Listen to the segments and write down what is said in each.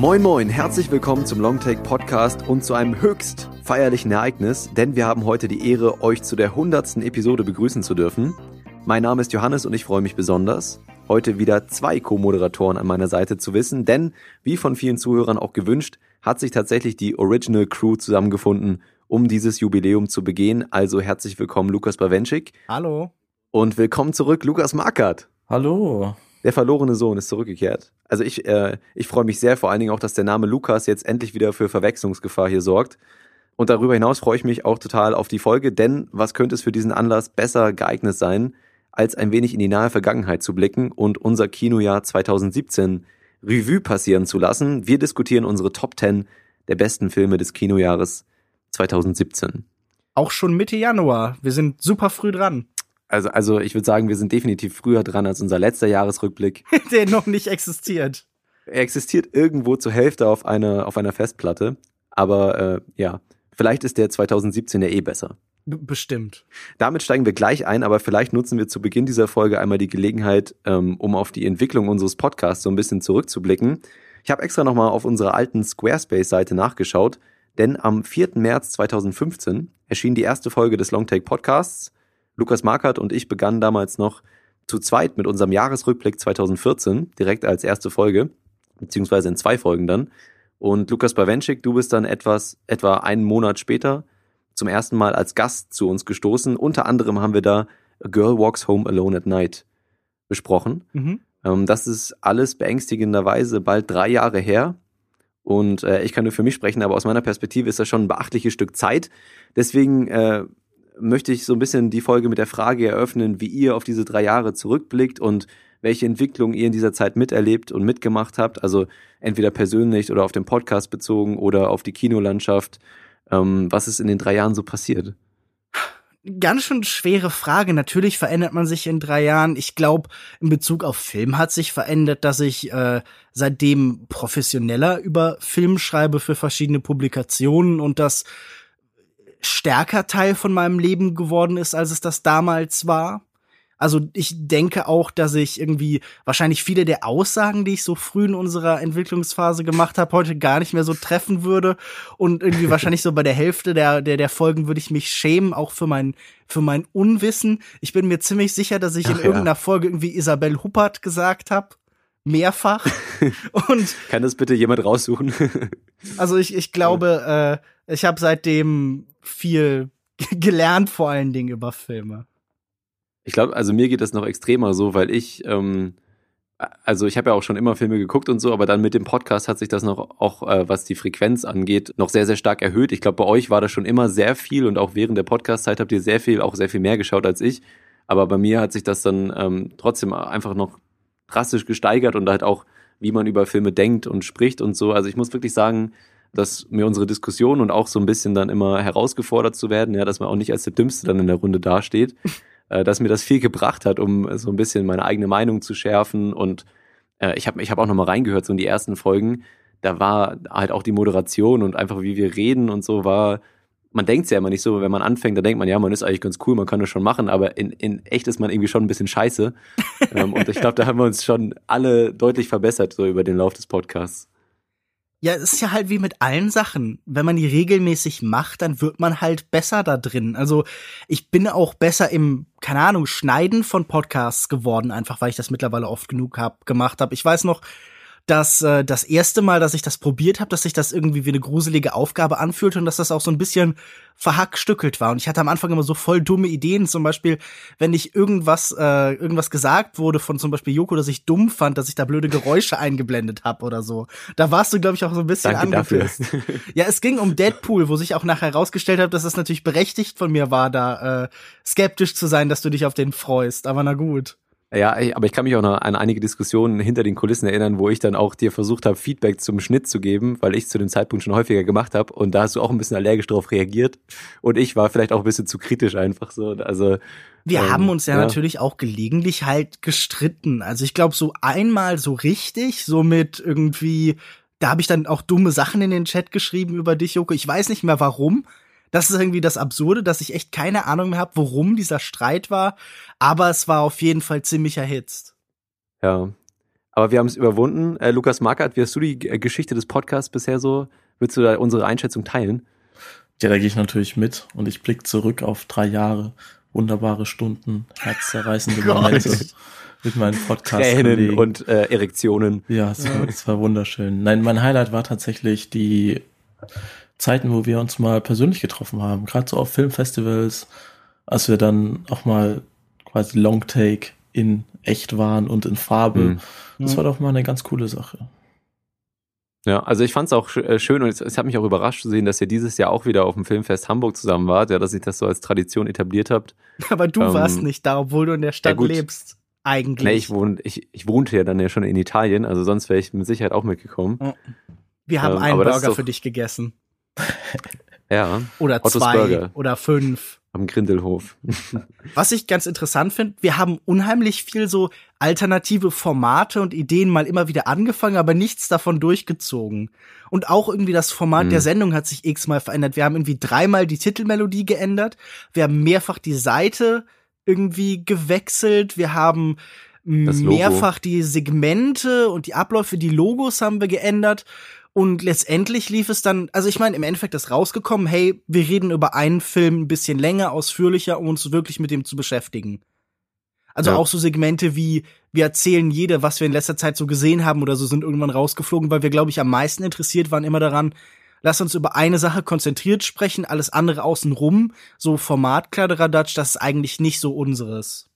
Moin Moin, herzlich willkommen zum Longtake Podcast und zu einem höchst feierlichen Ereignis, denn wir haben heute die Ehre, euch zu der hundertsten Episode begrüßen zu dürfen. Mein Name ist Johannes und ich freue mich besonders, heute wieder zwei Co-Moderatoren an meiner Seite zu wissen, denn wie von vielen Zuhörern auch gewünscht, hat sich tatsächlich die Original Crew zusammengefunden, um dieses Jubiläum zu begehen. Also herzlich willkommen Lukas Bawenschik. Hallo. Und willkommen zurück Lukas Markert. Hallo. Der verlorene Sohn ist zurückgekehrt. Also ich, äh, ich freue mich sehr, vor allen Dingen auch, dass der Name Lukas jetzt endlich wieder für Verwechslungsgefahr hier sorgt. Und darüber hinaus freue ich mich auch total auf die Folge, denn was könnte es für diesen Anlass besser geeignet sein, als ein wenig in die nahe Vergangenheit zu blicken und unser Kinojahr 2017 Revue passieren zu lassen. Wir diskutieren unsere Top 10 der besten Filme des Kinojahres 2017. Auch schon Mitte Januar. Wir sind super früh dran. Also, also ich würde sagen, wir sind definitiv früher dran als unser letzter Jahresrückblick. Der noch nicht existiert. Er existiert irgendwo zur Hälfte auf einer, auf einer Festplatte. Aber äh, ja, vielleicht ist der 2017 ja eh besser. Bestimmt. Damit steigen wir gleich ein, aber vielleicht nutzen wir zu Beginn dieser Folge einmal die Gelegenheit, ähm, um auf die Entwicklung unseres Podcasts so ein bisschen zurückzublicken. Ich habe extra nochmal auf unserer alten Squarespace-Seite nachgeschaut, denn am 4. März 2015 erschien die erste Folge des Longtake Podcasts Lukas Markert und ich begannen damals noch zu zweit mit unserem Jahresrückblick 2014, direkt als erste Folge, beziehungsweise in zwei Folgen dann. Und Lukas Bawenschik, du bist dann etwas, etwa einen Monat später zum ersten Mal als Gast zu uns gestoßen. Unter anderem haben wir da A Girl Walks Home Alone at Night besprochen. Mhm. Ähm, das ist alles beängstigenderweise bald drei Jahre her. Und äh, ich kann nur für mich sprechen, aber aus meiner Perspektive ist das schon ein beachtliches Stück Zeit. Deswegen äh, möchte ich so ein bisschen die Folge mit der Frage eröffnen, wie ihr auf diese drei Jahre zurückblickt und welche Entwicklung ihr in dieser Zeit miterlebt und mitgemacht habt. Also entweder persönlich oder auf den Podcast bezogen oder auf die Kinolandschaft. Ähm, was ist in den drei Jahren so passiert? Ganz schön schwere Frage. Natürlich verändert man sich in drei Jahren. Ich glaube, in Bezug auf Film hat sich verändert, dass ich äh, seitdem professioneller über Film schreibe für verschiedene Publikationen und das stärker Teil von meinem Leben geworden ist, als es das damals war. Also ich denke auch, dass ich irgendwie wahrscheinlich viele der Aussagen, die ich so früh in unserer Entwicklungsphase gemacht habe, heute gar nicht mehr so treffen würde. Und irgendwie wahrscheinlich so bei der Hälfte der, der, der Folgen würde ich mich schämen, auch für mein, für mein Unwissen. Ich bin mir ziemlich sicher, dass ich Ach, in ja. irgendeiner Folge irgendwie Isabel Huppert gesagt habe. Mehrfach. Und kann das bitte jemand raussuchen? also ich, ich glaube, äh, ich habe seitdem viel gelernt, vor allen Dingen über Filme. Ich glaube, also mir geht das noch extremer so, weil ich, ähm, also ich habe ja auch schon immer Filme geguckt und so, aber dann mit dem Podcast hat sich das noch auch, äh, was die Frequenz angeht, noch sehr, sehr stark erhöht. Ich glaube, bei euch war das schon immer sehr viel und auch während der Podcast-Zeit habt ihr sehr viel, auch sehr viel mehr geschaut als ich. Aber bei mir hat sich das dann ähm, trotzdem einfach noch drastisch gesteigert und halt auch, wie man über Filme denkt und spricht und so. Also ich muss wirklich sagen, dass mir unsere Diskussion und auch so ein bisschen dann immer herausgefordert zu werden, ja, dass man auch nicht als der Dümmste dann in der Runde dasteht, äh, dass mir das viel gebracht hat, um so ein bisschen meine eigene Meinung zu schärfen und äh, ich habe ich hab auch nochmal reingehört, so in die ersten Folgen, da war halt auch die Moderation und einfach wie wir reden und so war, man denkt ja immer nicht so, wenn man anfängt, da denkt man, ja, man ist eigentlich ganz cool, man kann das schon machen, aber in, in echt ist man irgendwie schon ein bisschen scheiße. ähm, und ich glaube, da haben wir uns schon alle deutlich verbessert, so über den Lauf des Podcasts. Ja, es ist ja halt wie mit allen Sachen. Wenn man die regelmäßig macht, dann wird man halt besser da drin. Also ich bin auch besser im, keine Ahnung, Schneiden von Podcasts geworden, einfach weil ich das mittlerweile oft genug hab, gemacht habe. Ich weiß noch, dass äh, das erste Mal, dass ich das probiert habe, dass sich das irgendwie wie eine gruselige Aufgabe anfühlte und dass das auch so ein bisschen verhackstückelt war. Und ich hatte am Anfang immer so voll dumme Ideen. Zum Beispiel, wenn ich irgendwas, äh, irgendwas gesagt wurde von zum Beispiel Joko, dass ich dumm fand, dass ich da blöde Geräusche eingeblendet habe oder so. Da warst du, glaube ich, auch so ein bisschen angepisst. ja, es ging um Deadpool, wo sich auch nachher herausgestellt hat, dass es natürlich berechtigt von mir war, da äh, skeptisch zu sein, dass du dich auf den freust. Aber na gut. Ja, aber ich kann mich auch noch an einige Diskussionen hinter den Kulissen erinnern, wo ich dann auch dir versucht habe, Feedback zum Schnitt zu geben, weil ich zu dem Zeitpunkt schon häufiger gemacht habe und da hast du auch ein bisschen allergisch drauf reagiert und ich war vielleicht auch ein bisschen zu kritisch einfach so. Also wir ähm, haben uns ja, ja, natürlich auch gelegentlich halt gestritten. Also ich glaube so einmal so richtig, so mit irgendwie, da habe ich dann auch dumme Sachen in den Chat geschrieben über dich, Joko. Ich weiß nicht mehr warum, das ist irgendwie das Absurde, dass ich echt keine Ahnung mehr habe, worum dieser Streit war. Aber es war auf jeden Fall ziemlich erhitzt. Ja. Aber wir haben es überwunden. Äh, Lukas Markert, wie hast du die G- Geschichte des Podcasts bisher so? Würdest du da unsere Einschätzung teilen? Ja, da gehe ich natürlich mit und ich blicke zurück auf drei Jahre, wunderbare Stunden, herzzerreißende Gott. Momente mit meinen Tränen Podcast-Kollegen. und äh, Erektionen. Ja, es war, es war wunderschön. Nein, mein Highlight war tatsächlich die Zeiten, wo wir uns mal persönlich getroffen haben, gerade so auf Filmfestivals, als wir dann auch mal quasi Longtake in echt waren und in Farbe. Mhm. Das war doch mal eine ganz coole Sache. Ja, also ich fand es auch äh, schön und es, es hat mich auch überrascht zu sehen, dass ihr dieses Jahr auch wieder auf dem Filmfest Hamburg zusammen wart, ja, dass ich das so als Tradition etabliert habt. Aber du Ähm, warst nicht da, obwohl du in der Stadt gut. lebst. Eigentlich. Nee, ich, wohn, ich, ich wohnte ja dann ja schon in Italien, also sonst wäre ich mit Sicherheit auch mitgekommen. Wir haben ähm, einen Burger doch- für dich gegessen. Ja, Oder Ottos zwei Burger. oder fünf. am Grindelhof. Was ich ganz interessant finde, wir haben unheimlich viel so alternative Formate und Ideen mal immer wieder angefangen, aber nichts davon durchgezogen. Und auch irgendwie das Format Mhm. der Sendung hat sich x-mal verändert. Wir haben irgendwie dreimal die Titelmelodie geändert. Wir haben mehrfach die Seite irgendwie gewechselt. Wir haben mehrfach die Segmente und die Abläufe, die Logos haben wir geändert. Und letztendlich lief es dann, also ich meine, im Endeffekt ist rausgekommen, hey, wir reden über einen Film ein bisschen länger, ausführlicher, um uns wirklich mit dem zu beschäftigen. Also Ja. auch so Segmente wie, wir erzählen jede, was wir in letzter Zeit so gesehen haben oder so, sind irgendwann rausgeflogen, weil wir, glaube ich, am meisten interessiert waren immer daran, lass uns über eine Sache konzentriert sprechen, alles andere außenrum, so Formatkladderadatsch, das ist eigentlich nicht so unseres.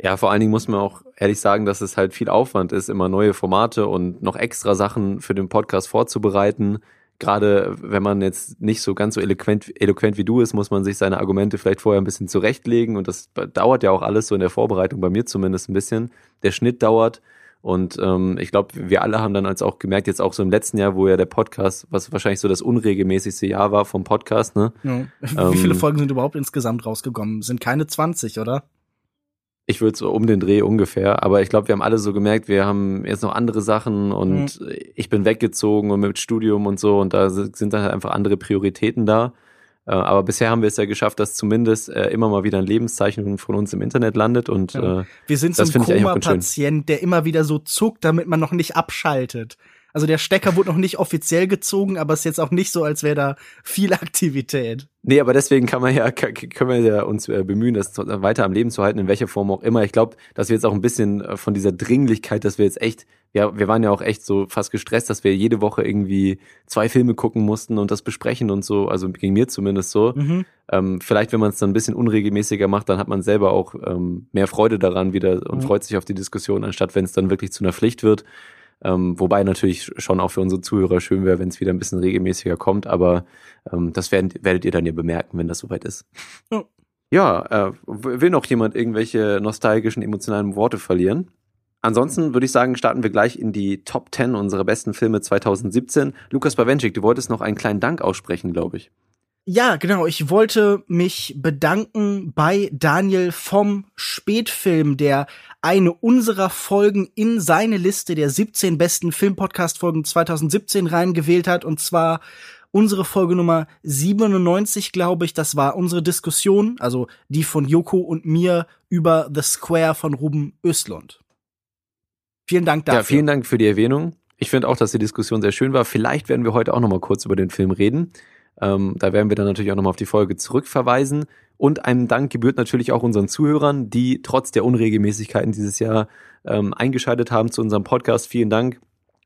Ja, vor allen Dingen muss man auch ehrlich sagen, dass es halt viel Aufwand ist, immer neue Formate und noch extra Sachen für den Podcast vorzubereiten. Gerade wenn man jetzt nicht so ganz so eloquent, eloquent wie du ist, muss man sich seine Argumente vielleicht vorher ein bisschen zurechtlegen und das dauert ja auch alles so in der Vorbereitung, bei mir zumindest ein bisschen. Der Schnitt dauert und ähm, ich glaube, wir alle haben dann als auch gemerkt, jetzt auch so im letzten Jahr, wo ja der Podcast, was wahrscheinlich so das unregelmäßigste Jahr war vom Podcast, ne? Ja. Wie Ähm, viele Folgen sind überhaupt insgesamt rausgekommen? Sind keine 20, oder? Ich würde so um den Dreh ungefähr, aber ich glaube, wir haben alle so gemerkt, wir haben jetzt noch andere Sachen und ich bin weggezogen und mit Studium und so und da sind dann halt einfach andere Prioritäten da. Äh, Aber bisher haben wir es ja geschafft, dass zumindest äh, immer mal wieder ein Lebenszeichen von uns im Internet landet und Ja. äh, Wir sind so ein. Koma-Patient, der immer wieder so zuckt, damit man noch nicht abschaltet. Also der Stecker wurde noch nicht offiziell gezogen, aber es ist jetzt auch nicht so, als wäre da viel Aktivität. Nee, aber deswegen kann man ja, können wir ja uns äh, bemühen, das weiter am Leben zu halten, in welcher Form auch immer. Ich glaube, dass wir jetzt auch ein bisschen äh, von dieser Dringlichkeit, dass wir jetzt echt, ja, wir waren ja auch echt so fast gestresst, dass wir jede Woche irgendwie zwei Filme gucken mussten und das besprechen und so, also ging mir zumindest so. Mhm. Ähm, vielleicht, wenn man es dann ein bisschen unregelmäßiger macht, dann hat man selber auch ähm, mehr Freude daran wieder und Mhm. freut sich auf die Diskussion, anstatt wenn es dann wirklich zu einer Pflicht wird. Ähm, wobei natürlich schon auch für unsere Zuhörer schön wäre, wenn es wieder ein bisschen regelmäßiger kommt, aber ähm, das werdet, werdet ihr dann ja bemerken, wenn das soweit ist. Ja. Ja, äh, will noch jemand irgendwelche nostalgischen, emotionalen Worte verlieren? Ansonsten würde ich sagen, starten wir gleich in die Top 10 unserer besten Filme 2017. Lukas Bawenschik, du wolltest noch einen kleinen Dank aussprechen, glaube ich. Ja, genau. Ich wollte mich bedanken bei Daniel vom Spätfilm, der eine unserer Folgen in seine Liste der 17 besten Filmpodcast-Folgen 2017 reingewählt hat. Und zwar unsere Folge Nummer 97, glaube ich. Das war unsere Diskussion, also die von Joko und mir über The Square von Ruben Östlund. Vielen Dank dafür. Ja, vielen Dank für die Erwähnung. Ich finde auch, dass die Diskussion sehr schön war. Vielleicht werden wir heute auch noch mal kurz über den Film reden. Ähm, da werden wir dann natürlich auch noch mal auf die Folge zurückverweisen. Und einem Dank gebührt natürlich auch unseren Zuhörern, die trotz der Unregelmäßigkeiten dieses Jahr ähm, eingeschaltet haben zu unserem Podcast. Vielen Dank.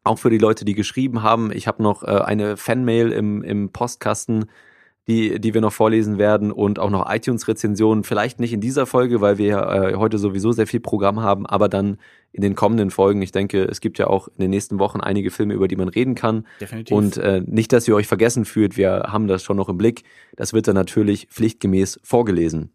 Auch für die Leute, die geschrieben haben. Ich habe noch äh, eine Fanmail im, im Postkasten, die, die wir noch vorlesen werden und auch noch iTunes-Rezensionen. Vielleicht nicht in dieser Folge, weil wir äh, heute sowieso sehr viel Programm haben, aber dann in den kommenden Folgen. Ich denke, es gibt ja auch in den nächsten Wochen einige Filme, über die man reden kann. Definitiv. Und äh, nicht, dass ihr euch vergessen fühlt, wir haben das schon noch im Blick. Das wird dann natürlich pflichtgemäß vorgelesen.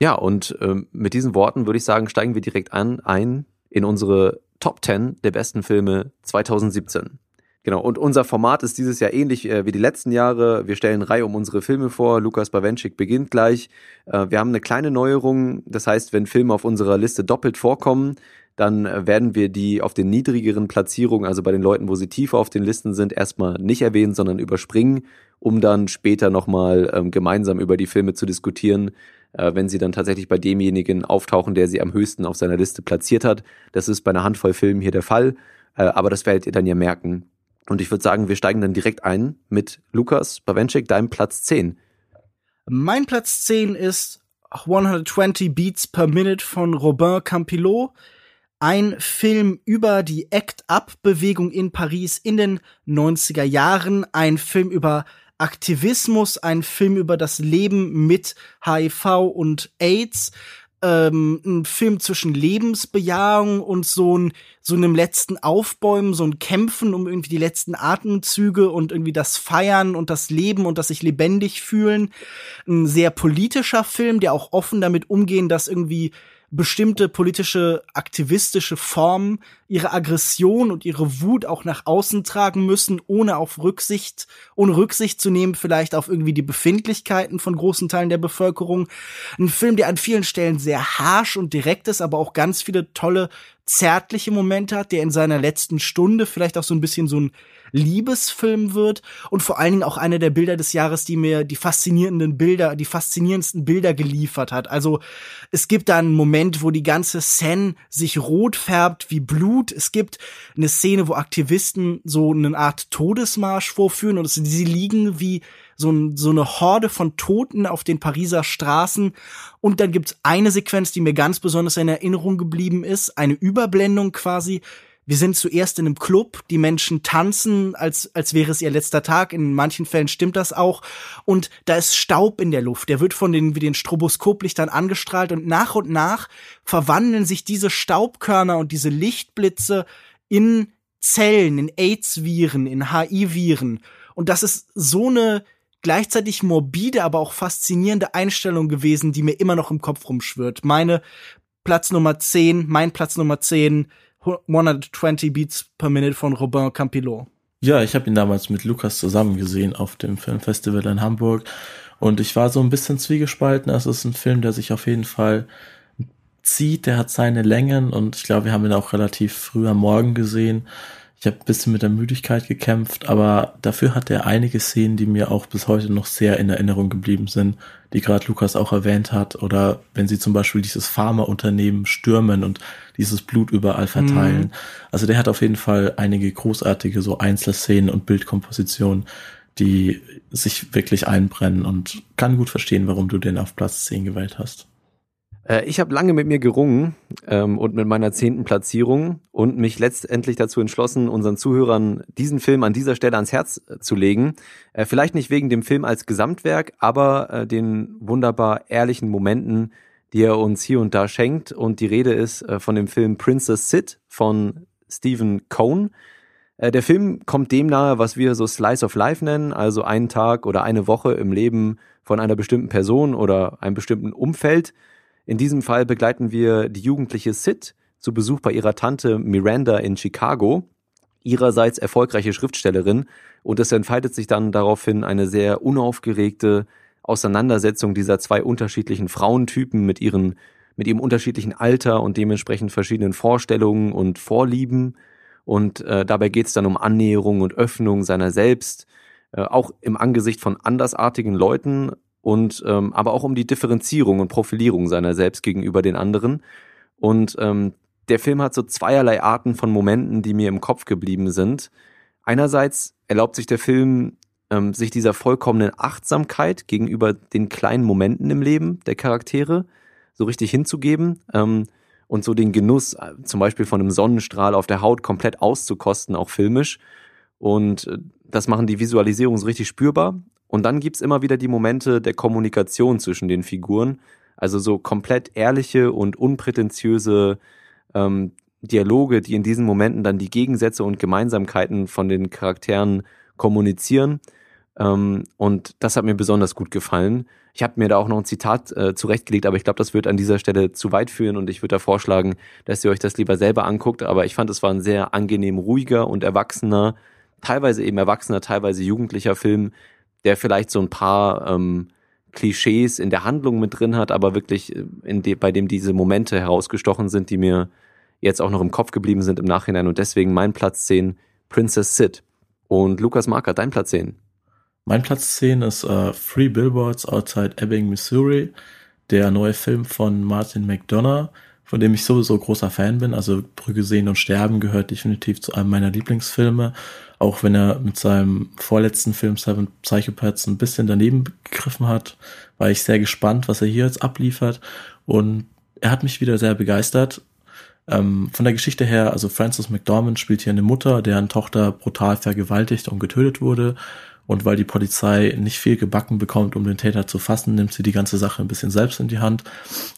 Ja, und ähm, mit diesen Worten würde ich sagen, steigen wir direkt an ein in unsere Top 10 der besten Filme 2017. Genau, und unser Format ist dieses Jahr ähnlich äh, wie die letzten Jahre. Wir stellen Reihe um unsere Filme vor. Lukas Bawenschik beginnt gleich. Äh, wir haben eine kleine Neuerung. Das heißt, wenn Filme auf unserer Liste doppelt vorkommen, dann äh, werden wir die auf den niedrigeren Platzierungen, also bei den Leuten, wo sie tiefer auf den Listen sind, erstmal nicht erwähnen, sondern überspringen, um dann später nochmal ähm, gemeinsam über die Filme zu diskutieren. äh, wenn sie dann tatsächlich bei demjenigen auftauchen, der sie am höchsten auf seiner Liste platziert hat. Das ist bei einer Handvoll Filmen hier der Fall, äh, aber das werdet ihr dann ja merken. Und ich würde sagen, wir steigen dann direkt ein mit Lukas Bawenschik, deinem Platz 10. Mein Platz 10 ist 120 Beats per Minute von Robin Campilot. Ein Film über die Act-Up-Bewegung in Paris in den 90er Jahren. Ein Film über Aktivismus, ein Film über das Leben mit HIV und AIDS ähm, ein Film zwischen Lebensbejahung und so, ein, so einem letzten Aufbäumen, so ein Kämpfen um irgendwie die letzten Atemzüge und irgendwie das Feiern und das Leben und das sich lebendig fühlen. Ein sehr politischer Film, der auch offen damit umgehen, dass irgendwie bestimmte politische, aktivistische Formen ihre Aggression und ihre Wut auch nach außen tragen müssen, ohne auf Rücksicht, ohne Rücksicht zu nehmen, vielleicht auf irgendwie die Befindlichkeiten von großen Teilen der Bevölkerung. Ein Film, der an vielen Stellen sehr harsh und direkt ist, aber auch ganz viele tolle, zärtliche Momente hat, der in seiner letzten Stunde vielleicht auch so ein bisschen so ein Liebesfilm wird und vor allen Dingen auch einer der Bilder des Jahres, die mir die faszinierenden Bilder, die faszinierendsten Bilder geliefert hat. Also es gibt da einen Moment, wo die ganze Seine sich rot färbt wie Blut. Es gibt eine Szene, wo Aktivisten so eine Art Todesmarsch vorführen und sie liegen wie so, so eine Horde von Toten auf den Pariser Straßen. Und dann gibt's eine Sequenz, die mir ganz besonders in Erinnerung geblieben ist, eine Überblendung quasi wir sind zuerst in einem Club, die Menschen tanzen, als, als wäre es ihr letzter Tag. In manchen Fällen stimmt das auch. Und da ist Staub in der Luft. Der wird von den, wie den Stroboskoplichtern angestrahlt und nach und nach verwandeln sich diese Staubkörner und diese Lichtblitze in Zellen, in AIDS-Viren, in HIV-Viren. Und das ist so eine gleichzeitig morbide, aber auch faszinierende Einstellung gewesen, die mir immer noch im Kopf rumschwirrt. Meine Platz Nummer 10, mein Platz Nummer 10 120 Beats per Minute von Robin Campilot. Ja, ich habe ihn damals mit Lukas zusammen gesehen auf dem Filmfestival in Hamburg und ich war so ein bisschen zwiegespalten. Es ist ein Film, der sich auf jeden Fall zieht, der hat seine Längen und ich glaube, wir haben ihn auch relativ früh am Morgen gesehen. Ich habe ein bisschen mit der Müdigkeit gekämpft, aber dafür hat er einige Szenen, die mir auch bis heute noch sehr in Erinnerung geblieben sind, die gerade Lukas auch erwähnt hat. Oder wenn sie zum Beispiel dieses Pharmaunternehmen stürmen und dieses Blut überall verteilen. Mhm. Also der hat auf jeden Fall einige großartige so Einzelszenen und Bildkompositionen, die sich wirklich einbrennen und kann gut verstehen, warum du den auf Platz 10 gewählt hast. Äh, ich habe lange mit mir gerungen ähm, und mit meiner zehnten Platzierung und mich letztendlich dazu entschlossen, unseren Zuhörern diesen Film an dieser Stelle ans Herz äh, zu legen. Äh, vielleicht nicht wegen dem Film als Gesamtwerk, aber äh, den wunderbar ehrlichen Momenten, die er uns hier und da schenkt. Und die Rede ist von dem Film Princess Sid von Stephen Cohn. Der Film kommt dem nahe, was wir so Slice of Life nennen, also einen Tag oder eine Woche im Leben von einer bestimmten Person oder einem bestimmten Umfeld. In diesem Fall begleiten wir die jugendliche Sid zu Besuch bei ihrer Tante Miranda in Chicago, ihrerseits erfolgreiche Schriftstellerin, und es entfaltet sich dann daraufhin eine sehr unaufgeregte Auseinandersetzung dieser zwei unterschiedlichen Frauentypen mit ihren mit ihrem unterschiedlichen Alter und dementsprechend verschiedenen Vorstellungen und Vorlieben. Und äh, dabei geht es dann um Annäherung und Öffnung seiner selbst, äh, auch im Angesicht von andersartigen Leuten, und ähm, aber auch um die Differenzierung und Profilierung seiner selbst gegenüber den anderen. Und ähm, der Film hat so zweierlei Arten von Momenten, die mir im Kopf geblieben sind. Einerseits erlaubt sich der Film, ähm, sich dieser vollkommenen Achtsamkeit gegenüber den kleinen Momenten im Leben der Charaktere so richtig hinzugeben ähm, und so den Genuss äh, zum Beispiel von einem Sonnenstrahl auf der Haut komplett auszukosten, auch filmisch. Und äh, das machen die Visualisierungen so richtig spürbar. Und dann gibt's immer wieder die Momente der Kommunikation zwischen den Figuren. Also so komplett ehrliche und unprätentiöse ähm, Dialoge, die in diesen Momenten dann die Gegensätze und Gemeinsamkeiten von den Charakteren kommunizieren. Ähm, und das hat mir besonders gut gefallen. Ich habe mir da auch noch ein Zitat äh, zurechtgelegt, aber ich glaube, das wird an dieser Stelle zu weit führen und ich würde da vorschlagen, dass ihr euch das lieber selber anguckt. Aber ich fand, es war ein sehr angenehm ruhiger und erwachsener, teilweise eben erwachsener, teilweise jugendlicher Film, der vielleicht so ein paar ähm, Klischees in der Handlung mit drin hat, aber wirklich äh, in de, bei dem diese Momente herausgestochen sind, die mir jetzt auch noch im Kopf geblieben sind im Nachhinein und deswegen mein Platz 10, Princess Sid. Und Lukas Marker, dein Platz 10. Mein Platz 10 ist uh, Three Billboards Outside Ebbing, Missouri. der neue Film von Martin McDonough, von dem ich sowieso großer Fan bin. Also Brügge sehen und sterben gehört definitiv zu einem meiner Lieblingsfilme. Auch wenn er mit seinem vorletzten Film Seven Psychopaths ein bisschen daneben gegriffen hat, war ich sehr gespannt, was er hier jetzt abliefert. Und er hat mich wieder sehr begeistert. Ähm, von der Geschichte her, also Frances McDormand spielt hier eine Mutter, deren Tochter brutal vergewaltigt und getötet wurde. Und weil die Polizei nicht viel gebacken bekommt, um den Täter zu fassen, nimmt sie die ganze Sache ein bisschen selbst in die Hand.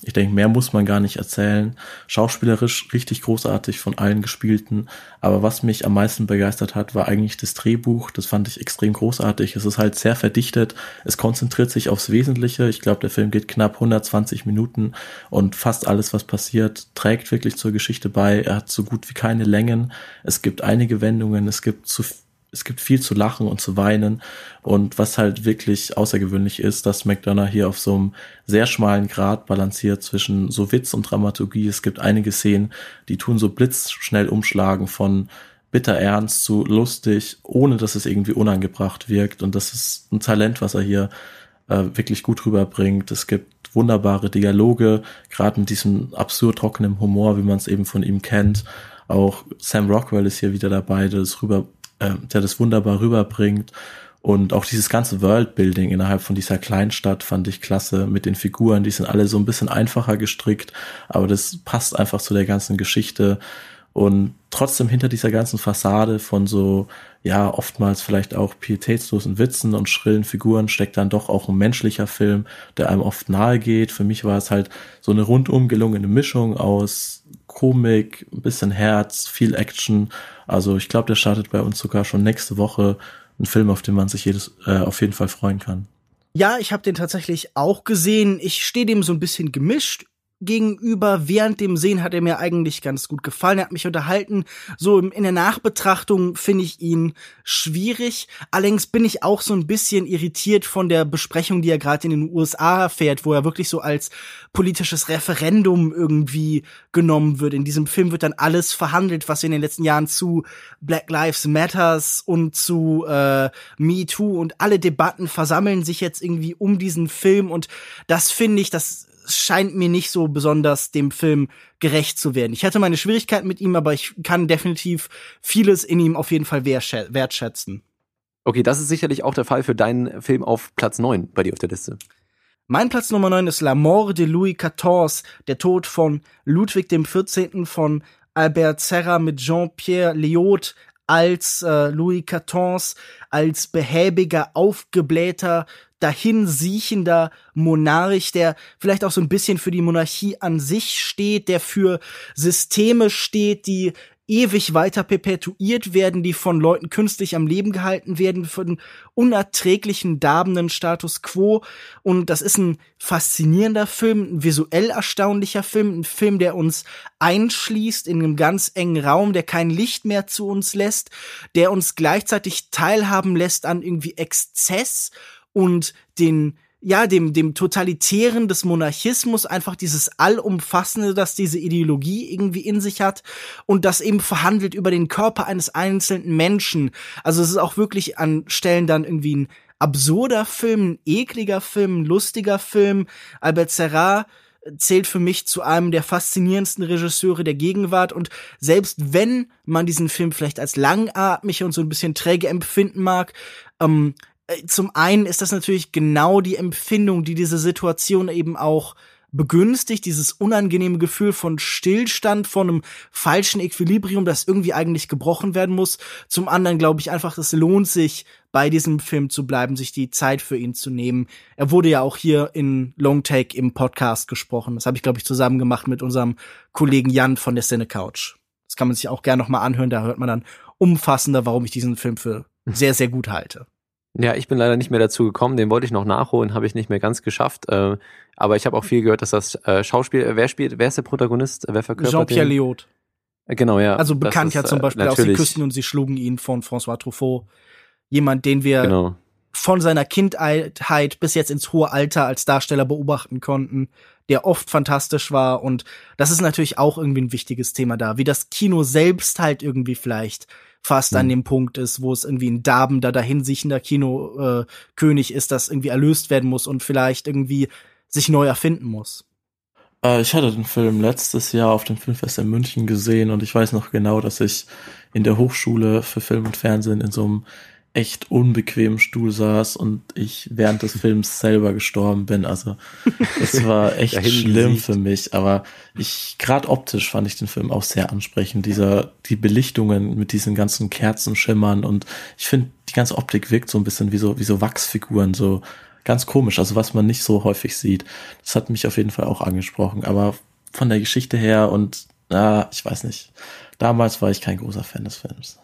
Ich denke, mehr muss man gar nicht erzählen. Schauspielerisch richtig großartig von allen gespielten. Aber was mich am meisten begeistert hat, war eigentlich das Drehbuch. Das fand ich extrem großartig. Es ist halt sehr verdichtet. Es konzentriert sich aufs Wesentliche. Ich glaube, der Film geht knapp 120 Minuten und fast alles, was passiert, trägt wirklich zur Geschichte bei. Er hat so gut wie keine Längen. Es gibt einige Wendungen. Es gibt zu es gibt viel zu lachen und zu weinen. Und was halt wirklich außergewöhnlich ist, dass McDonough hier auf so einem sehr schmalen Grad balanciert zwischen so Witz und Dramaturgie. Es gibt einige Szenen, die tun so blitzschnell umschlagen von bitter ernst zu lustig, ohne dass es irgendwie unangebracht wirkt. Und das ist ein Talent, was er hier äh, wirklich gut rüberbringt. Es gibt wunderbare Dialoge, gerade mit diesem absurd trockenen Humor, wie man es eben von ihm kennt. Auch Sam Rockwell ist hier wieder dabei, der das rüber äh, der das wunderbar rüberbringt. Und auch dieses ganze Worldbuilding innerhalb von dieser Kleinstadt fand ich klasse mit den Figuren. Die sind alle so ein bisschen einfacher gestrickt, aber das passt einfach zu der ganzen Geschichte. Und trotzdem hinter dieser ganzen Fassade von so, ja, oftmals vielleicht auch pietätslosen Witzen und schrillen Figuren steckt dann doch auch ein menschlicher Film, der einem oft nahe geht. Für mich war es halt so eine rundum gelungene Mischung aus Komik, ein bisschen Herz, viel Action also ich glaube, der startet bei uns sogar schon nächste Woche. Ein Film, auf den man sich jedes, äh, auf jeden Fall freuen kann. Ja, ich habe den tatsächlich auch gesehen. Ich stehe dem so ein bisschen gemischt gegenüber. Während dem Sehen hat er mir eigentlich ganz gut gefallen. Er hat mich unterhalten. So in der Nachbetrachtung finde ich ihn schwierig. Allerdings bin ich auch so ein bisschen irritiert von der Besprechung, die er gerade in den USA fährt, wo er wirklich so als politisches Referendum irgendwie genommen wird. In diesem Film wird dann alles verhandelt, was in den letzten Jahren zu Black Lives Matters und zu äh, Me Too und alle Debatten versammeln sich jetzt irgendwie um diesen Film und das finde ich, das scheint mir nicht so besonders dem Film gerecht zu werden. Ich hatte meine Schwierigkeiten mit ihm, aber ich kann definitiv vieles in ihm auf jeden Fall wertschätzen. Okay, das ist sicherlich auch der Fall für deinen Film auf Platz 9 bei dir auf der Liste. Mein Platz Nummer 9 ist La Mort de Louis XIV, der Tod von Ludwig XIV. von Albert Serra mit Jean-Pierre Léaud als äh, Louis XIV, als behäbiger, aufgeblähter dahinsiechender Monarch, der vielleicht auch so ein bisschen für die Monarchie an sich steht, der für Systeme steht, die ewig weiter perpetuiert werden, die von Leuten künstlich am Leben gehalten werden, für einen unerträglichen, darbenden Status quo. Und das ist ein faszinierender Film, ein visuell erstaunlicher Film, ein Film, der uns einschließt in einem ganz engen Raum, der kein Licht mehr zu uns lässt, der uns gleichzeitig teilhaben lässt an irgendwie Exzess und den ja, dem, dem Totalitären des Monarchismus, einfach dieses Allumfassende, das diese Ideologie irgendwie in sich hat und das eben verhandelt über den Körper eines einzelnen Menschen. Also es ist auch wirklich an Stellen dann irgendwie ein absurder Film, ein ekliger Film, ein lustiger Film. Albert Serra zählt für mich zu einem der faszinierendsten Regisseure der Gegenwart und selbst wenn man diesen Film vielleicht als langatmig und so ein bisschen träge empfinden mag, ähm, äh, zum einen ist das natürlich genau die Empfindung, die diese Situation eben auch begünstigt, dieses unangenehme Gefühl von Stillstand, von einem falschen Equilibrium, das irgendwie eigentlich gebrochen werden muss. Zum anderen glaube ich einfach, es lohnt sich, bei diesem Film zu bleiben, sich die Zeit für ihn zu nehmen. Er wurde ja auch hier in Long Take im Podcast gesprochen. Das habe ich, glaube ich, zusammen gemacht mit unserem Kollegen Jan von der Cine Couch. Das kann man sich auch gerne noch mal anhören, da hört man dann umfassender, warum ich diesen Film für sehr, sehr gut halte. Ja, ich bin leider nicht mehr dazu gekommen. Den wollte ich noch nachholen, habe ich nicht mehr ganz geschafft. Äh, aber ich habe auch viel gehört, dass das äh, Schauspiel, wer spielt, wer ist der Protagonist, wer verkörpert Jean-Pierre Léaud. Äh, genau, ja. Also bekannt ja zum Beispiel aus Die Küsten und sie schlugen ihn von François Truffaut. Jemand, den wir genau. von seiner Kindheit bis jetzt ins hohe Alter als Darsteller beobachten konnten, der oft fantastisch war. Und das ist natürlich auch irgendwie ein wichtiges Thema da, wie das Kino selbst halt irgendwie vielleicht fast mhm. an dem Punkt ist, wo es irgendwie ein darbender, dahinsiechender Kinokönig äh, ist, das irgendwie erlöst werden muss und vielleicht irgendwie sich neu erfinden muss. Äh, ich hatte den Film letztes Jahr auf dem Filmfest in München gesehen und ich weiß noch genau, dass ich in der Hochschule für Film und Fernsehen in so einem echt unbequemen Stuhl saß und ich während des Films selber gestorben bin. Also das war echt schlimm für mich. Aber ich, gerade optisch fand ich den Film auch sehr ansprechend. Dieser, die Belichtungen mit diesen ganzen Kerzenschimmern und ich finde, die ganze Optik wirkt so ein bisschen wie so, wie so Wachsfiguren, so ganz komisch, also was man nicht so häufig sieht. Das hat mich auf jeden Fall auch angesprochen. Aber von der Geschichte her und, na, ich weiß nicht. Damals war ich kein großer Fan des Films.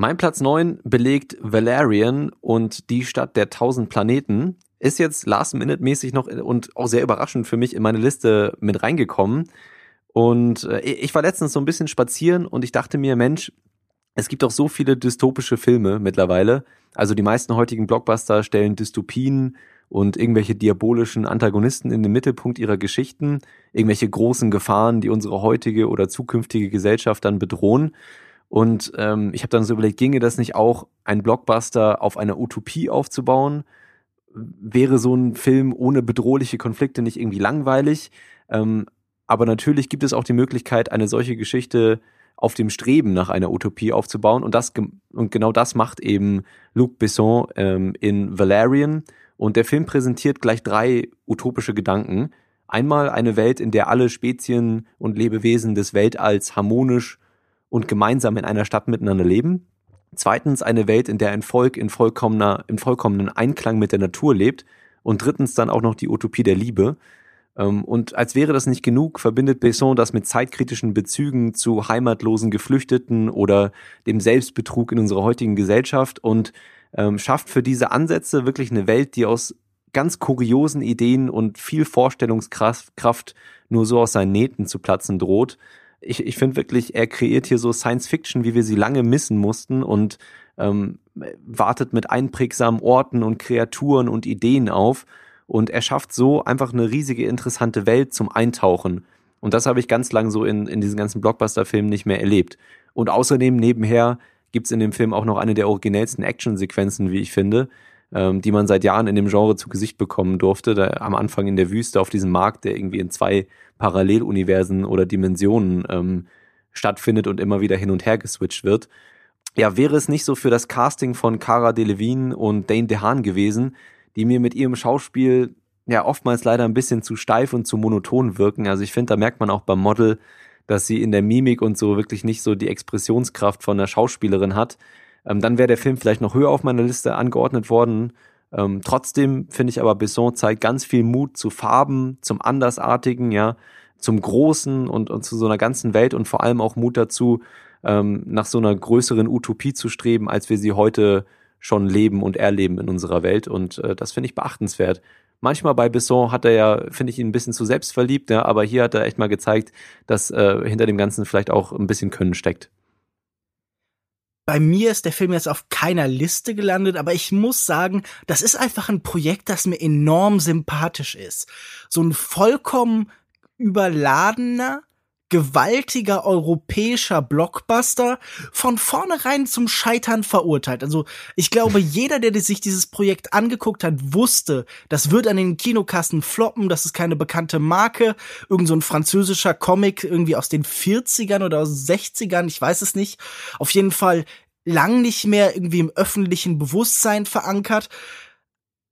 Mein Platz 9 belegt Valerian und die Stadt der tausend Planeten. Ist jetzt last-minute-mäßig noch und auch sehr überraschend für mich in meine Liste mit reingekommen. Und äh, ich war letztens so ein bisschen spazieren und ich dachte mir, Mensch, es gibt auch so viele dystopische Filme mittlerweile. Also die meisten heutigen Blockbuster stellen Dystopien und irgendwelche diabolischen Antagonisten in den Mittelpunkt ihrer Geschichten, irgendwelche großen Gefahren, die unsere heutige oder zukünftige Gesellschaft dann bedrohen. Und ähm, ich habe dann so überlegt, ginge das nicht auch, ein Blockbuster auf einer Utopie aufzubauen? Wäre so ein Film ohne bedrohliche Konflikte nicht irgendwie langweilig? Ähm, aber natürlich gibt es auch die Möglichkeit, eine solche Geschichte auf dem Streben nach einer Utopie aufzubauen. Und das und genau das macht eben Luc Besson ähm, in Valerian. Und der Film präsentiert gleich drei utopische Gedanken. Einmal eine Welt, in der alle Spezien und Lebewesen des Weltalls harmonisch und gemeinsam in einer Stadt miteinander leben. Zweitens eine Welt, in der ein Volk in vollkommener, im vollkommenen Einklang mit der Natur lebt. Und drittens dann auch noch die Utopie der Liebe. Ähm, und als wäre das nicht genug, verbindet Besson das mit zeitkritischen Bezügen zu heimatlosen Geflüchteten oder dem Selbstbetrug in unserer heutigen Gesellschaft und ähm, schafft für diese Ansätze wirklich eine Welt, die aus ganz kuriosen Ideen und viel Vorstellungskraft nur so aus seinen Nähten zu platzen droht ich, ich finde wirklich, er kreiert hier so Science Fiction, wie wir sie lange missen mussten und ähm, wartet mit einprägsamen Orten und Kreaturen und Ideen auf. Und er schafft so einfach eine riesige, interessante Welt zum Eintauchen. Und das habe ich ganz lang so in, in diesen ganzen Blockbuster-Filmen nicht mehr erlebt. Und außerdem nebenher gibt's in dem Film auch noch eine der originellsten Action-Sequenzen, wie ich finde, ähm, die man seit Jahren in dem Genre zu Gesicht bekommen durfte. Da am Anfang in der Wüste auf diesem Markt, der irgendwie in zwei Paralleluniversen oder Dimensionen ähm, stattfindet und immer wieder hin und her geswitcht wird. Ja, wäre es nicht so für das Casting von Cara Delevingne und Dane DeHaan gewesen, die mir mit ihrem Schauspiel ja oftmals leider ein bisschen zu steif und zu monoton wirken. Also ich finde, da merkt man auch beim Model, dass sie in der Mimik und so wirklich nicht so die Expressionskraft von der Schauspielerin hat. Ähm, dann wäre der Film vielleicht noch höher auf meiner Liste angeordnet worden. Ähm, trotzdem finde ich aber, Besson zeigt ganz viel Mut zu Farben, zum Andersartigen, ja, zum Großen und, und zu so einer ganzen Welt und vor allem auch Mut dazu, ähm, nach so einer größeren Utopie zu streben, als wir sie heute schon leben und erleben in unserer Welt. Und äh, das finde ich beachtenswert. Manchmal bei Besson hat er ja, finde ich ihn ein bisschen zu selbstverliebt, ja, aber hier hat er echt mal gezeigt, dass äh, hinter dem Ganzen vielleicht auch ein bisschen Können steckt. Bei mir ist der Film jetzt auf keiner Liste gelandet, aber ich muss sagen, das ist einfach ein Projekt, das mir enorm sympathisch ist. So ein vollkommen überladener, gewaltiger europäischer Blockbuster von vornherein zum Scheitern verurteilt. Also ich glaube, jeder, der sich dieses Projekt angeguckt hat, wusste, das wird an den Kinokassen floppen, das ist keine bekannte Marke, irgend so ein französischer Comic irgendwie aus den 40ern oder aus 60ern, ich weiß es nicht. Auf jeden Fall lang nicht mehr irgendwie im öffentlichen Bewusstsein verankert.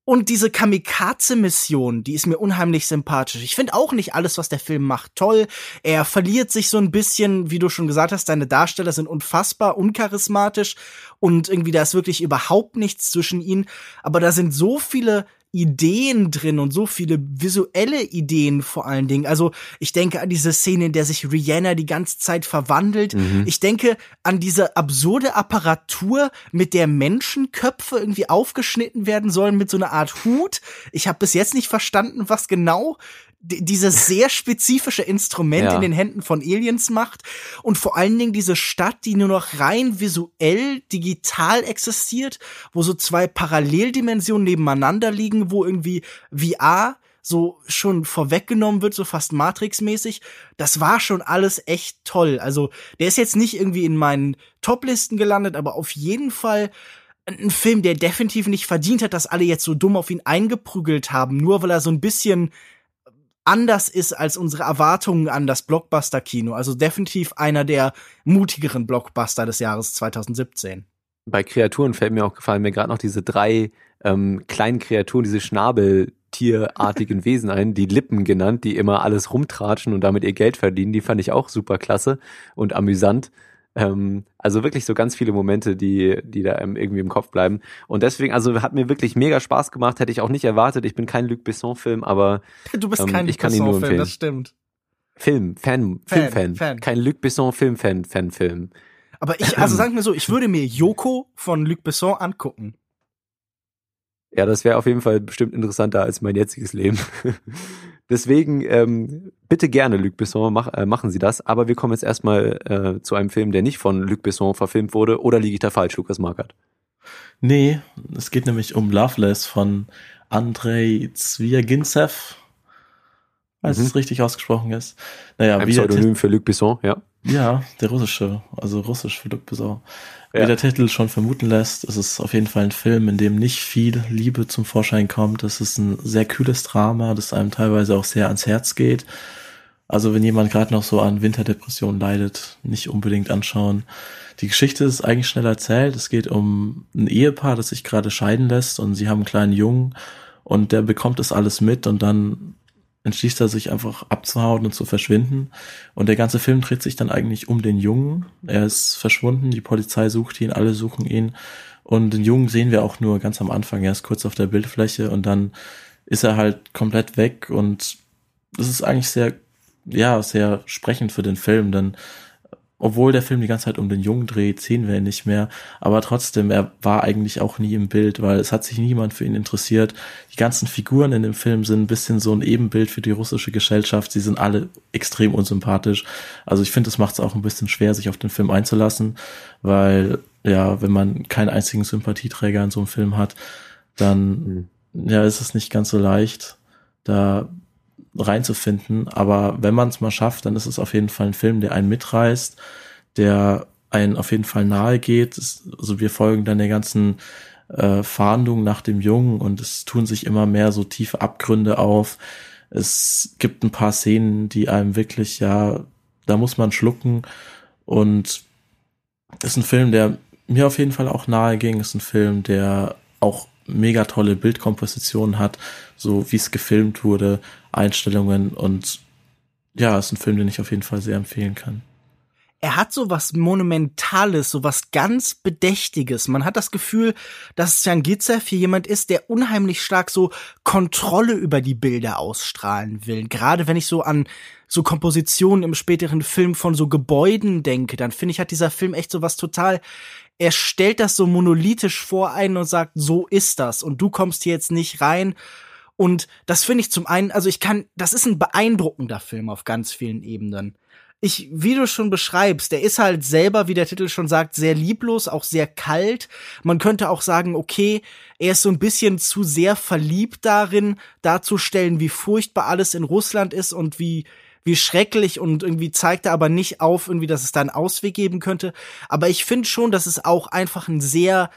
Und diese Kamikaze-Mission, die ist mir unheimlich sympathisch. Ich finde auch nicht alles, was der Film macht, toll. Er verliert sich so ein bisschen, wie du schon gesagt hast, deine Darsteller sind unfassbar uncharismatisch und irgendwie da ist wirklich überhaupt nichts zwischen ihnen. Aber da sind so viele Ideen drin und so viele visuelle Ideen vor allen Dingen. Also ich denke an diese Szene, in der sich Rihanna die ganze Zeit verwandelt. Mhm. Ich denke an diese absurde Apparatur, mit der Menschenköpfe irgendwie aufgeschnitten werden sollen mit so einer Art Hut. Ich habe bis jetzt nicht verstanden, was genau dieses sehr spezifische Instrument ja. in den Händen von Aliens macht und vor allen Dingen diese Stadt, die nur noch rein visuell, digital existiert, wo so zwei Paralleldimensionen nebeneinander liegen, wo irgendwie VR so schon vorweggenommen wird, so fast Matrix-mäßig. Das war schon alles echt toll. Also, der ist jetzt nicht irgendwie in meinen Top-Listen gelandet, aber auf jeden Fall ein Film, der definitiv nicht verdient hat, dass alle jetzt so dumm auf ihn eingeprügelt haben, nur weil er so ein bisschen anders ist als unsere Erwartungen an das Blockbuster-Kino. Also definitiv einer der mutigeren Blockbuster des Jahres 2017. Bei Kreaturen fällt mir auch gefallen mir gerade noch diese drei ähm, kleinen Kreaturen, diese Schnabeltierartigen Wesen ein, die Lippen genannt, die immer alles rumtratschen und damit ihr Geld verdienen. Die fand ich auch super klasse und amüsant. Ähm, also wirklich so ganz viele Momente, die, die da irgendwie im Kopf bleiben. Und deswegen, also hat mir wirklich mega Spaß gemacht, hätte ich auch nicht erwartet. Ich bin kein Luc Besson-Film, aber du bist ähm, kein ich kann ihn nur Besson-Fan, empfehlen. das stimmt. Film, Fan, Fan, Filmfan. Fan. Kein Luc Besson Filmfan, Fan-Film. Aber ich, also sagen wir so, ich würde mir Yoko von Luc Besson angucken. Ja, das wäre auf jeden Fall bestimmt interessanter als mein jetziges Leben. Deswegen ähm, bitte gerne, Luc Besson, mach, äh, machen Sie das. Aber wir kommen jetzt erstmal äh, zu einem Film, der nicht von Luc Besson verfilmt wurde. Oder liege ich da falsch, Lukas Markert? Nee, es geht nämlich um Loveless von Andrei Zwiagintsev. Falls Mhm. es richtig ausgesprochen ist. Naja, Ein Pseudonym für Luc Besson, ja. Ja, der russische, also russisch für Luc Besson. Ja. Wie der Titel schon vermuten lässt, ist es auf jeden Fall ein Film, in dem nicht viel Liebe zum Vorschein kommt. Es ist ein sehr kühles Drama, das einem teilweise auch sehr ans Herz geht. Also wenn jemand gerade noch so an Winterdepression leidet, nicht unbedingt anschauen. Die Geschichte ist eigentlich schnell erzählt. Es geht um ein Ehepaar, das sich gerade scheiden lässt und sie haben einen kleinen Jungen und der bekommt das alles mit und dann entschließt er sich einfach abzuhauen und zu verschwinden. Und der ganze Film dreht sich dann eigentlich um den Jungen. Er ist verschwunden, die Polizei sucht ihn, alle suchen ihn. Und den Jungen sehen wir auch nur ganz am Anfang. Er ist kurz auf der Bildfläche und dann ist er halt komplett weg. Und das ist eigentlich sehr, ja, sehr sprechend für den Film, denn obwohl der Film die ganze Zeit um den Jungen dreht, sehen wir ihn nicht mehr. Aber trotzdem, er war eigentlich auch nie im Bild, weil es hat sich niemand für ihn interessiert. Die ganzen Figuren in dem Film sind ein bisschen so ein Ebenbild für die russische Gesellschaft. Sie sind alle extrem unsympathisch. Also ich finde, es macht es auch ein bisschen schwer, sich auf den Film einzulassen, weil ja, wenn man keinen einzigen Sympathieträger in so einem Film hat, dann ja, ist es nicht ganz so leicht, da reinzufinden. Aber wenn man es mal schafft, dann ist es auf jeden Fall ein Film, der einen mitreißt, der einen auf jeden Fall nahe geht. Es- Also wir folgen dann der ganzen äh, Fahndung nach dem Jungen und es tun sich immer mehr so tiefe Abgründe auf. Es gibt ein paar Szenen, die einem wirklich, ja, da muss man schlucken und ist ein Film, der mir auf jeden Fall auch nahe ging. Ist ein Film, der auch mega tolle Bildkompositionen hat, so wie es gefilmt wurde, Einstellungen und ja, ist ein Film, den ich auf jeden Fall sehr empfehlen kann. er hat so was Monumentales, so was ganz Bedächtiges. Man hat das Gefühl, dass Jan Gitzev hier jemand ist, der unheimlich stark so Kontrolle über die Bilder ausstrahlen will. Gerade wenn ich so an so Kompositionen im späteren Film von so Gebäuden denke, dann finde ich, hat dieser Film echt so was total er stellt das so monolithisch vor einen und sagt, so ist das und du kommst hier jetzt nicht rein. Und das finde ich zum einen, also ich kann, das ist ein beeindruckender Film auf ganz vielen Ebenen ich, wie du schon beschreibst, der ist halt selber, wie der Titel schon sagt, sehr lieblos, auch sehr kalt. Man könnte auch sagen, okay, er ist so ein bisschen zu sehr verliebt darin, darzustellen, wie furchtbar alles in Russland ist und wie, wie schrecklich und irgendwie zeigt er aber nicht auf, irgendwie, dass es da einen Ausweg geben könnte. Aber ich finde schon, dass es auch einfach ein sehr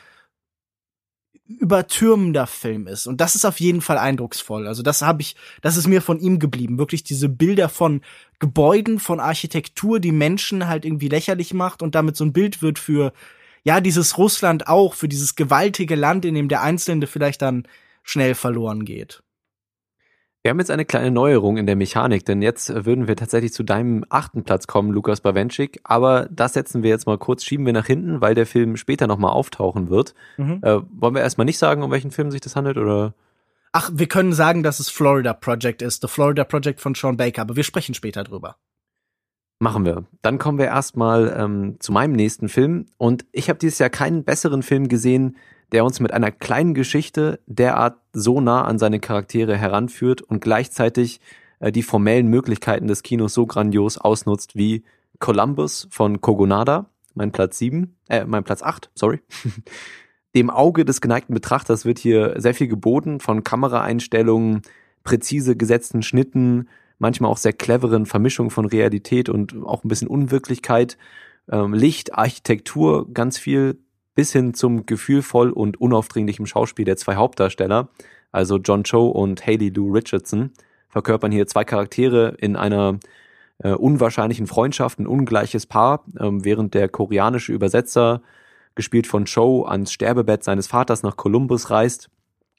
übertürmender Film ist. Und das ist auf jeden Fall eindrucksvoll. Also das habe ich, das ist mir von ihm geblieben. Wirklich diese Bilder von Gebäuden, von Architektur, die Menschen halt irgendwie lächerlich macht und damit so ein Bild wird für, ja, dieses Russland auch, für dieses gewaltige Land, in dem der Einzelne vielleicht dann schnell verloren geht. Wir haben jetzt eine kleine Neuerung in der Mechanik, denn jetzt äh, würden wir tatsächlich zu deinem achten Platz kommen, Lukas Bawenschik. Aber das setzen wir jetzt mal kurz, schieben wir nach hinten, weil der Film später nochmal auftauchen wird. Mhm. Äh, wollen wir erstmal nicht sagen, um welchen Film sich das handelt, oder? Ach, wir können sagen, dass es Florida Project ist, The Florida Project von Sean Baker, aber wir sprechen später drüber. Machen wir. Dann kommen wir erstmal ähm, zu meinem nächsten Film. Und ich habe dieses Jahr keinen besseren Film gesehen, der uns mit einer kleinen Geschichte derart so nah an seine Charaktere heranführt und gleichzeitig äh, die formellen Möglichkeiten des Kinos so grandios ausnutzt wie Columbus von Kogonada, mein Platz 7, äh, mein Platz 8, sorry. Dem Auge des geneigten Betrachters wird hier sehr viel geboten von Kameraeinstellungen, präzise gesetzten Schnitten, manchmal auch sehr cleveren Vermischungen von Realität und auch ein bisschen Unwirklichkeit, ähm, Licht, Architektur, ganz viel bis hin zum gefühlvoll und unaufdringlichen Schauspiel der zwei Hauptdarsteller, also John Cho und Haley Lou Richardson, verkörpern hier zwei Charaktere in einer äh, unwahrscheinlichen Freundschaft, ein ungleiches Paar, ähm, während der koreanische Übersetzer, gespielt von Cho, ans Sterbebett seines Vaters nach Columbus reist,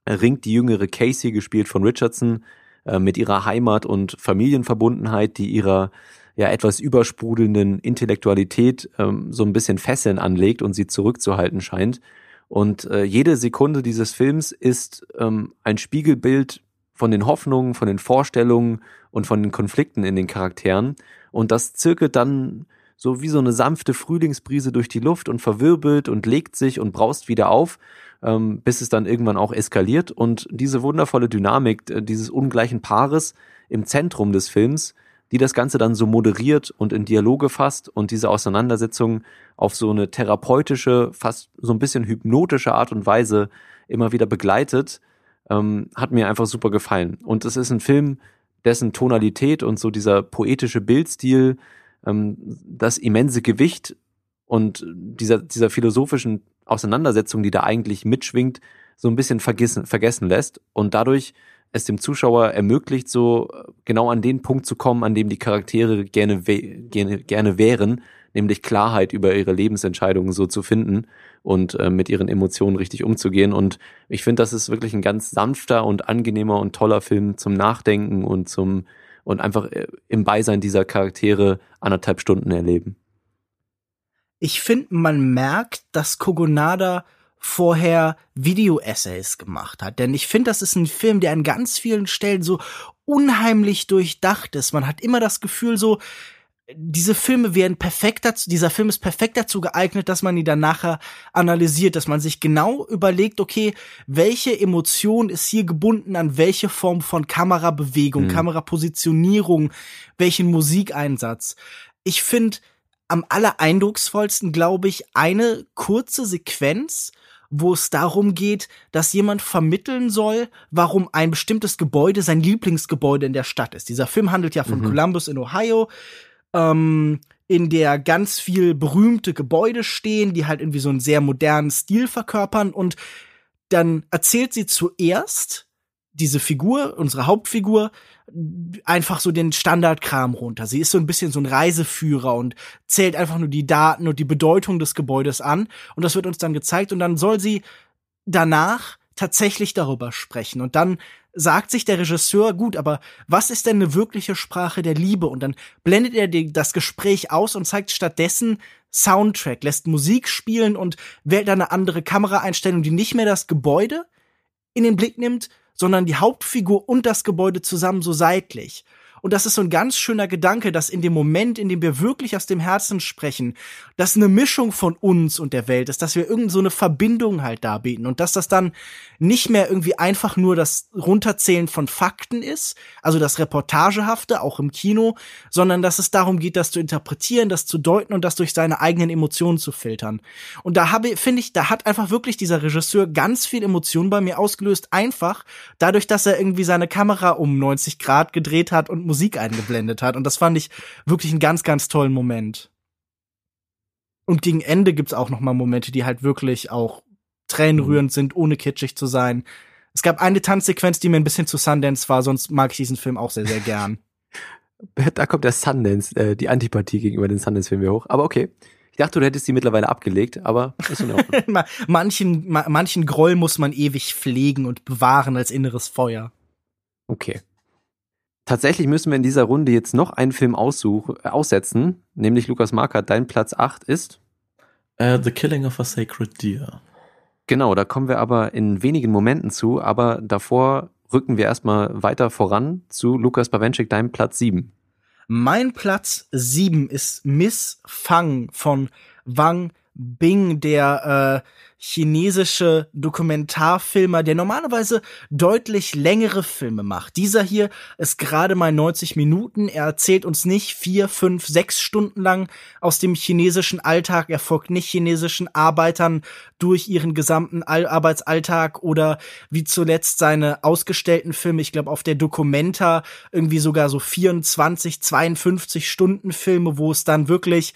ringt die jüngere Casey, gespielt von Richardson, äh, mit ihrer Heimat und Familienverbundenheit, die ihrer ja etwas übersprudelnden Intellektualität ähm, so ein bisschen Fesseln anlegt und sie zurückzuhalten scheint. Und äh, jede Sekunde dieses Films ist ähm, ein Spiegelbild von den Hoffnungen, von den Vorstellungen und von den Konflikten in den Charakteren. Und das zirkelt dann so wie so eine sanfte Frühlingsbrise durch die Luft und verwirbelt und legt sich und braust wieder auf, ähm, bis es dann irgendwann auch eskaliert. Und diese wundervolle Dynamik äh, dieses ungleichen Paares im Zentrum des Films, die das Ganze dann so moderiert und in Dialoge fasst und diese Auseinandersetzung auf so eine therapeutische, fast so ein bisschen hypnotische Art und Weise immer wieder begleitet, ähm, hat mir einfach super gefallen. Und es ist ein Film, dessen Tonalität und so dieser poetische Bildstil, ähm, das immense Gewicht und dieser, dieser philosophischen Auseinandersetzung, die da eigentlich mitschwingt, so ein bisschen vergessen, vergessen lässt und dadurch es dem Zuschauer ermöglicht, so genau an den Punkt zu kommen, an dem die Charaktere gerne, gerne, gerne wären, nämlich Klarheit über ihre Lebensentscheidungen so zu finden und äh, mit ihren Emotionen richtig umzugehen. Und ich finde, das ist wirklich ein ganz sanfter und angenehmer und toller Film zum Nachdenken und zum und einfach äh, im Beisein dieser Charaktere anderthalb Stunden erleben. Ich finde, man merkt, dass Kogonada vorher Video-Essays gemacht hat. Denn ich finde, das ist ein Film, der an ganz vielen Stellen so unheimlich durchdacht ist. Man hat immer das Gefühl so, diese Filme werden perfekt dazu, dieser Film ist perfekt dazu geeignet, dass man ihn dann nachher analysiert, dass man sich genau überlegt, okay, welche Emotion ist hier gebunden an welche Form von Kamerabewegung, mhm. Kamerapositionierung, welchen Musikeinsatz. Ich finde am allereindrucksvollsten, glaube ich, eine kurze Sequenz, wo es darum geht, dass jemand vermitteln soll, warum ein bestimmtes Gebäude sein Lieblingsgebäude in der Stadt ist. Dieser Film handelt ja von mhm. Columbus in Ohio ähm, in der ganz viel berühmte Gebäude stehen, die halt irgendwie so einen sehr modernen Stil verkörpern und dann erzählt sie zuerst diese Figur, unsere Hauptfigur, einfach so den Standardkram runter. Sie ist so ein bisschen so ein Reiseführer und zählt einfach nur die Daten und die Bedeutung des Gebäudes an und das wird uns dann gezeigt und dann soll sie danach tatsächlich darüber sprechen und dann sagt sich der Regisseur, gut, aber was ist denn eine wirkliche Sprache der Liebe? Und dann blendet er das Gespräch aus und zeigt stattdessen Soundtrack, lässt Musik spielen und wählt dann eine andere Kameraeinstellung, die nicht mehr das Gebäude in den Blick nimmt, sondern die Hauptfigur und das Gebäude zusammen so seitlich. Und das ist so ein ganz schöner Gedanke, dass in dem Moment, in dem wir wirklich aus dem Herzen sprechen, dass eine Mischung von uns und der Welt ist, dass wir irgend so eine Verbindung halt darbieten und dass das dann nicht mehr irgendwie einfach nur das Runterzählen von Fakten ist, also das Reportagehafte, auch im Kino, sondern dass es darum geht, das zu interpretieren, das zu deuten und das durch seine eigenen Emotionen zu filtern. Und da habe, finde ich, da hat einfach wirklich dieser Regisseur ganz viel Emotion bei mir ausgelöst, einfach dadurch, dass er irgendwie seine Kamera um 90 Grad gedreht hat und Musik eingeblendet hat. Und das fand ich wirklich einen ganz, ganz tollen Moment. Und gegen Ende gibt's auch noch mal Momente, die halt wirklich auch tränenrührend mhm. sind, ohne kitschig zu sein. Es gab eine Tanzsequenz, die mir ein bisschen zu Sundance war, sonst mag ich diesen Film auch sehr, sehr gern. Da kommt der Sundance, äh, die Antipathie gegenüber den Sundance-Filmen hoch. Aber okay. Ich dachte, du hättest die mittlerweile abgelegt, aber ist in Ordnung. manchen, manchen Groll muss man ewig pflegen und bewahren als inneres Feuer. Okay. Tatsächlich müssen wir in dieser Runde jetzt noch einen Film aussuchen, äh, aussetzen, nämlich Lukas Marker, dein Platz 8 ist uh, The Killing of a Sacred Deer. Genau, da kommen wir aber in wenigen Momenten zu, aber davor rücken wir erstmal weiter voran zu Lukas Bawenschik, deinem Platz 7. Mein Platz 7 ist Miss Fang von Wang Bing, der äh, chinesische Dokumentarfilmer, der normalerweise deutlich längere Filme macht. Dieser hier ist gerade mal 90 Minuten. Er erzählt uns nicht vier, fünf, sechs Stunden lang aus dem chinesischen Alltag. Er folgt nicht chinesischen Arbeitern durch ihren gesamten Arbeitsalltag oder wie zuletzt seine ausgestellten Filme. Ich glaube, auf der Documenta irgendwie sogar so 24, 52 Stunden Filme, wo es dann wirklich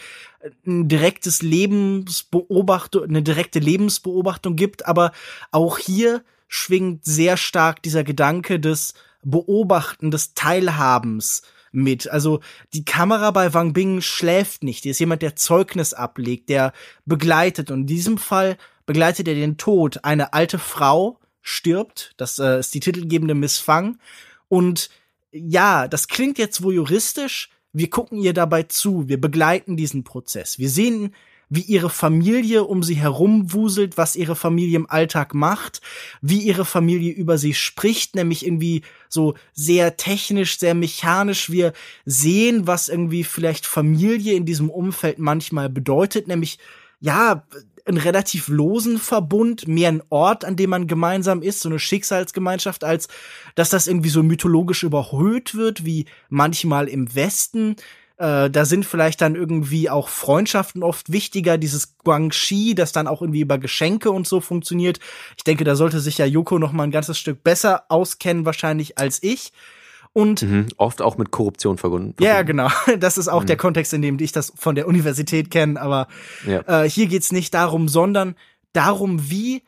ein direktes Lebensbeobachtung, eine direkte Lebensbeobachtung gibt, aber auch hier schwingt sehr stark dieser Gedanke des Beobachten, des Teilhabens mit. Also die Kamera bei Wang Bing schläft nicht. Die ist jemand, der Zeugnis ablegt, der begleitet. Und in diesem Fall begleitet er den Tod. Eine alte Frau stirbt. Das äh, ist die titelgebende Miss Fang. Und ja, das klingt jetzt wohl juristisch, wir gucken ihr dabei zu, wir begleiten diesen Prozess. Wir sehen, wie ihre Familie um sie herum wuselt, was ihre Familie im Alltag macht, wie ihre Familie über sie spricht, nämlich irgendwie so sehr technisch, sehr mechanisch. Wir sehen, was irgendwie vielleicht Familie in diesem Umfeld manchmal bedeutet, nämlich ja, einen relativ losen Verbund, mehr ein Ort, an dem man gemeinsam ist, so eine Schicksalsgemeinschaft, als dass das irgendwie so mythologisch überhöht wird, wie manchmal im Westen. Äh, da sind vielleicht dann irgendwie auch Freundschaften oft wichtiger, dieses Guangxi, das dann auch irgendwie über Geschenke und so funktioniert. Ich denke, da sollte sich ja Yoko noch mal ein ganzes Stück besser auskennen wahrscheinlich als ich. Und mhm, oft auch mit Korruption verbunden. Ja, genau. Das ist auch mhm. der Kontext, in dem ich das von der Universität kenne. Aber ja. äh, hier geht's nicht darum, sondern darum, wie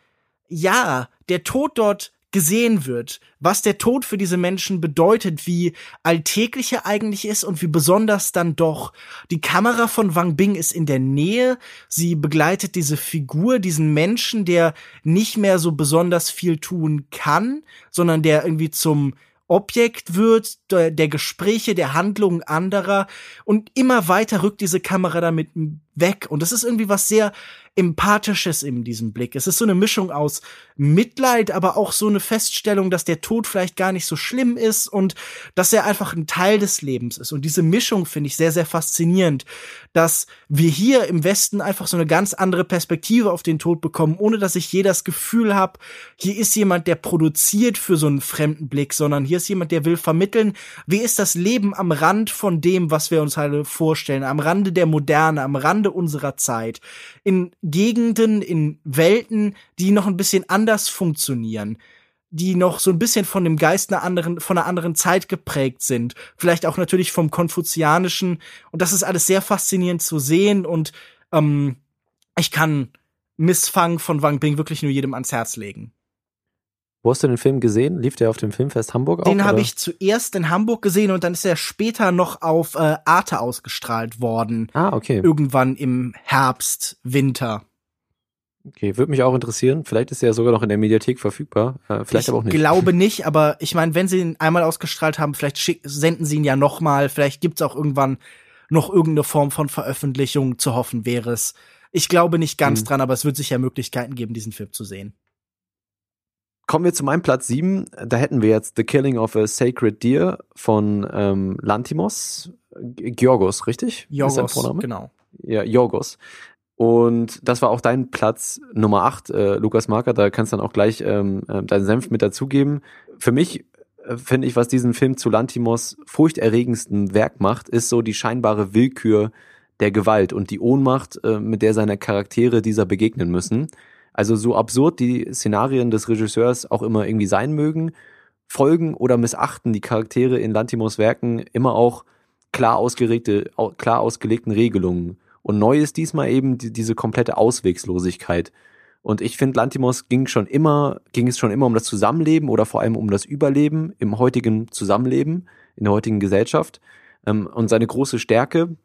ja der Tod dort gesehen wird, was der Tod für diese Menschen bedeutet, wie alltäglich er eigentlich ist und wie besonders dann doch. Die Kamera von Wang Bing ist in der Nähe, sie begleitet diese Figur, diesen Menschen, der nicht mehr so besonders viel tun kann, sondern der irgendwie zum Objekt wird, der, der Gespräche, der Handlungen anderer und immer weiter rückt diese Kamera damit weg. Und das ist irgendwie was sehr Empathisches in diesem Blick. Es ist so eine Mischung aus Mitleid, aber auch so eine Feststellung, dass der Tod vielleicht gar nicht so schlimm ist und dass er einfach ein Teil des Lebens ist. Und diese Mischung finde ich sehr, sehr faszinierend, dass wir hier im Westen einfach so eine ganz andere Perspektive auf den Tod bekommen, ohne dass ich je das Gefühl habe, hier ist jemand, der produziert für so einen fremden Blick, sondern hier ist jemand, der will vermitteln, wie ist das Leben am Rand von dem, was wir uns halt vorstellen, am Rande der Moderne, am Rande unserer Zeit. In Gegenden, in Welten, die noch ein bisschen anders funktionieren die noch so ein bisschen von dem Geist einer anderen, von einer anderen Zeit geprägt sind. Vielleicht auch natürlich vom Konfuzianischen. Und das ist alles sehr faszinierend zu sehen. Und ähm, ich kann Missfang von Wang Bing wirklich nur jedem ans Herz legen. Wo hast du den Film gesehen? Lief der auf dem Filmfest Hamburg auch? Den habe ich zuerst in Hamburg gesehen und dann ist er später noch auf äh, Arte ausgestrahlt worden. Ah, okay. Irgendwann im Herbst, Winter. Okay, würde mich auch interessieren. Vielleicht ist er ja sogar noch in der Mediathek verfügbar. Äh, vielleicht ich aber auch nicht. Ich glaube nicht, aber ich meine, wenn sie ihn einmal ausgestrahlt haben, vielleicht senden sie ihn ja noch mal. Vielleicht gibt's auch irgendwann noch irgendeine Form von Veröffentlichung zu hoffen wäre es. Ich glaube nicht ganz hm. dran, aber es wird sicher Möglichkeiten geben, diesen Film zu sehen. Kommen wir zu meinem Platz 7. Da hätten wir jetzt The Killing of a Sacred Deer von ähm, Lantimos. Georgos, richtig? Georgos, genau. Ja, Georgos. Und das war auch dein Platz Nummer 8, äh, Lukas Marker. Da kannst du dann auch gleich ähm, äh, deinen Senf mit dazugeben. Für mich äh, finde ich, was diesen Film zu Lantimos furchterregendsten Werk macht, ist so die scheinbare Willkür der Gewalt und die Ohnmacht, äh, mit der seine Charaktere dieser begegnen müssen. Also so absurd die Szenarien des Regisseurs auch immer irgendwie sein mögen, folgen oder missachten die Charaktere in Lantimos Werken immer auch klar ausgeregte, klar ausgelegten Regelungen. Und neu ist diesmal eben die, diese komplette Auswegslosigkeit. Und ich finde, Lantimos ging schon immer, ging es schon immer um das Zusammenleben oder vor allem um das Überleben im heutigen Zusammenleben, in der heutigen Gesellschaft. Ähm, und seine große Stärke,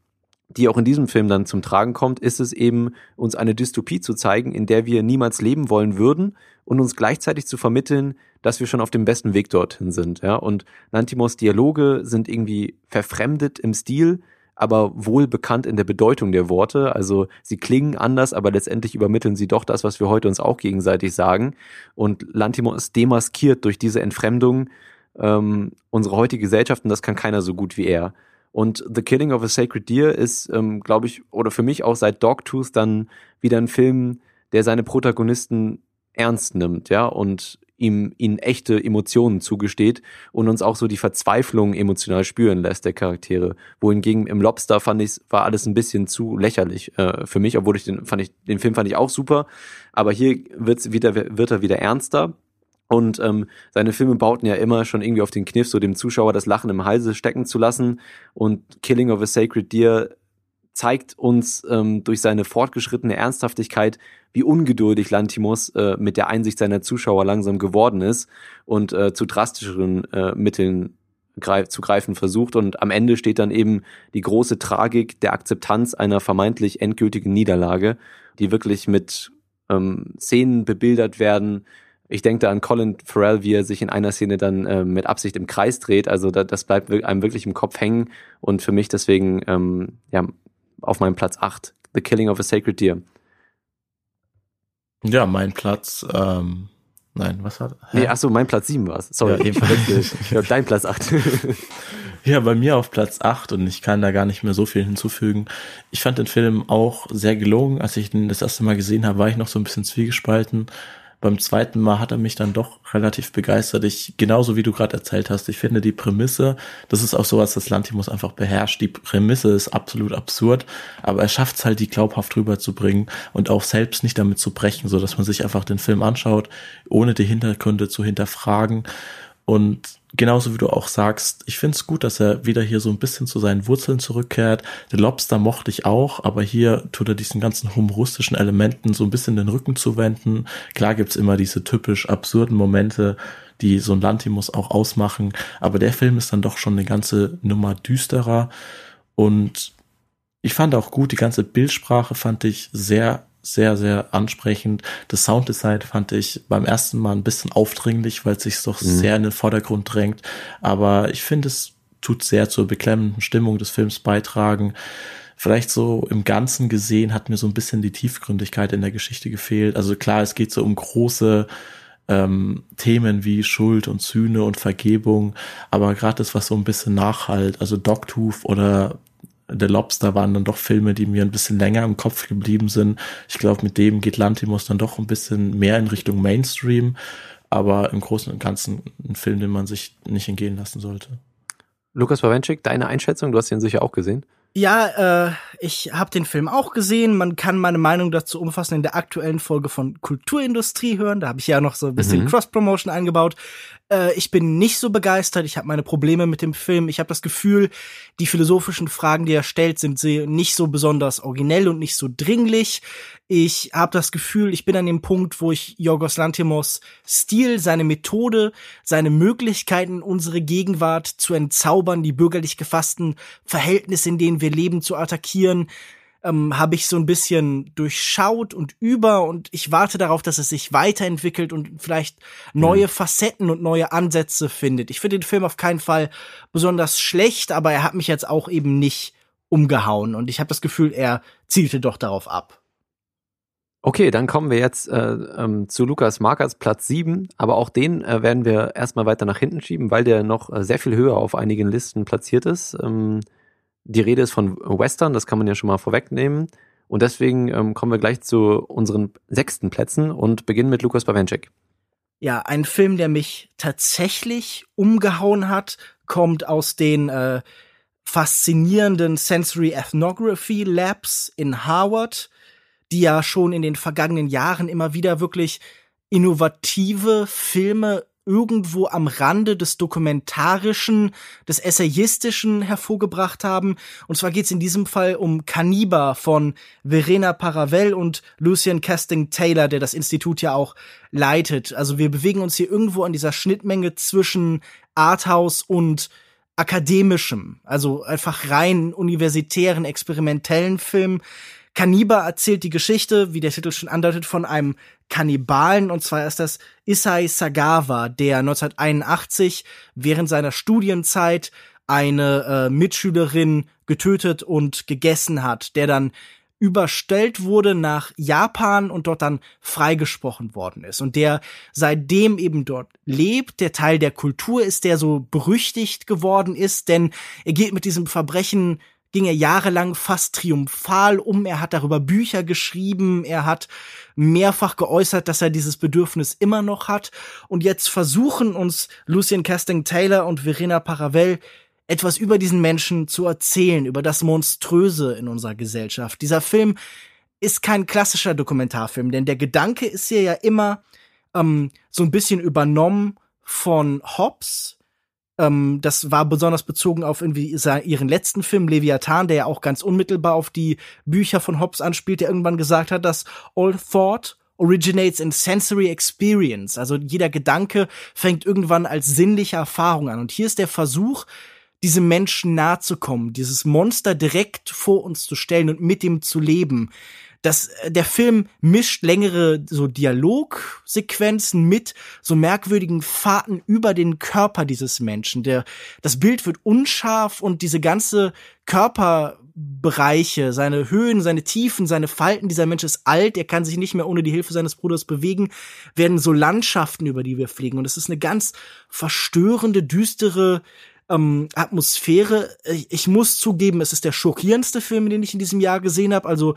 die auch in diesem Film dann zum Tragen kommt, ist es eben, uns eine Dystopie zu zeigen, in der wir niemals leben wollen würden und uns gleichzeitig zu vermitteln, dass wir schon auf dem besten Weg dorthin sind. Ja? Und Lantimos Dialoge sind irgendwie verfremdet im Stil, aber wohl bekannt in der Bedeutung der Worte. Also sie klingen anders, aber letztendlich übermitteln sie doch das, was wir heute uns auch gegenseitig sagen. Und Lantimos demaskiert durch diese Entfremdung ähm, unsere heutige Gesellschaft und das kann keiner so gut wie er. Und The Killing of a Sacred Deer ist, ähm, glaube ich, oder für mich auch seit Dogtooth dann wieder ein Film, der seine Protagonisten ernst nimmt, ja, und ihm ihnen echte Emotionen zugesteht und uns auch so die Verzweiflung emotional spüren lässt der Charaktere. Wohingegen im Lobster fand ich war alles ein bisschen zu lächerlich äh, für mich, obwohl ich den fand ich den Film fand ich auch super, aber hier wird's wieder wird er wieder ernster. Und ähm, seine Filme bauten ja immer schon irgendwie auf den Kniff, so dem Zuschauer das Lachen im Halse stecken zu lassen. Und Killing of a Sacred Deer zeigt uns ähm, durch seine fortgeschrittene Ernsthaftigkeit, wie ungeduldig Lantimos äh, mit der Einsicht seiner Zuschauer langsam geworden ist und äh, zu drastischeren äh, Mitteln greif zu greifen versucht. Und am Ende steht dann eben die große Tragik der Akzeptanz einer vermeintlich endgültigen Niederlage, die wirklich mit ähm, Szenen bebildert werden. Ich denke da an Colin Farrell, wie er sich in einer Szene dann äh, mit Absicht im Kreis dreht. Also da, das bleibt einem wirklich im Kopf hängen und für mich deswegen ähm, ja, auf meinem Platz 8, The Killing of a Sacred Deer. Ja, mein Platz, ähm, nein, was hat? Hä? Nee, ach so, mein Platz 7 war es. Sorry, ja, eben ja, dein Platz 8. ja, bei mir auf Platz 8 und ich kann da gar nicht mehr so viel hinzufügen. Ich fand den Film auch sehr gelungen. Als ich ihn das erste Mal gesehen habe, war ich noch so ein bisschen zwiegespalten beim zweiten Mal hat er mich dann doch relativ begeistert. Ich, genauso wie du gerade erzählt hast, ich finde die Prämisse, das ist auch sowas, das Lantimos einfach beherrscht. Die Prämisse ist absolut absurd, aber er schafft es halt, die glaubhaft rüberzubringen und auch selbst nicht damit zu brechen, so dass man sich einfach den Film anschaut, ohne die Hintergründe zu hinterfragen. Und genauso wie du auch sagst, ich finde es gut, dass er wieder hier so ein bisschen zu seinen Wurzeln zurückkehrt. Den Lobster mochte ich auch, aber hier tut er diesen ganzen humoristischen Elementen so ein bisschen den Rücken zu wenden. Klar gibt's immer diese typisch absurden Momente, die so ein Lantimus auch ausmachen, aber der Film ist dann doch schon eine ganze Nummer düsterer und ich fand auch gut, die ganze Bildsprache fand ich sehr sehr, sehr ansprechend. Das Sounddesign fand ich beim ersten Mal ein bisschen aufdringlich, weil es sich doch mhm. sehr in den Vordergrund drängt. Aber ich finde, es tut sehr zur beklemmenden Stimmung des Films beitragen. Vielleicht so im Ganzen gesehen hat mir so ein bisschen die Tiefgründigkeit in der Geschichte gefehlt. Also klar, es geht so um große ähm, Themen wie Schuld und Sühne und Vergebung, aber gerade das, was so ein bisschen nachhalt, also Dogtooth oder The Lobster waren dann doch Filme, die mir ein bisschen länger im Kopf geblieben sind. Ich glaube, mit dem geht Lantimos dann doch ein bisschen mehr in Richtung Mainstream, aber im Großen und Ganzen ein Film, den man sich nicht entgehen lassen sollte. Lukas Pawenschik, deine Einschätzung, du hast ihn sicher auch gesehen. Ja, äh, ich habe den Film auch gesehen. Man kann meine Meinung dazu umfassen in der aktuellen Folge von Kulturindustrie hören. Da habe ich ja noch so ein bisschen mhm. Cross-Promotion eingebaut. Äh, ich bin nicht so begeistert. Ich habe meine Probleme mit dem Film. Ich habe das Gefühl, die philosophischen Fragen, die er stellt, sind nicht so besonders originell und nicht so dringlich. Ich habe das Gefühl, ich bin an dem Punkt, wo ich Jorgos Lantimos Stil, seine Methode, seine Möglichkeiten, unsere Gegenwart zu entzaubern, die bürgerlich gefassten Verhältnisse, in denen wir leben, zu attackieren, ähm, habe ich so ein bisschen durchschaut und über und ich warte darauf, dass es sich weiterentwickelt und vielleicht neue mhm. Facetten und neue Ansätze findet. Ich finde den Film auf keinen Fall besonders schlecht, aber er hat mich jetzt auch eben nicht umgehauen und ich habe das Gefühl, er zielte doch darauf ab. Okay, dann kommen wir jetzt äh, ähm, zu Lukas Markers Platz 7, aber auch den äh, werden wir erstmal weiter nach hinten schieben, weil der noch äh, sehr viel höher auf einigen Listen platziert ist. Ähm, die Rede ist von Western, das kann man ja schon mal vorwegnehmen. Und deswegen ähm, kommen wir gleich zu unseren sechsten Plätzen und beginnen mit Lukas Bawenschek. Ja, ein Film, der mich tatsächlich umgehauen hat, kommt aus den äh, faszinierenden Sensory Ethnography Labs in Harvard, die ja schon in den vergangenen Jahren immer wieder wirklich innovative Filme irgendwo am Rande des Dokumentarischen, des Essayistischen hervorgebracht haben. Und zwar geht es in diesem Fall um Cannibal von Verena Paravel und Lucian Casting Taylor, der das Institut ja auch leitet. Also wir bewegen uns hier irgendwo an dieser Schnittmenge zwischen Arthouse und akademischem, also einfach rein universitären, experimentellen Film. Kanniba erzählt die Geschichte, wie der Titel schon andeutet, von einem Kannibalen. Und zwar ist das Isai Sagawa, der 1981 während seiner Studienzeit eine äh, Mitschülerin getötet und gegessen hat, der dann überstellt wurde nach Japan und dort dann freigesprochen worden ist und der seitdem eben dort lebt, der Teil der Kultur ist, der so berüchtigt geworden ist, denn er geht mit diesem Verbrechen ging er jahrelang fast triumphal um. Er hat darüber Bücher geschrieben. Er hat mehrfach geäußert, dass er dieses Bedürfnis immer noch hat. Und jetzt versuchen uns Lucien Casting Taylor und Verena Paravel etwas über diesen Menschen zu erzählen, über das Monströse in unserer Gesellschaft. Dieser Film ist kein klassischer Dokumentarfilm, denn der Gedanke ist hier ja immer ähm, so ein bisschen übernommen von Hobbes. Ähm, das war besonders bezogen auf irgendwie ihren letzten Film Leviathan, der ja auch ganz unmittelbar auf die Bücher von Hobbes anspielt, der irgendwann gesagt hat, dass all thought originates in sensory experience. Also jeder Gedanke fängt irgendwann als sinnliche Erfahrung an. Und hier ist der Versuch, diesem Menschen nahe zu kommen, dieses Monster direkt vor uns zu stellen und mit ihm zu leben. Das, äh, der Film mischt längere so Dialogsequenzen mit so merkwürdigen Fahrten über den Körper dieses Menschen. Der, das Bild wird unscharf und diese ganze Körperbereiche, seine Höhen, seine Tiefen, seine Falten, dieser Mensch ist alt, er kann sich nicht mehr ohne die Hilfe seines Bruders bewegen, werden so Landschaften, über die wir fliegen. Und es ist eine ganz verstörende, düstere ähm, Atmosphäre. Ich, ich, muss zugeben, es ist der schockierendste Film, den ich in diesem Jahr gesehen habe. Also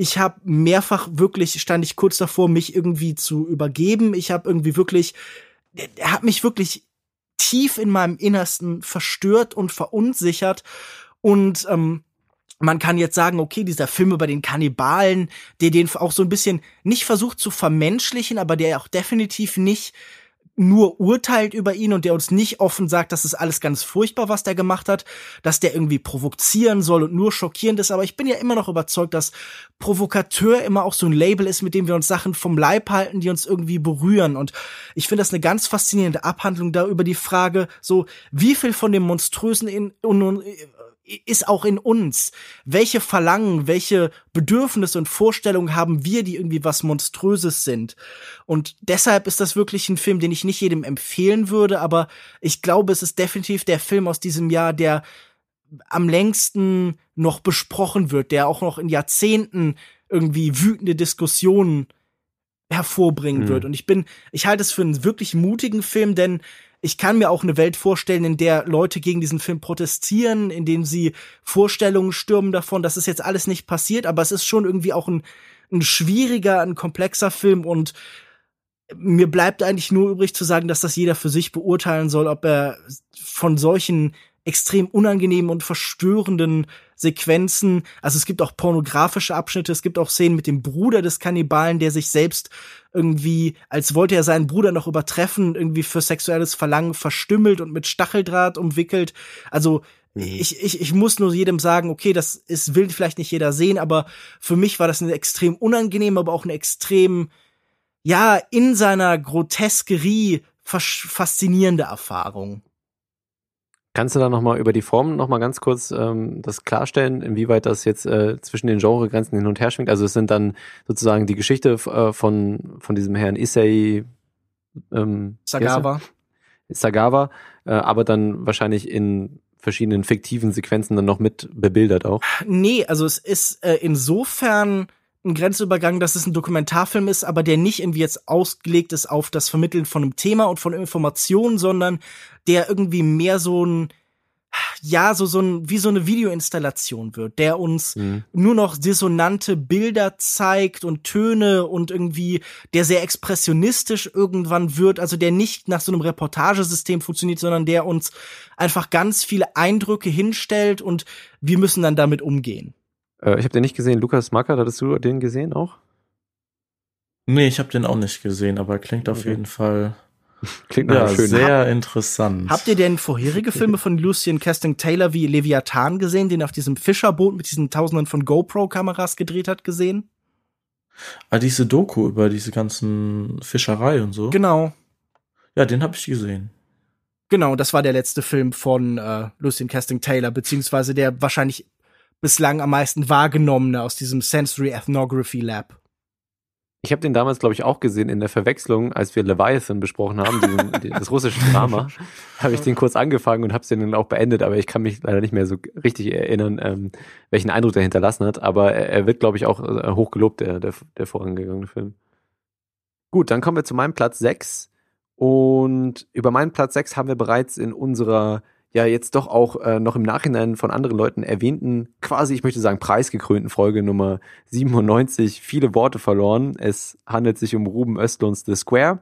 ich habe mehrfach wirklich stand ich kurz davor, mich irgendwie zu übergeben. Ich habe irgendwie wirklich, er hat mich wirklich tief in meinem Innersten verstört und verunsichert und ähm, man kann jetzt sagen, okay, dieser Film über den Kannibalen, der den auch so ein bisschen nicht versucht zu vermenschlichen, aber der auch definitiv nicht nur urteilt über ihn und der uns nicht offen sagt, das ist alles ganz furchtbar, was der gemacht hat, dass der irgendwie provozieren soll und nur schockierend ist. Aber ich bin ja immer noch überzeugt, dass Provokateur immer auch so ein Label ist, mit dem wir uns Sachen vom Leib halten, die uns irgendwie berühren. Und ich finde das eine ganz faszinierende Abhandlung da über die Frage, so, wie viel von dem Monströsen in, in, ist auch in uns. Welche Verlangen, welche Bedürfnisse und Vorstellungen haben wir, die irgendwie was Monströses sind? Und deshalb ist das wirklich ein Film, den ich nicht jedem empfehlen würde, aber ich glaube, es ist definitiv der Film aus diesem Jahr, der am längsten noch besprochen wird, der auch noch in Jahrzehnten irgendwie wütende Diskussionen hervorbringen mhm. wird. Und ich bin, ich halte es für einen wirklich mutigen Film, denn ich kann mir auch eine Welt vorstellen, in der Leute gegen diesen Film protestieren, in dem sie Vorstellungen stürmen davon. Das ist jetzt alles nicht passiert, aber es ist schon irgendwie auch ein, ein schwieriger, ein komplexer Film und mir bleibt eigentlich nur übrig zu sagen, dass das jeder für sich beurteilen soll, ob er von solchen extrem unangenehmen und verstörenden Sequenzen. Also es gibt auch pornografische Abschnitte, es gibt auch Szenen mit dem Bruder des Kannibalen, der sich selbst irgendwie, als wollte er seinen Bruder noch übertreffen, irgendwie für sexuelles Verlangen verstümmelt und mit Stacheldraht umwickelt. Also ich, ich, ich muss nur jedem sagen, okay, das ist, will vielleicht nicht jeder sehen, aber für mich war das eine extrem unangenehme, aber auch eine extrem, ja, in seiner Groteskerie faszinierende Erfahrung. Kannst du da nochmal über die Form nochmal ganz kurz ähm, das klarstellen, inwieweit das jetzt äh, zwischen den Genregrenzen hin und her schwingt? Also es sind dann sozusagen die Geschichte äh, von, von diesem Herrn Issei ähm, Sagawa. Sagawa, äh, aber dann wahrscheinlich in verschiedenen fiktiven Sequenzen dann noch mit bebildert auch. Nee, also es ist äh, insofern ein Grenzübergang, dass es ein Dokumentarfilm ist, aber der nicht irgendwie jetzt ausgelegt ist auf das Vermitteln von einem Thema und von Informationen, sondern der irgendwie mehr so ein ja, so, so ein, wie so eine Videoinstallation wird, der uns mhm. nur noch dissonante Bilder zeigt und Töne und irgendwie, der sehr expressionistisch irgendwann wird, also der nicht nach so einem Reportagesystem funktioniert, sondern der uns einfach ganz viele Eindrücke hinstellt und wir müssen dann damit umgehen. Äh, ich habe den nicht gesehen. Lukas Macker, hattest du den gesehen auch? Nee, ich habe den auch nicht gesehen, aber klingt auf okay. jeden Fall Klingt ja, schön. sehr interessant. Habt ihr denn vorherige Filme von Lucien Casting Taylor wie Leviathan gesehen, den auf diesem Fischerboot mit diesen Tausenden von GoPro-Kameras gedreht hat, gesehen? Ah, diese Doku über diese ganzen Fischerei und so. Genau. Ja, den habe ich gesehen. Genau, das war der letzte Film von äh, Lucien Casting Taylor, beziehungsweise der wahrscheinlich bislang am meisten wahrgenommene aus diesem Sensory Ethnography Lab. Ich habe den damals, glaube ich, auch gesehen in der Verwechslung, als wir Leviathan besprochen haben, diesen, das russische Drama. habe ich den kurz angefangen und habe den dann auch beendet, aber ich kann mich leider nicht mehr so richtig erinnern, ähm, welchen Eindruck der hinterlassen hat. Aber er, er wird, glaube ich, auch äh, hoch gelobt, der, der, der vorangegangene Film. Gut, dann kommen wir zu meinem Platz 6. Und über meinen Platz 6 haben wir bereits in unserer ja jetzt doch auch äh, noch im Nachhinein von anderen Leuten erwähnten, quasi, ich möchte sagen, preisgekrönten Folge Nummer 97 viele Worte verloren. Es handelt sich um Ruben Östlunds The Square.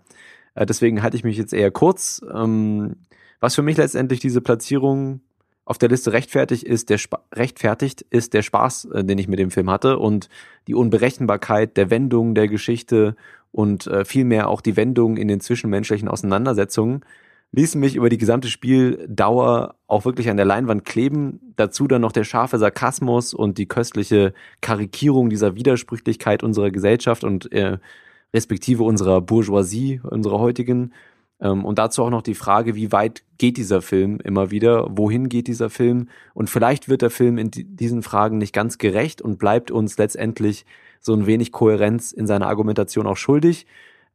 Äh, deswegen halte ich mich jetzt eher kurz. Ähm, was für mich letztendlich diese Platzierung auf der Liste rechtfertigt ist, der Sp rechtfertigt ist der Spaß, äh, den ich mit dem Film hatte und die Unberechenbarkeit der Wendung der Geschichte und äh, vielmehr auch die Wendung in den zwischenmenschlichen Auseinandersetzungen ließen mich über die gesamte Spieldauer auch wirklich an der Leinwand kleben. Dazu dann noch der scharfe Sarkasmus und die köstliche Karikierung dieser Widersprüchlichkeit unserer Gesellschaft und äh, respektive unserer Bourgeoisie, unserer heutigen. Ähm, und dazu auch noch die Frage, wie weit geht dieser Film immer wieder? Wohin geht dieser Film? Und vielleicht wird der Film in diesen Fragen nicht ganz gerecht und bleibt uns letztendlich so ein wenig Kohärenz in seiner Argumentation auch schuldig.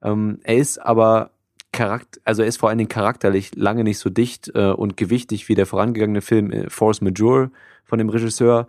Ähm, er ist aber Charakter, also er ist vor allen Dingen charakterlich lange nicht so dicht äh, und gewichtig wie der vorangegangene Film äh, Force Majeure von dem Regisseur.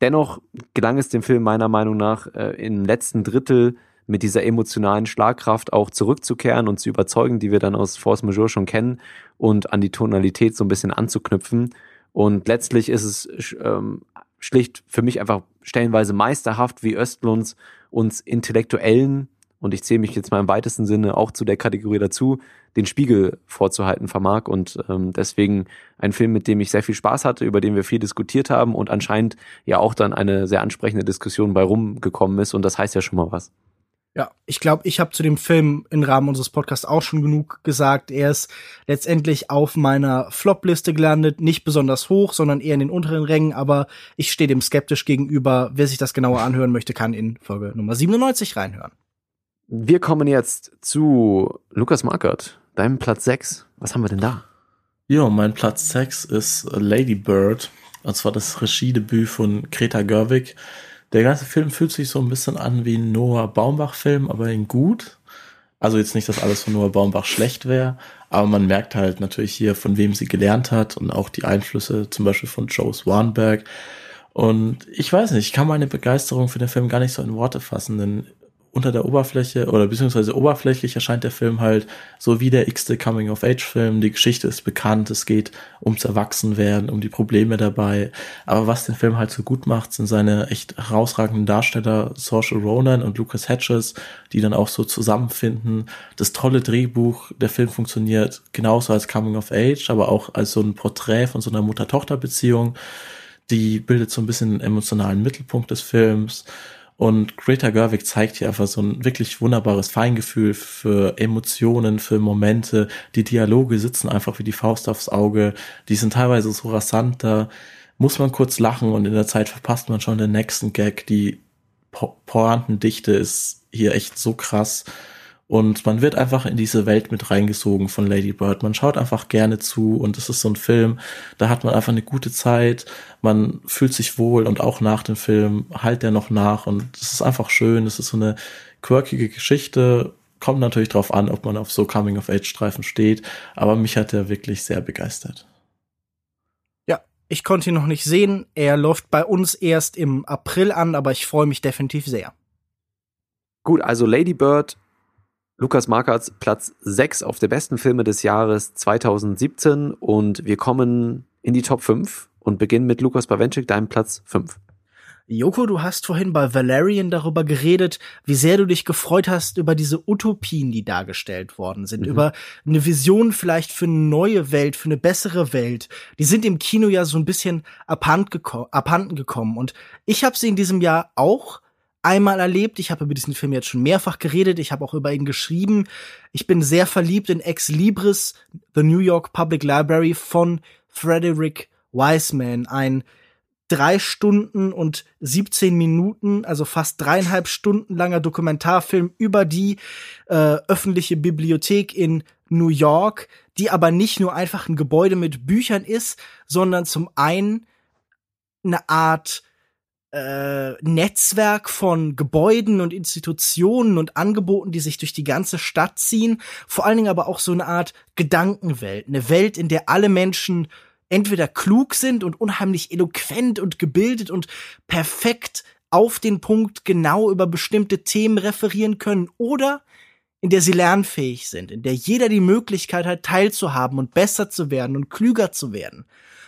Dennoch gelang es dem Film meiner Meinung nach äh, im letzten Drittel mit dieser emotionalen Schlagkraft auch zurückzukehren und zu überzeugen, die wir dann aus Force Majeure schon kennen und an die Tonalität so ein bisschen anzuknüpfen. Und letztlich ist es ähm, schlicht für mich einfach stellenweise meisterhaft, wie Östlunds uns Intellektuellen und ich zähle mich jetzt mal im weitesten Sinne auch zu der Kategorie dazu, den Spiegel vorzuhalten vermag. Und ähm, deswegen ein Film, mit dem ich sehr viel Spaß hatte, über den wir viel diskutiert haben und anscheinend ja auch dann eine sehr ansprechende Diskussion bei rumgekommen ist. Und das heißt ja schon mal was. Ja, ich glaube, ich habe zu dem Film im Rahmen unseres Podcasts auch schon genug gesagt. Er ist letztendlich auf meiner Flop-Liste gelandet, nicht besonders hoch, sondern eher in den unteren Rängen, aber ich stehe dem skeptisch gegenüber. Wer sich das genauer anhören möchte, kann in Folge Nummer 97 reinhören. Wir kommen jetzt zu Lukas Markert, deinem Platz 6. Was haben wir denn da? Ja, mein Platz 6 ist Lady Bird. Und zwar das Regiedebüt von Greta Gerwig. Der ganze Film fühlt sich so ein bisschen an wie ein Noah Baumbach-Film, aber in gut. Also jetzt nicht, dass alles von Noah Baumbach schlecht wäre, aber man merkt halt natürlich hier, von wem sie gelernt hat und auch die Einflüsse zum Beispiel von Joe Swanberg. Und ich weiß nicht, ich kann meine Begeisterung für den Film gar nicht so in Worte fassen, denn unter der Oberfläche oder beziehungsweise oberflächlich erscheint der Film halt so wie der x-te Coming-of-Age-Film. Die Geschichte ist bekannt, es geht ums Erwachsenwerden, um die Probleme dabei. Aber was den Film halt so gut macht, sind seine echt herausragenden Darsteller, Saoirse Ronan und Lucas Hedges, die dann auch so zusammenfinden. Das tolle Drehbuch, der Film funktioniert genauso als Coming-of-Age, aber auch als so ein Porträt von so einer Mutter-Tochter-Beziehung. Die bildet so ein bisschen den emotionalen Mittelpunkt des Films und Greta Gerwig zeigt hier einfach so ein wirklich wunderbares Feingefühl für Emotionen, für Momente. Die Dialoge sitzen einfach wie die Faust aufs Auge. Die sind teilweise so rasant, da muss man kurz lachen und in der Zeit verpasst man schon den nächsten Gag. Die po Pointendichte ist hier echt so krass. Und man wird einfach in diese Welt mit reingesogen von Lady Bird. Man schaut einfach gerne zu und es ist so ein Film, da hat man einfach eine gute Zeit, man fühlt sich wohl und auch nach dem Film halt der noch nach und es ist einfach schön, es ist so eine quirkige Geschichte, kommt natürlich drauf an, ob man auf so Coming-of-Age-Streifen steht, aber mich hat er wirklich sehr begeistert. Ja, ich konnte ihn noch nicht sehen, er läuft bei uns erst im April an, aber ich freue mich definitiv sehr. Gut, also Lady Bird Lukas Markerts Platz 6 auf der besten Filme des Jahres 2017 und wir kommen in die Top 5 und beginnen mit Lukas Bawenschik, deinem Platz 5. Joko, du hast vorhin bei Valerian darüber geredet, wie sehr du dich gefreut hast über diese Utopien, die dargestellt worden sind, mhm. über eine Vision vielleicht für eine neue Welt, für eine bessere Welt. Die sind im Kino ja so ein bisschen abhanden gekommen und ich habe sie in diesem Jahr auch einmal erlebt. Ich habe über diesen Film jetzt schon mehrfach geredet. Ich habe auch über ihn geschrieben. Ich bin sehr verliebt in Ex Libris, The New York Public Library von Frederick Wiseman. Ein drei Stunden und 17 Minuten, also fast dreieinhalb Stunden langer Dokumentarfilm über die äh, öffentliche Bibliothek in New York, die aber nicht nur einfach ein Gebäude mit Büchern ist, sondern zum einen eine Art äh, Netzwerk von Gebäuden und Institutionen und Angeboten, die sich durch die ganze Stadt ziehen. Vor allen Dingen aber auch so eine Art Gedankenwelt. Eine Welt, in der alle Menschen entweder klug sind und unheimlich eloquent und gebildet und perfekt auf den Punkt genau über bestimmte Themen referieren können oder in der sie lernfähig sind, in der jeder die Möglichkeit hat, teilzuhaben und besser zu werden und klüger zu werden.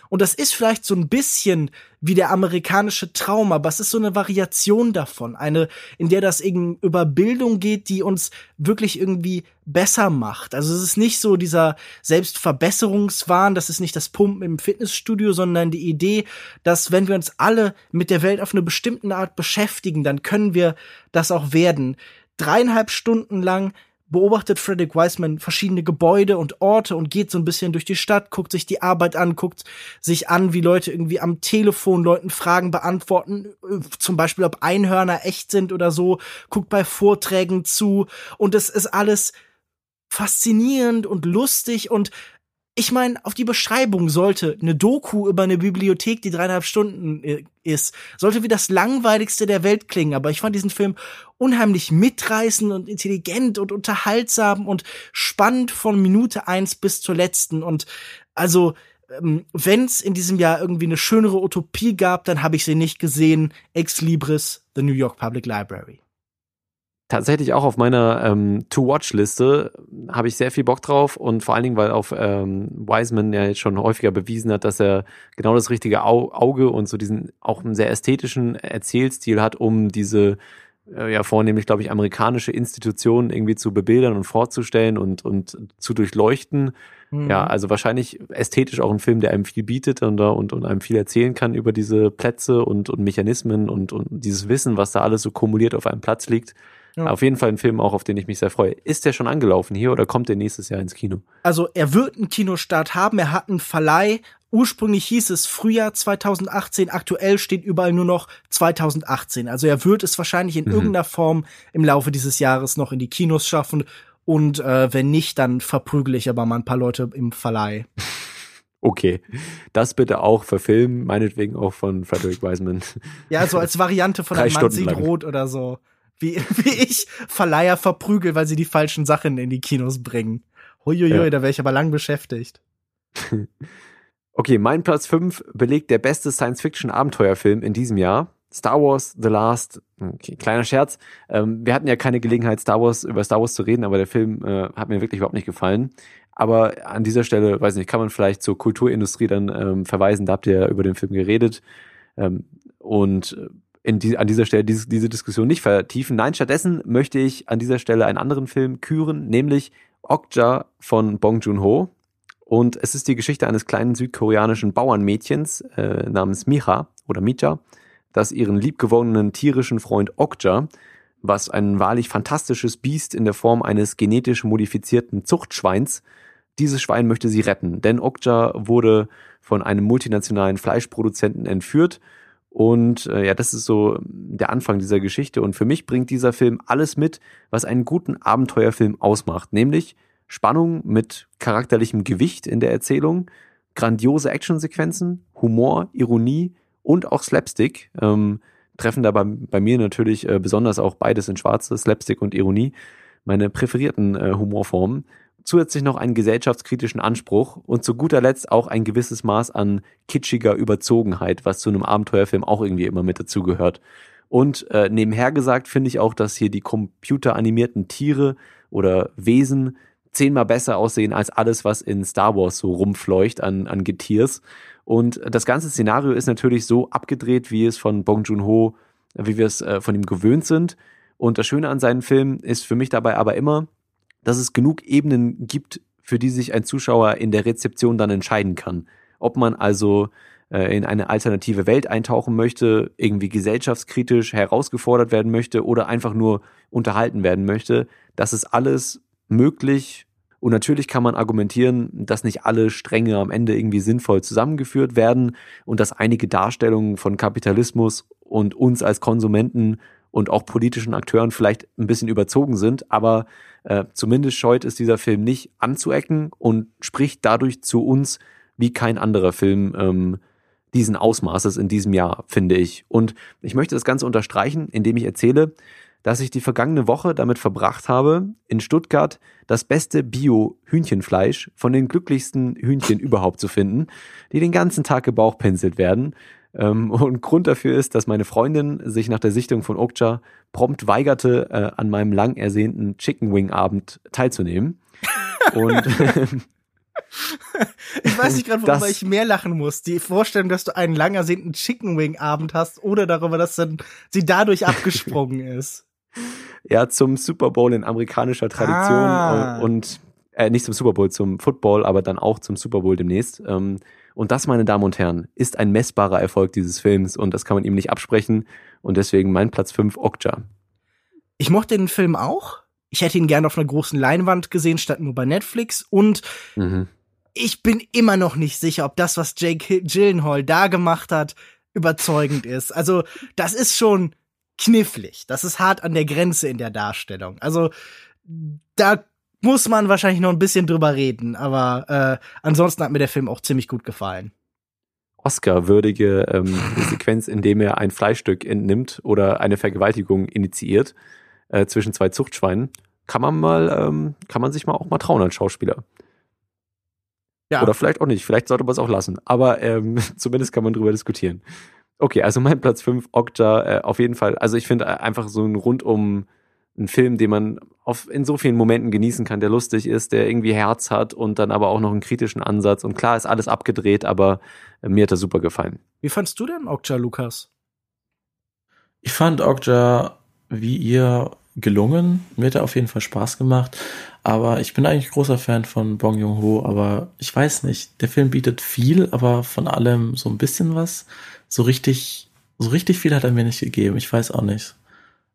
Und das ist vielleicht so ein bisschen wie der amerikanische Traum, aber es ist so eine Variation davon. Eine, in der das eben über Bildung geht, die uns wirklich irgendwie besser macht. Also es ist nicht so dieser Selbstverbesserungswahn, das ist nicht das Pumpen im Fitnessstudio, sondern die Idee, dass wenn wir uns alle mit der Welt auf eine bestimmte Art beschäftigen, dann können wir das auch werden. Dreieinhalb Stunden lang beobachtet Frederick Wiseman verschiedene Gebäude und Orte und geht so ein bisschen durch die Stadt, guckt sich die Arbeit an, guckt sich an, wie Leute irgendwie am Telefon Leuten Fragen beantworten, äh, zum Beispiel ob Einhörner echt sind oder so, guckt bei Vorträgen zu. Und es ist alles faszinierend und lustig und ich meine, auf die Beschreibung sollte eine Doku über eine Bibliothek, die dreieinhalb Stunden äh, ist, sollte wie das langweiligste der Welt klingen. Aber ich fand diesen Film unheimlich mitreißend und intelligent und unterhaltsam und spannend von Minute eins bis zur letzten. Und also, ähm, wenn es in diesem Jahr irgendwie eine schönere Utopie gab, dann habe ich sie nicht gesehen. Ex Libris, The New York Public Library tatsächlich auch auf meiner ähm, To-Watch-Liste habe ich sehr viel Bock drauf und vor allen Dingen, weil auf ähm, Wiseman ja jetzt schon häufiger bewiesen hat, dass er genau das richtige Au Auge und so diesen auch einen sehr ästhetischen Erzählstil hat, um diese äh, ja vornehmlich, glaube ich, amerikanische Institutionen irgendwie zu bebildern und vorzustellen und, und zu durchleuchten. Mhm. Ja, also wahrscheinlich ästhetisch auch ein Film, der einem viel bietet und, und, und einem viel erzählen kann über diese Plätze und, und Mechanismen und, und dieses Wissen, was da alles so kumuliert auf einem Platz liegt. Ja. Auf jeden Fall ein Film auch, auf den ich mich sehr freue. Ist der schon angelaufen hier oder kommt der nächstes Jahr ins Kino? Also er wird einen Kinostart haben. Er hat einen Verleih. Ursprünglich hieß es Frühjahr 2018. Aktuell steht überall nur noch 2018. Also er wird es wahrscheinlich in mhm. irgendeiner Form im Laufe dieses Jahres noch in die Kinos schaffen. Und äh, wenn nicht, dann verprügel ich aber mal ein paar Leute im Verleih. Okay, das bitte auch verfilmen, meinetwegen auch von Frederick Wiseman. Ja, so als Variante von einem Mann sieht rot oder so wie, wie ich Verleiher verprügel, weil sie die falschen Sachen in die Kinos bringen. Huiuiui, ja. da wäre ich aber lang beschäftigt. okay, mein Platz 5 belegt der beste Science-Fiction-Abenteuerfilm in diesem Jahr. Star Wars The Last, okay, kleiner Scherz. Ähm, wir hatten ja keine Gelegenheit, Star Wars über Star Wars zu reden, aber der Film äh, hat mir wirklich überhaupt nicht gefallen. Aber an dieser Stelle, weiß nicht, kann man vielleicht zur Kulturindustrie dann ähm, verweisen. Da habt ihr ja über den Film geredet. Ähm, und äh, in die, an dieser Stelle diese, diese Diskussion nicht vertiefen. Nein, stattdessen möchte ich an dieser Stelle einen anderen Film küren, nämlich Okja von Bong Joon-ho. Und es ist die Geschichte eines kleinen südkoreanischen Bauernmädchens äh, namens Micha oder Micha, das ihren liebgewonnenen tierischen Freund Okja, was ein wahrlich fantastisches Biest in der Form eines genetisch modifizierten Zuchtschweins, dieses Schwein möchte sie retten, denn Okja wurde von einem multinationalen Fleischproduzenten entführt und äh, ja, das ist so der Anfang dieser Geschichte. Und für mich bringt dieser Film alles mit, was einen guten Abenteuerfilm ausmacht. Nämlich Spannung mit charakterlichem Gewicht in der Erzählung, grandiose Actionsequenzen, Humor, Ironie und auch Slapstick. Ähm, treffen da bei, bei mir natürlich äh, besonders auch beides in Schwarze, Slapstick und Ironie, meine präferierten äh, Humorformen zusätzlich noch einen gesellschaftskritischen Anspruch und zu guter Letzt auch ein gewisses Maß an kitschiger Überzogenheit, was zu einem Abenteuerfilm auch irgendwie immer mit dazugehört. Und äh, nebenher gesagt finde ich auch, dass hier die computeranimierten Tiere oder Wesen zehnmal besser aussehen als alles, was in Star Wars so rumfleucht an, an Getiers. Und das ganze Szenario ist natürlich so abgedreht, wie es von Bong Joon-ho, wie wir es äh, von ihm gewöhnt sind. Und das Schöne an seinen Filmen ist für mich dabei aber immer, dass es genug Ebenen gibt, für die sich ein Zuschauer in der Rezeption dann entscheiden kann. Ob man also äh, in eine alternative Welt eintauchen möchte, irgendwie gesellschaftskritisch herausgefordert werden möchte oder einfach nur unterhalten werden möchte. Das ist alles möglich. Und natürlich kann man argumentieren, dass nicht alle Stränge am Ende irgendwie sinnvoll zusammengeführt werden und dass einige Darstellungen von Kapitalismus und uns als Konsumenten und auch politischen Akteuren vielleicht ein bisschen überzogen sind, aber äh, zumindest scheut es dieser Film nicht anzuecken und spricht dadurch zu uns wie kein anderer Film ähm, diesen Ausmaßes in diesem Jahr, finde ich. Und ich möchte das Ganze unterstreichen, indem ich erzähle, dass ich die vergangene Woche damit verbracht habe, in Stuttgart das beste Bio-Hühnchenfleisch von den glücklichsten Hühnchen überhaupt zu finden, die den ganzen Tag gebauchpinselt werden Ähm, und Grund dafür ist, dass meine Freundin sich nach der Sichtung von Okja prompt weigerte, äh, an meinem lang ersehnten Chicken Wing Abend teilzunehmen. und ich weiß nicht gerade, worüber das, ich mehr lachen muss. Die Vorstellung, dass du einen lang ersehnten Chicken Wing Abend hast oder darüber, dass dann sie dadurch abgesprungen ist. Ja, zum Super Bowl in amerikanischer Tradition ah. und äh, nicht zum Super Bowl, zum Football, aber dann auch zum Super Bowl demnächst. Ähm, und das, meine Damen und Herren, ist ein messbarer Erfolg dieses Films und das kann man ihm nicht absprechen. Und deswegen mein Platz 5, Okja. Ich mochte den Film auch. Ich hätte ihn gerne auf einer großen Leinwand gesehen, statt nur bei Netflix. Und mhm. ich bin immer noch nicht sicher, ob das, was Jake Gyllenhaal da gemacht hat, überzeugend ist. Also, das ist schon knifflig. Das ist hart an der Grenze in der Darstellung. Also, da muss man wahrscheinlich noch ein bisschen drüber reden, aber äh, ansonsten hat mir der Film auch ziemlich gut gefallen. Oscar-würdige ähm, Sequenz, in dem er ein Fleischstück entnimmt oder eine Vergewaltigung initiiert äh, zwischen zwei Zuchtschweinen, kann man mal, ähm, kann man sich mal auch mal trauen als Schauspieler. Ja. Oder vielleicht auch nicht, vielleicht sollte man es auch lassen. Aber ähm, zumindest kann man drüber diskutieren. Okay, also mein Platz 5, Okja, äh, auf jeden Fall. Also ich finde äh, einfach so ein rundum ein Film, den man auf, in so vielen Momenten genießen kann, der lustig ist, der irgendwie Herz hat und dann aber auch noch einen kritischen Ansatz. Und klar ist alles abgedreht, aber äh, mir hat er super gefallen. Wie fandst du denn Okja, Lukas? Ich fand Okja wie ihr gelungen. Mir hat er auf jeden Fall Spaß gemacht. Aber ich bin eigentlich großer Fan von Bong Joon-ho, aber ich weiß nicht. Der Film bietet viel, aber von allem so ein bisschen was. So richtig, so richtig viel hat er mir nicht gegeben. Ich weiß auch nicht.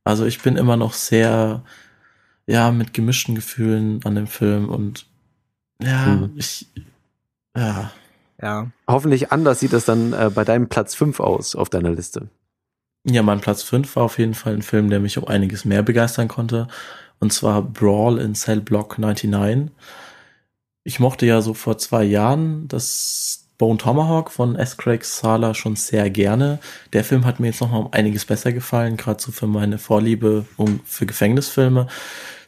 Also ich bin immer noch sehr, ja, mit gemischten Gefühlen an dem Film und ja, mhm. ich, ja. Ja. Hoffentlich anders sieht das dann äh, bei deinem Platz 5 aus auf deiner Liste. Ja, mein Platz 5 war auf jeden Fall ein Film, der mich um einiges mehr begeistern konnte. Und zwar Brawl in Cell Block 99. Ich mochte ja so vor zwei Jahren das Bone Tomahawk von S. Craig Sala schon sehr gerne. Der Film hat mir jetzt noch mal um einiges besser gefallen, gerade so für meine Vorliebe um, für Gefängnisfilme.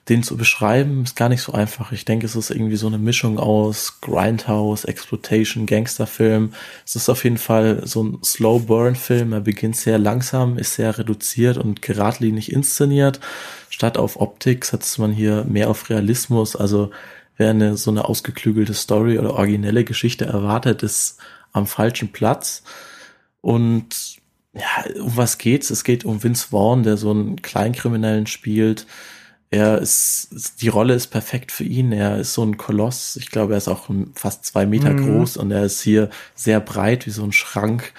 Den zu beschreiben ist gar nicht so einfach. Ich denke, es ist irgendwie so eine Mischung aus Grindhouse, Exploitation, Gangsterfilm. Es ist auf jeden Fall so ein Slow Burn Film. Er beginnt sehr langsam, ist sehr reduziert und geradlinig inszeniert. Statt auf Optik setzt man hier mehr auf Realismus. Also wer eine so eine ausgeklügelte Story oder originelle Geschichte erwartet, ist am falschen Platz. Und ja, um was geht's? Es geht um Vince Vaughn, der so einen Kleinkriminellen spielt. Er ist, die Rolle ist perfekt für ihn. Er ist so ein Koloss. Ich glaube, er ist auch fast zwei Meter mhm. groß und er ist hier sehr breit wie so ein Schrank.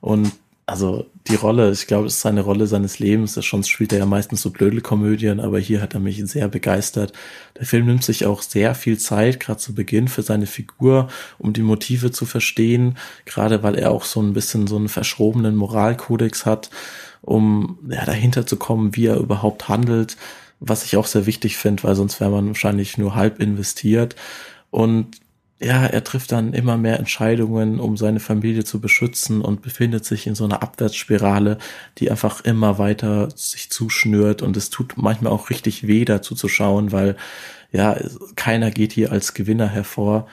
Und also die Rolle, ich glaube, es ist seine Rolle seines Lebens. Sonst spielt er ja meistens so Blödelkomödien, aber hier hat er mich sehr begeistert. Der Film nimmt sich auch sehr viel Zeit, gerade zu Beginn, für seine Figur, um die Motive zu verstehen, gerade weil er auch so ein bisschen so einen verschrobenen Moralkodex hat, um ja, dahinter zu kommen, wie er überhaupt handelt, was ich auch sehr wichtig finde, weil sonst wäre man wahrscheinlich nur halb investiert. Und ja, er trifft dann immer mehr Entscheidungen, um seine Familie zu beschützen und befindet sich in so einer Abwärtsspirale, die einfach immer weiter sich zuschnürt und es tut manchmal auch richtig weh dazu zu schauen, weil ja, keiner geht hier als Gewinner hervor.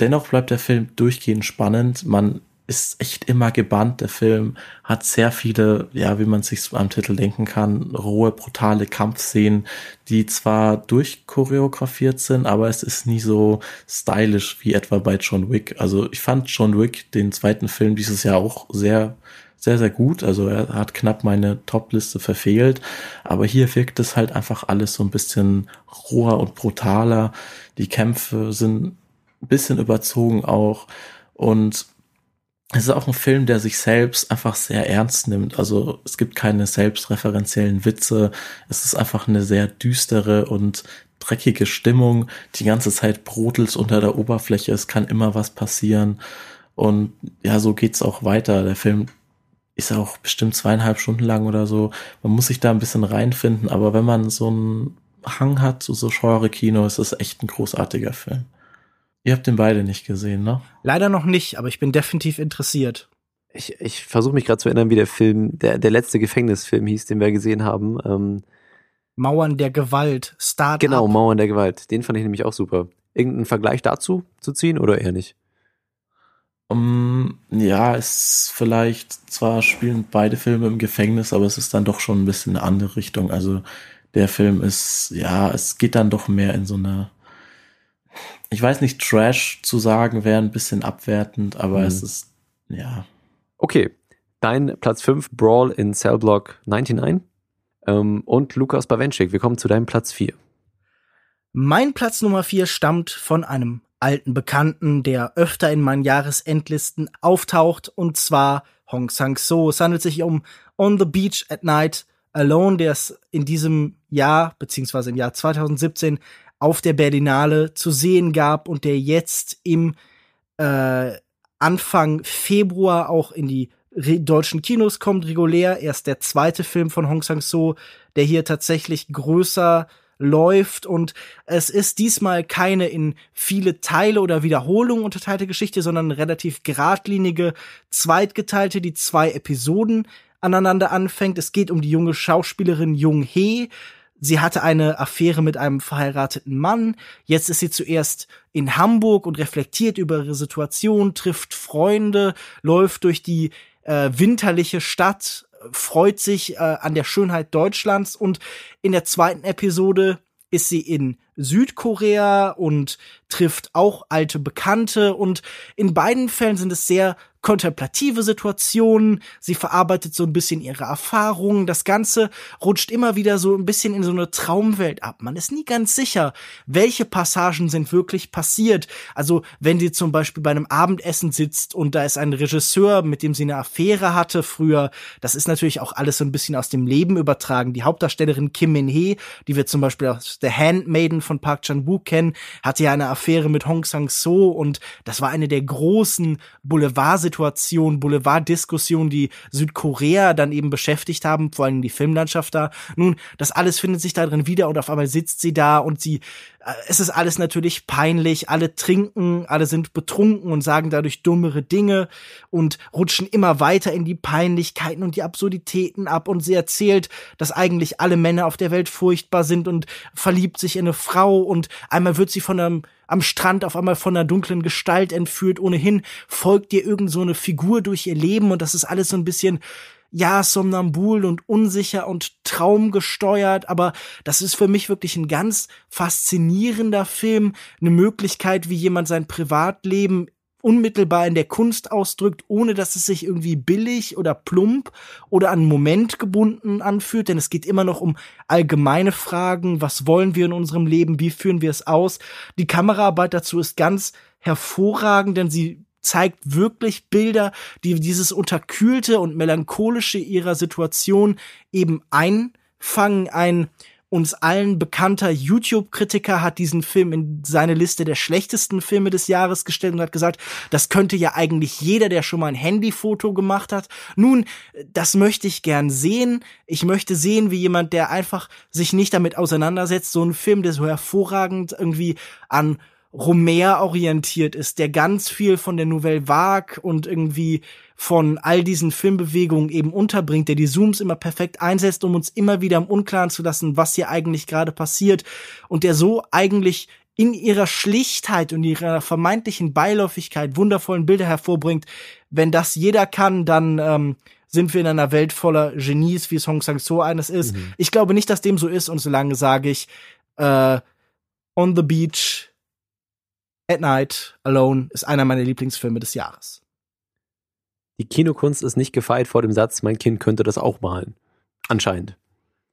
Dennoch bleibt der Film durchgehend spannend. Man ist echt immer gebannt. Der Film hat sehr viele, ja, wie man sich am Titel denken kann, rohe, brutale Kampfszenen, die zwar durchchoreografiert sind, aber es ist nie so stylisch wie etwa bei John Wick. Also ich fand John Wick, den zweiten Film dieses Jahr auch sehr sehr, sehr gut. Also er hat knapp meine Top-Liste verfehlt. Aber hier wirkt es halt einfach alles so ein bisschen roher und brutaler. Die Kämpfe sind ein bisschen überzogen auch. Und es ist auch ein Film, der sich selbst einfach sehr ernst nimmt. Also es gibt keine selbstreferenziellen Witze. Es ist einfach eine sehr düstere und dreckige Stimmung. Die ganze Zeit brodelt unter der Oberfläche. Es kann immer was passieren. Und ja, so geht's auch weiter. Der Film ist auch bestimmt zweieinhalb Stunden lang oder so. Man muss sich da ein bisschen reinfinden. Aber wenn man so einen Hang hat zu so Genre-Kino, ist es echt ein großartiger Film. Ihr habt den beide nicht gesehen, ne? Leider noch nicht, aber ich bin definitiv interessiert. Ich, ich versuche mich gerade zu erinnern, wie der Film, der, der letzte Gefängnisfilm hieß, den wir gesehen haben. Ähm, Mauern der Gewalt, Start. Genau, Mauern der Gewalt. Den fand ich nämlich auch super. Irgendeinen Vergleich dazu zu ziehen oder eher nicht? Um, ja, es vielleicht zwar spielen beide Filme im Gefängnis, aber es ist dann doch schon ein bisschen eine andere Richtung. Also der Film ist, ja, es geht dann doch mehr in so eine, ich weiß nicht, Trash zu sagen wäre ein bisschen abwertend, aber mhm. es ist, ja. Okay, dein Platz 5, Brawl in Cellblock 99 ähm, und Lukas Bawenschik, wir kommen zu deinem Platz 4. Mein Platz Nummer 4 stammt von einem alten Bekannten, der öfter in meinen Jahresendlisten auftaucht, und zwar Hong Sang-so. Es handelt sich um On the Beach at Night Alone, der es in diesem Jahr, beziehungsweise im Jahr 2017, auf der Berlinale zu sehen gab und der jetzt im äh, Anfang Februar auch in die deutschen Kinos kommt, regulär. Erst der zweite Film von Hong Sang-so, der hier tatsächlich größer läuft und es ist diesmal keine in viele Teile oder Wiederholungen unterteilte Geschichte, sondern eine relativ geradlinige, zweitgeteilte, die zwei Episoden aneinander anfängt. Es geht um die junge Schauspielerin Jung Hee. Sie hatte eine Affäre mit einem verheirateten Mann. Jetzt ist sie zuerst in Hamburg und reflektiert über ihre Situation, trifft Freunde, läuft durch die äh, winterliche Stadt, freut sich äh, an der Schönheit Deutschlands und in der zweiten Episode ist sie in Südkorea und trifft auch alte Bekannte und in beiden Fällen sind es sehr kontemplative Situationen, sie verarbeitet so ein bisschen ihre Erfahrungen, das Ganze rutscht immer wieder so ein bisschen in so eine Traumwelt ab. Man ist nie ganz sicher, welche Passagen sind wirklich passiert. Also wenn sie zum Beispiel bei einem Abendessen sitzt und da ist ein Regisseur, mit dem sie eine Affäre hatte früher, das ist natürlich auch alles so ein bisschen aus dem Leben übertragen. Die Hauptdarstellerin Kim Min-hee, die wir zum Beispiel aus The Handmaiden von Park Chan-wook kennen, hatte ja eine Affäre mit Hong Sang-so und das war eine der großen Boulevard Situation, Boulevard-Diskussion, die Südkorea dann eben beschäftigt haben, vor allem die Filmlandschaft da. Nun, das alles findet sich da drin wieder und auf einmal sitzt sie da und sie, äh, es ist alles natürlich peinlich, alle trinken, alle sind betrunken und sagen dadurch dummere Dinge und rutschen immer weiter in die Peinlichkeiten und die Absurditäten ab und sie erzählt, dass eigentlich alle Männer auf der Welt furchtbar sind und verliebt sich in eine Frau und einmal wird sie von einem am Strand auf einmal von einer dunklen Gestalt entführt. Ohnehin folgt ihr irgend so eine Figur durch ihr Leben und das ist alles so ein bisschen ja, somnambul und unsicher und traumgesteuert, aber das ist für mich wirklich ein ganz faszinierender Film, eine Möglichkeit, wie jemand sein Privatleben unmittelbar in der Kunst ausdrückt, ohne dass es sich irgendwie billig oder plump oder an Moment gebunden anfühlt, denn es geht immer noch um allgemeine Fragen, was wollen wir in unserem Leben, wie führen wir es aus. Die Kameraarbeit dazu ist ganz hervorragend, denn sie zeigt wirklich Bilder, die dieses unterkühlte und melancholische ihrer Situation eben einfangen, ein uns allen bekannter YouTube-Kritiker hat diesen Film in seine Liste der schlechtesten Filme des Jahres gestellt und hat gesagt, das könnte ja eigentlich jeder, der schon mal ein Handyfoto gemacht hat. Nun, das möchte ich gern sehen. Ich möchte sehen, wie jemand, der einfach sich nicht damit auseinandersetzt, so einen Film, der so hervorragend irgendwie an Romer orientiert ist, der ganz viel von der Nouvelle Vague und irgendwie von all diesen Filmbewegungen eben unterbringt, der die Zooms immer perfekt einsetzt, um uns immer wieder im Unklaren zu lassen, was hier eigentlich gerade passiert und der so eigentlich in ihrer Schlichtheit und ihrer vermeintlichen Beiläufigkeit wundervollen Bilder hervorbringt. Wenn das jeder kann, dann ähm, sind wir in einer Welt voller Genies, wie Song Sang-so eines ist. Mhm. Ich glaube nicht, dass dem so ist und solange sage ich äh, On the Beach at Night Alone ist einer meiner Lieblingsfilme des Jahres. Die Kinokunst ist nicht gefeit vor dem Satz, mein Kind könnte das auch malen. Anscheinend.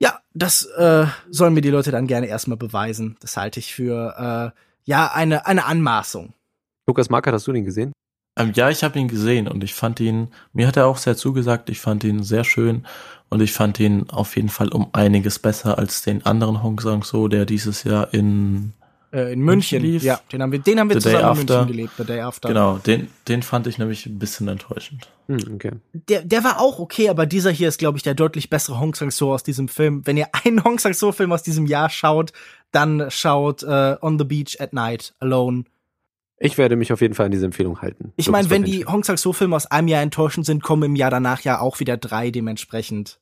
Ja, das äh, sollen mir die Leute dann gerne erstmal beweisen. Das halte ich für äh, ja eine, eine Anmaßung. Lukas Markert, hast du den gesehen? Ähm, ja, ich habe ihn gesehen und ich fand ihn, mir hat er auch sehr zugesagt, ich fand ihn sehr schön und ich fand ihn auf jeden Fall um einiges besser als den anderen Hong Sang-so, der dieses Jahr in äh, in München. Lief. Ja, den haben wir, den haben wir zusammen in München gelebt, The Day After. Genau, den, den fand ich nämlich ein bisschen enttäuschend. Hm, okay. Der, der war auch okay, aber dieser hier ist, glaube ich, der deutlich bessere Hong Sang-so aus diesem Film. Wenn ihr einen Hong Sang-so-Film aus diesem Jahr schaut, dann schaut äh, On the Beach at Night Alone. Ich werde mich auf jeden Fall an diese Empfehlung halten. Ich meine, wenn die Hong Sang-so-Filme aus einem Jahr enttäuschend sind, kommen im Jahr danach ja auch wieder drei dementsprechend.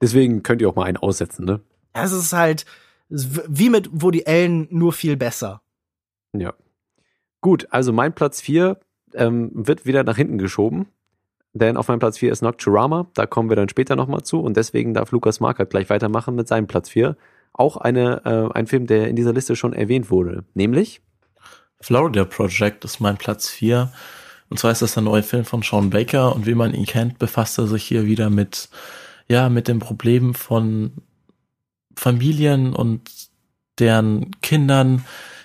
Deswegen könnt ihr auch mal einen aussetzen, ne? Es ist halt wie mit Woody Allen, nur viel besser. Ja. Gut, also mein Platz 4 ähm, wird wieder nach hinten geschoben. Denn auf meinem Platz 4 ist Nocturama, da kommen wir dann später nochmal zu und deswegen darf Lukas Markert gleich weitermachen mit seinem Platz 4. Auch eine, äh, ein Film, der in dieser Liste schon erwähnt wurde, nämlich Florida Project ist mein Platz 4. Und zwar ist das der neue Film von Sean Baker und wie man ihn kennt, befasst er sich hier wieder mit, ja, mit dem Problem von Familien und deren Kindern,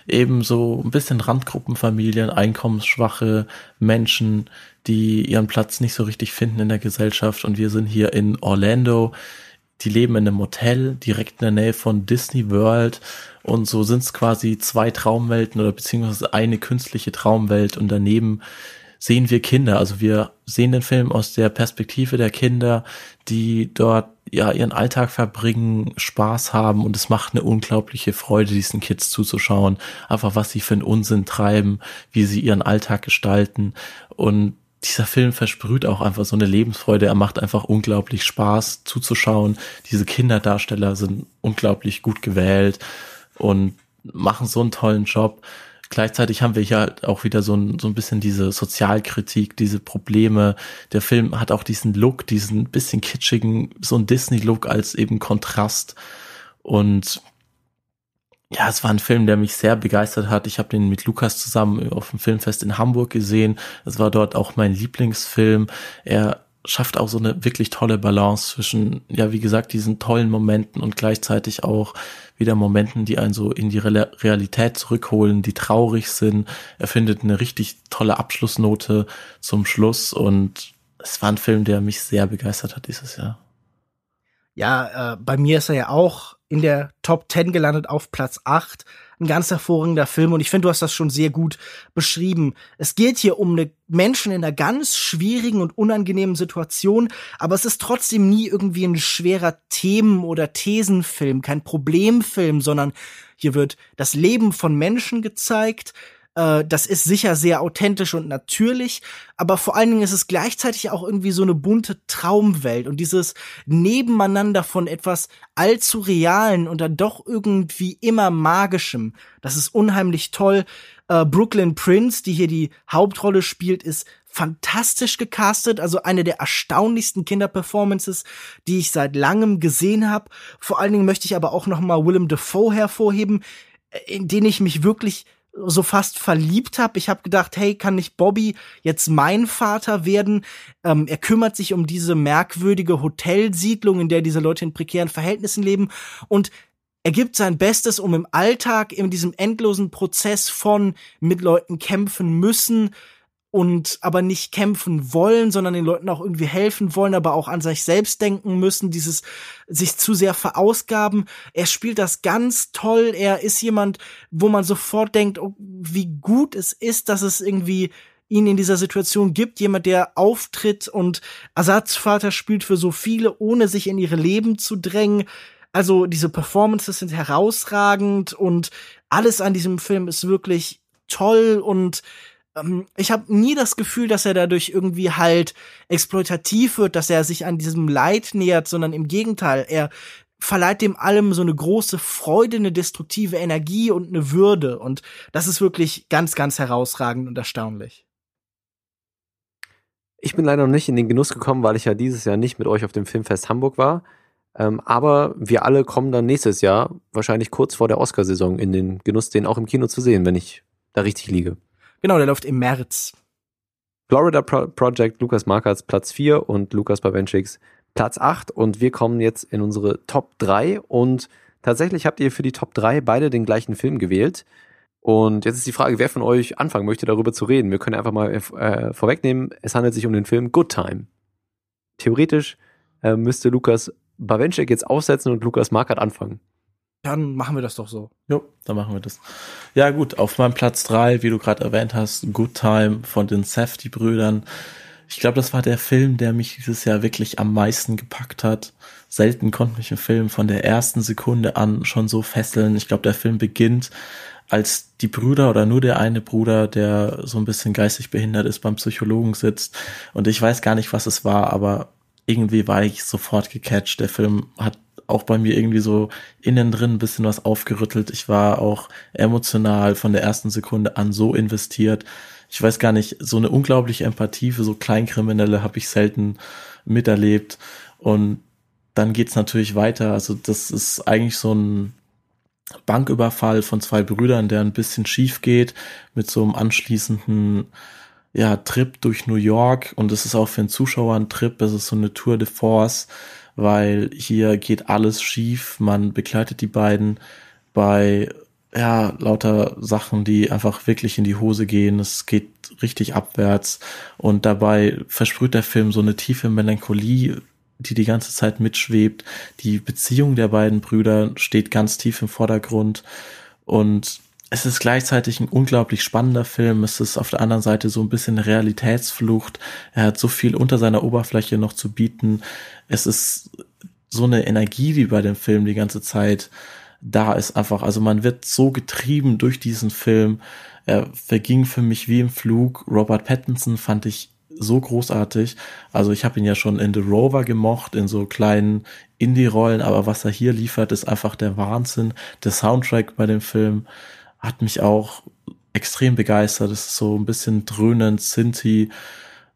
eben so ein bisschen Randgruppenfamilien, einkommensschwache Menschen, die ihren Platz nicht so richtig finden in der Gesellschaft. Und wir sind hier in Orlando. Die leben in einem Hotel direkt in der Nähe von Disney World. Und so sind es quasi zwei Traumwelten oder beziehungsweise eine künstliche Traumwelt. Und daneben sehen wir Kinder. Also wir sehen den Film aus der Perspektive der Kinder, die dort ja ihren Alltag verbringen, Spaß haben und es macht eine unglaubliche Freude, diesen Kids zuzuschauen. Einfach was sie für einen Unsinn treiben, wie sie ihren Alltag gestalten und dieser Film versprüht auch einfach so eine Lebensfreude. Er macht einfach unglaublich Spaß zuzuschauen. Diese Kinderdarsteller sind unglaublich gut gewählt und machen so einen tollen Job. Gleichzeitig haben wir hier halt auch wieder so ein, so ein bisschen diese Sozialkritik, diese Probleme. Der Film hat auch diesen Look, diesen bisschen kitschigen, so ein Disney-Look als eben Kontrast. Und ja, es war ein Film, der mich sehr begeistert hat. Ich habe den mit Lukas zusammen auf dem Filmfest in Hamburg gesehen. Es war dort auch mein Lieblingsfilm. Er schafft auch so eine wirklich tolle Balance zwischen, ja, wie gesagt, diesen tollen Momenten und gleichzeitig auch wieder Momenten, die einen so in die Realität zurückholen, die traurig sind. Er findet eine richtig tolle Abschlussnote zum Schluss und es war ein Film, der mich sehr begeistert hat dieses Jahr. Ja, äh, bei mir ist er ja auch in der Top 10 gelandet auf Platz 8 ein ganz hervorragender Film und ich finde, du hast das schon sehr gut beschrieben. Es geht hier um eine Menschen in einer ganz schwierigen und unangenehmen Situation, aber es ist trotzdem nie irgendwie ein schwerer Themen- oder Thesenfilm, kein Problemfilm, sondern hier wird das Leben von Menschen gezeigt, äh, das ist sicher sehr authentisch und natürlich, aber vor allen Dingen ist es gleichzeitig auch irgendwie so eine bunte Traumwelt und dieses Nebeneinander von etwas allzu realen und dann doch irgendwie immer magischem. Das ist unheimlich toll. Äh, Brooklyn Prince, die hier die Hauptrolle spielt, ist fantastisch gecastet, also eine der erstaunlichsten Kinderperformances, die ich seit langem gesehen habe. Vor allen Dingen möchte ich aber auch noch mal Willem Dafoe hervorheben, äh, in den ich mich wirklich so fast verliebt habe. Ich habe gedacht, hey, kann nicht Bobby jetzt mein Vater werden? Ähm, er kümmert sich um diese merkwürdige Hotelsiedlung, in der diese Leute in prekären Verhältnissen leben und er gibt sein Bestes, um im Alltag, in diesem endlosen Prozess von mit Leuten kämpfen müssen, und aber nicht kämpfen wollen, sondern den Leuten auch irgendwie helfen wollen, aber auch an sich selbst denken müssen, dieses sich zu sehr verausgaben. Er spielt das ganz toll. Er ist jemand, wo man sofort denkt, oh, wie gut es ist, dass es irgendwie ihn in dieser Situation gibt, jemand, der auftritt und Ersatzvater spielt für so viele, ohne sich in ihre Leben zu drängen. Also diese Performances sind herausragend und alles an diesem Film ist wirklich toll und ähm, ich habe nie das Gefühl, dass er dadurch irgendwie halt exploitativ wird, dass er sich an diesem Leid nähert, sondern im Gegenteil, er verleiht dem allem so eine große Freude, eine destruktive Energie und eine Würde. Und das ist wirklich ganz, ganz herausragend und erstaunlich. Ich bin leider noch nicht in den Genuss gekommen, weil ich ja dieses Jahr nicht mit euch auf dem Filmfest Hamburg war. Ähm, aber wir alle kommen dann nächstes Jahr, wahrscheinlich kurz vor der Oscarsaison, in den Genuss, den auch im Kino zu sehen, wenn ich da richtig liege. Genau, der läuft im März. Florida Pro Project, Lukas Markers Platz 4 und Lukas Bawenschicks Platz 8. Und wir kommen jetzt in unsere Top 3. Und tatsächlich habt ihr für die Top 3 beide den gleichen Film gewählt. Und jetzt ist die Frage, wer von euch anfangen möchte, darüber zu reden. Wir können einfach mal äh, vorwegnehmen, es handelt sich um den Film Good Time. Theoretisch äh, müsste Lukas Bawenschik jetzt aufsetzen und Lukas Markert anfangen. Dann machen wir das doch so. Jo, dann machen wir das. Ja, gut, auf meinem Platz drei, wie du gerade erwähnt hast, Good Time von den Safety-Brüdern. Ich glaube, das war der Film, der mich dieses Jahr wirklich am meisten gepackt hat. Selten konnte mich ein Film von der ersten Sekunde an schon so fesseln. Ich glaube, der Film beginnt, als die Brüder oder nur der eine Bruder, der so ein bisschen geistig behindert ist, beim Psychologen sitzt. Und ich weiß gar nicht, was es war, aber irgendwie war ich sofort gecatcht. Der Film hat auch bei mir irgendwie so innen drin ein bisschen was aufgerüttelt. Ich war auch emotional von der ersten Sekunde an so investiert. Ich weiß gar nicht, so eine unglaubliche Empathie für so Kleinkriminelle habe ich selten miterlebt. Und dann geht's natürlich weiter. Also das ist eigentlich so ein Banküberfall von zwei Brüdern, der ein bisschen schief geht, mit so einem anschließenden ja, Trip durch New York. Und es ist auch für den Zuschauer ein Trip. Es ist so eine Tour de Force weil hier geht alles schief. Man begleitet die beiden bei ja, lauter Sachen, die einfach wirklich in die Hose gehen. Es geht richtig abwärts und dabei versprüht der Film so eine tiefe Melancholie, die die ganze Zeit mitschwebt. Die Beziehung der beiden Brüder steht ganz tief im Vordergrund und es ist gleichzeitig ein unglaublich spannender Film. Es ist auf der anderen Seite so ein bisschen Realitätsflucht. Er hat so viel unter seiner Oberfläche noch zu bieten. Es ist so eine Energie, die bei dem Film die ganze Zeit da ist einfach. Also man wird so getrieben durch diesen Film. Er verging für mich wie im Flug. Robert Pattinson fand ich so großartig. Also ich habe ihn ja schon in The Rover gemocht, in so kleinen Indie-Rollen, aber was er hier liefert, ist einfach der Wahnsinn. Der Soundtrack bei dem Film hat mich auch extrem begeistert. Es ist so ein bisschen dröhnend, Sinti,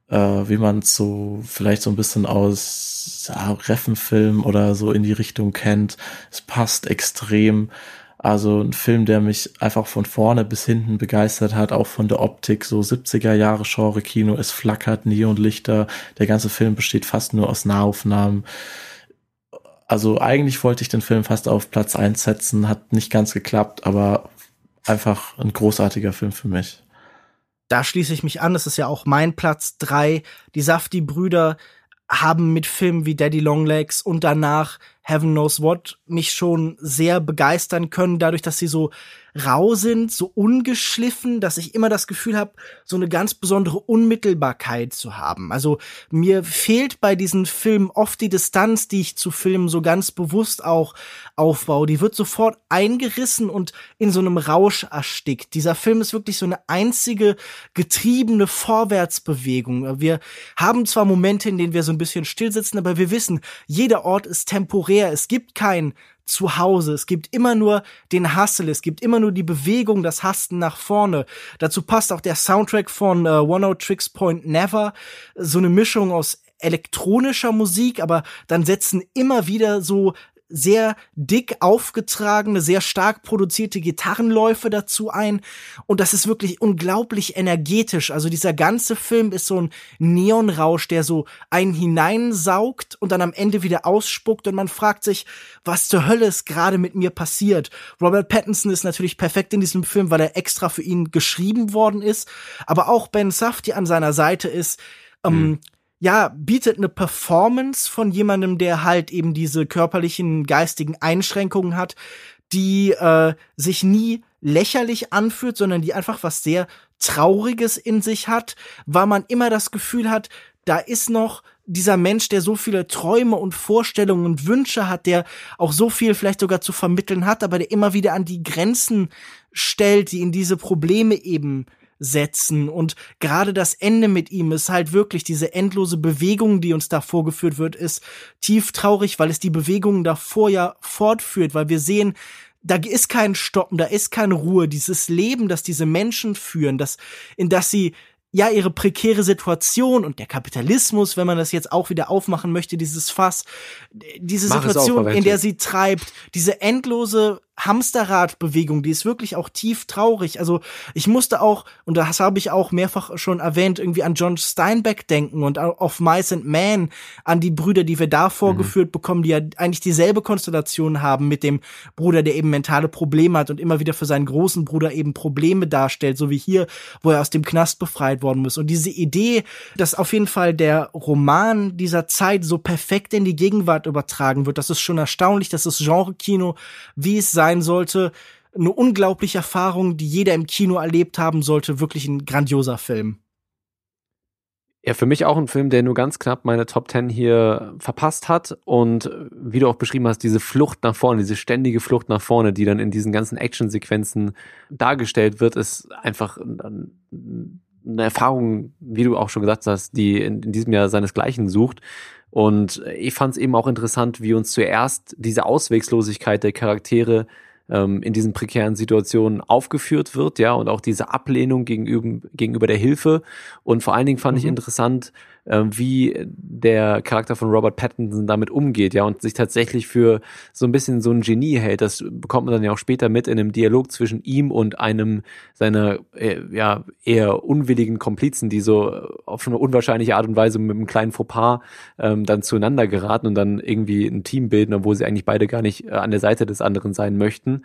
äh, wie man so vielleicht so ein bisschen aus ja, Reffenfilm oder so in die Richtung kennt. Es passt extrem. Also ein Film, der mich einfach von vorne bis hinten begeistert hat, auch von der Optik, so 70er Jahre Genre Kino, es flackert Neonlichter, der ganze Film besteht fast nur aus Nahaufnahmen. Also eigentlich wollte ich den Film fast auf Platz eins setzen, hat nicht ganz geklappt, aber einfach ein großartiger Film für mich. Da schließe ich mich an, das ist ja auch mein Platz drei. Die Safti-Brüder haben mit Filmen wie Daddy Longlegs und danach Heaven Knows What mich schon sehr begeistern können, dadurch, dass sie so rau sind, so ungeschliffen, dass ich immer das Gefühl habe, so eine ganz besondere Unmittelbarkeit zu haben. Also mir fehlt bei diesen Filmen oft die Distanz, die ich zu Filmen so ganz bewusst auch aufbaue. Die wird sofort eingerissen und in so einem Rausch erstickt. Dieser Film ist wirklich so eine einzige getriebene Vorwärtsbewegung. Wir haben zwar Momente, in denen wir so ein bisschen stillsitzen, aber wir wissen, jeder Ort ist temporär. Es gibt kein zu Hause. Es gibt immer nur den Hustle, es gibt immer nur die Bewegung, das Hasten nach vorne. Dazu passt auch der Soundtrack von äh, One O Tricks Point Never, so eine Mischung aus elektronischer Musik, aber dann setzen immer wieder so sehr dick aufgetragene, sehr stark produzierte Gitarrenläufe dazu ein. Und das ist wirklich unglaublich energetisch. Also dieser ganze Film ist so ein Neonrausch, der so einen hineinsaugt und dann am Ende wieder ausspuckt und man fragt sich, was zur Hölle ist gerade mit mir passiert. Robert Pattinson ist natürlich perfekt in diesem Film, weil er extra für ihn geschrieben worden ist. Aber auch Ben Safdie an seiner Seite ist, ähm, mhm ja, bietet eine Performance von jemandem, der halt eben diese körperlichen, geistigen Einschränkungen hat, die äh, sich nie lächerlich anfühlt, sondern die einfach was sehr Trauriges in sich hat, weil man immer das Gefühl hat, da ist noch dieser Mensch, der so viele Träume und Vorstellungen und Wünsche hat, der auch so viel vielleicht sogar zu vermitteln hat, aber der immer wieder an die Grenzen stellt, die in diese Probleme eben setzen. Und gerade das Ende mit ihm ist halt wirklich diese endlose Bewegung, die uns da vorgeführt wird, ist tief traurig, weil es die Bewegung davor ja fortführt, weil wir sehen, da ist kein Stoppen, da ist keine Ruhe. Dieses Leben, das diese Menschen führen, das, in das sie ja ihre prekäre Situation und der Kapitalismus, wenn man das jetzt auch wieder aufmachen möchte, dieses Fass, diese Mach Situation, in der sie treibt, diese endlose Hamsterradbewegung, die ist wirklich auch tief traurig. Also ich musste auch, und das habe ich auch mehrfach schon erwähnt, irgendwie an John Steinbeck denken und auf Mice and Man, an die Brüder, die wir da vorgeführt mhm. bekommen, die ja eigentlich dieselbe Konstellation haben mit dem Bruder, der eben mentale Probleme hat und immer wieder für seinen großen Bruder eben Probleme darstellt, so wie hier, wo er aus dem Knast befreit worden ist. Und diese Idee, dass auf jeden Fall der Roman dieser Zeit so perfekt in die Gegenwart übertragen wird, das ist schon erstaunlich, das ist Genre-Kino, wie es sein sollte. Eine unglaubliche Erfahrung, die jeder im Kino erlebt haben sollte. Wirklich ein grandioser Film. Ja, für mich auch ein Film, der nur ganz knapp meine Top Ten hier verpasst hat. Und wie du auch beschrieben hast, diese Flucht nach vorne, diese ständige Flucht nach vorne, die dann in diesen ganzen Actionsequenzen dargestellt wird, ist einfach eine Erfahrung, wie du auch schon gesagt hast, die in diesem Jahr seinesgleichen sucht. Und ich fand es eben auch interessant, wie uns zuerst diese Auswegslosigkeit der Charaktere ähm, in diesen prekären Situationen aufgeführt wird, ja, und auch diese Ablehnung gegenüber, gegenüber der Hilfe. Und vor allen Dingen fand mhm. ich interessant, wie der Charakter von Robert Pattinson damit umgeht, ja, und sich tatsächlich für so ein bisschen so ein Genie hält. Das bekommt man dann ja auch später mit in einem Dialog zwischen ihm und einem seiner äh, ja eher unwilligen Komplizen, die so auf eine unwahrscheinliche Art und Weise mit einem kleinen Fauxpas ähm, dann zueinander geraten und dann irgendwie ein Team bilden, obwohl sie eigentlich beide gar nicht äh, an der Seite des anderen sein möchten.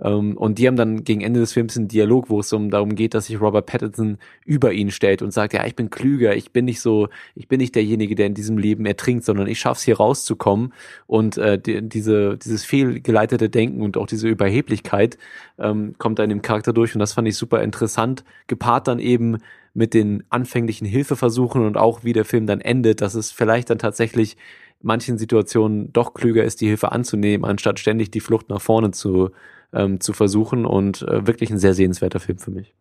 Ähm, und die haben dann gegen Ende des Films einen Dialog, wo es um darum geht, dass sich Robert Pattinson über ihn stellt und sagt, ja, ich bin klüger, ich bin nicht so, ich bin nicht derjenige, der in diesem Leben ertrinkt, sondern ich schaff's hier rauszukommen. Und äh, die, diese, dieses fehlgeleitete Denken und auch diese Überheblichkeit ähm, kommt dann im Charakter durch und das fand ich super interessant, gepaart dann eben mit den anfänglichen Hilfeversuchen und auch wie der Film dann endet, dass es vielleicht dann tatsächlich manchen Situationen doch klüger ist, die Hilfe anzunehmen, anstatt ständig die Flucht nach vorne zu, ähm, zu versuchen und äh, wirklich ein sehr sehenswerter Film für mich.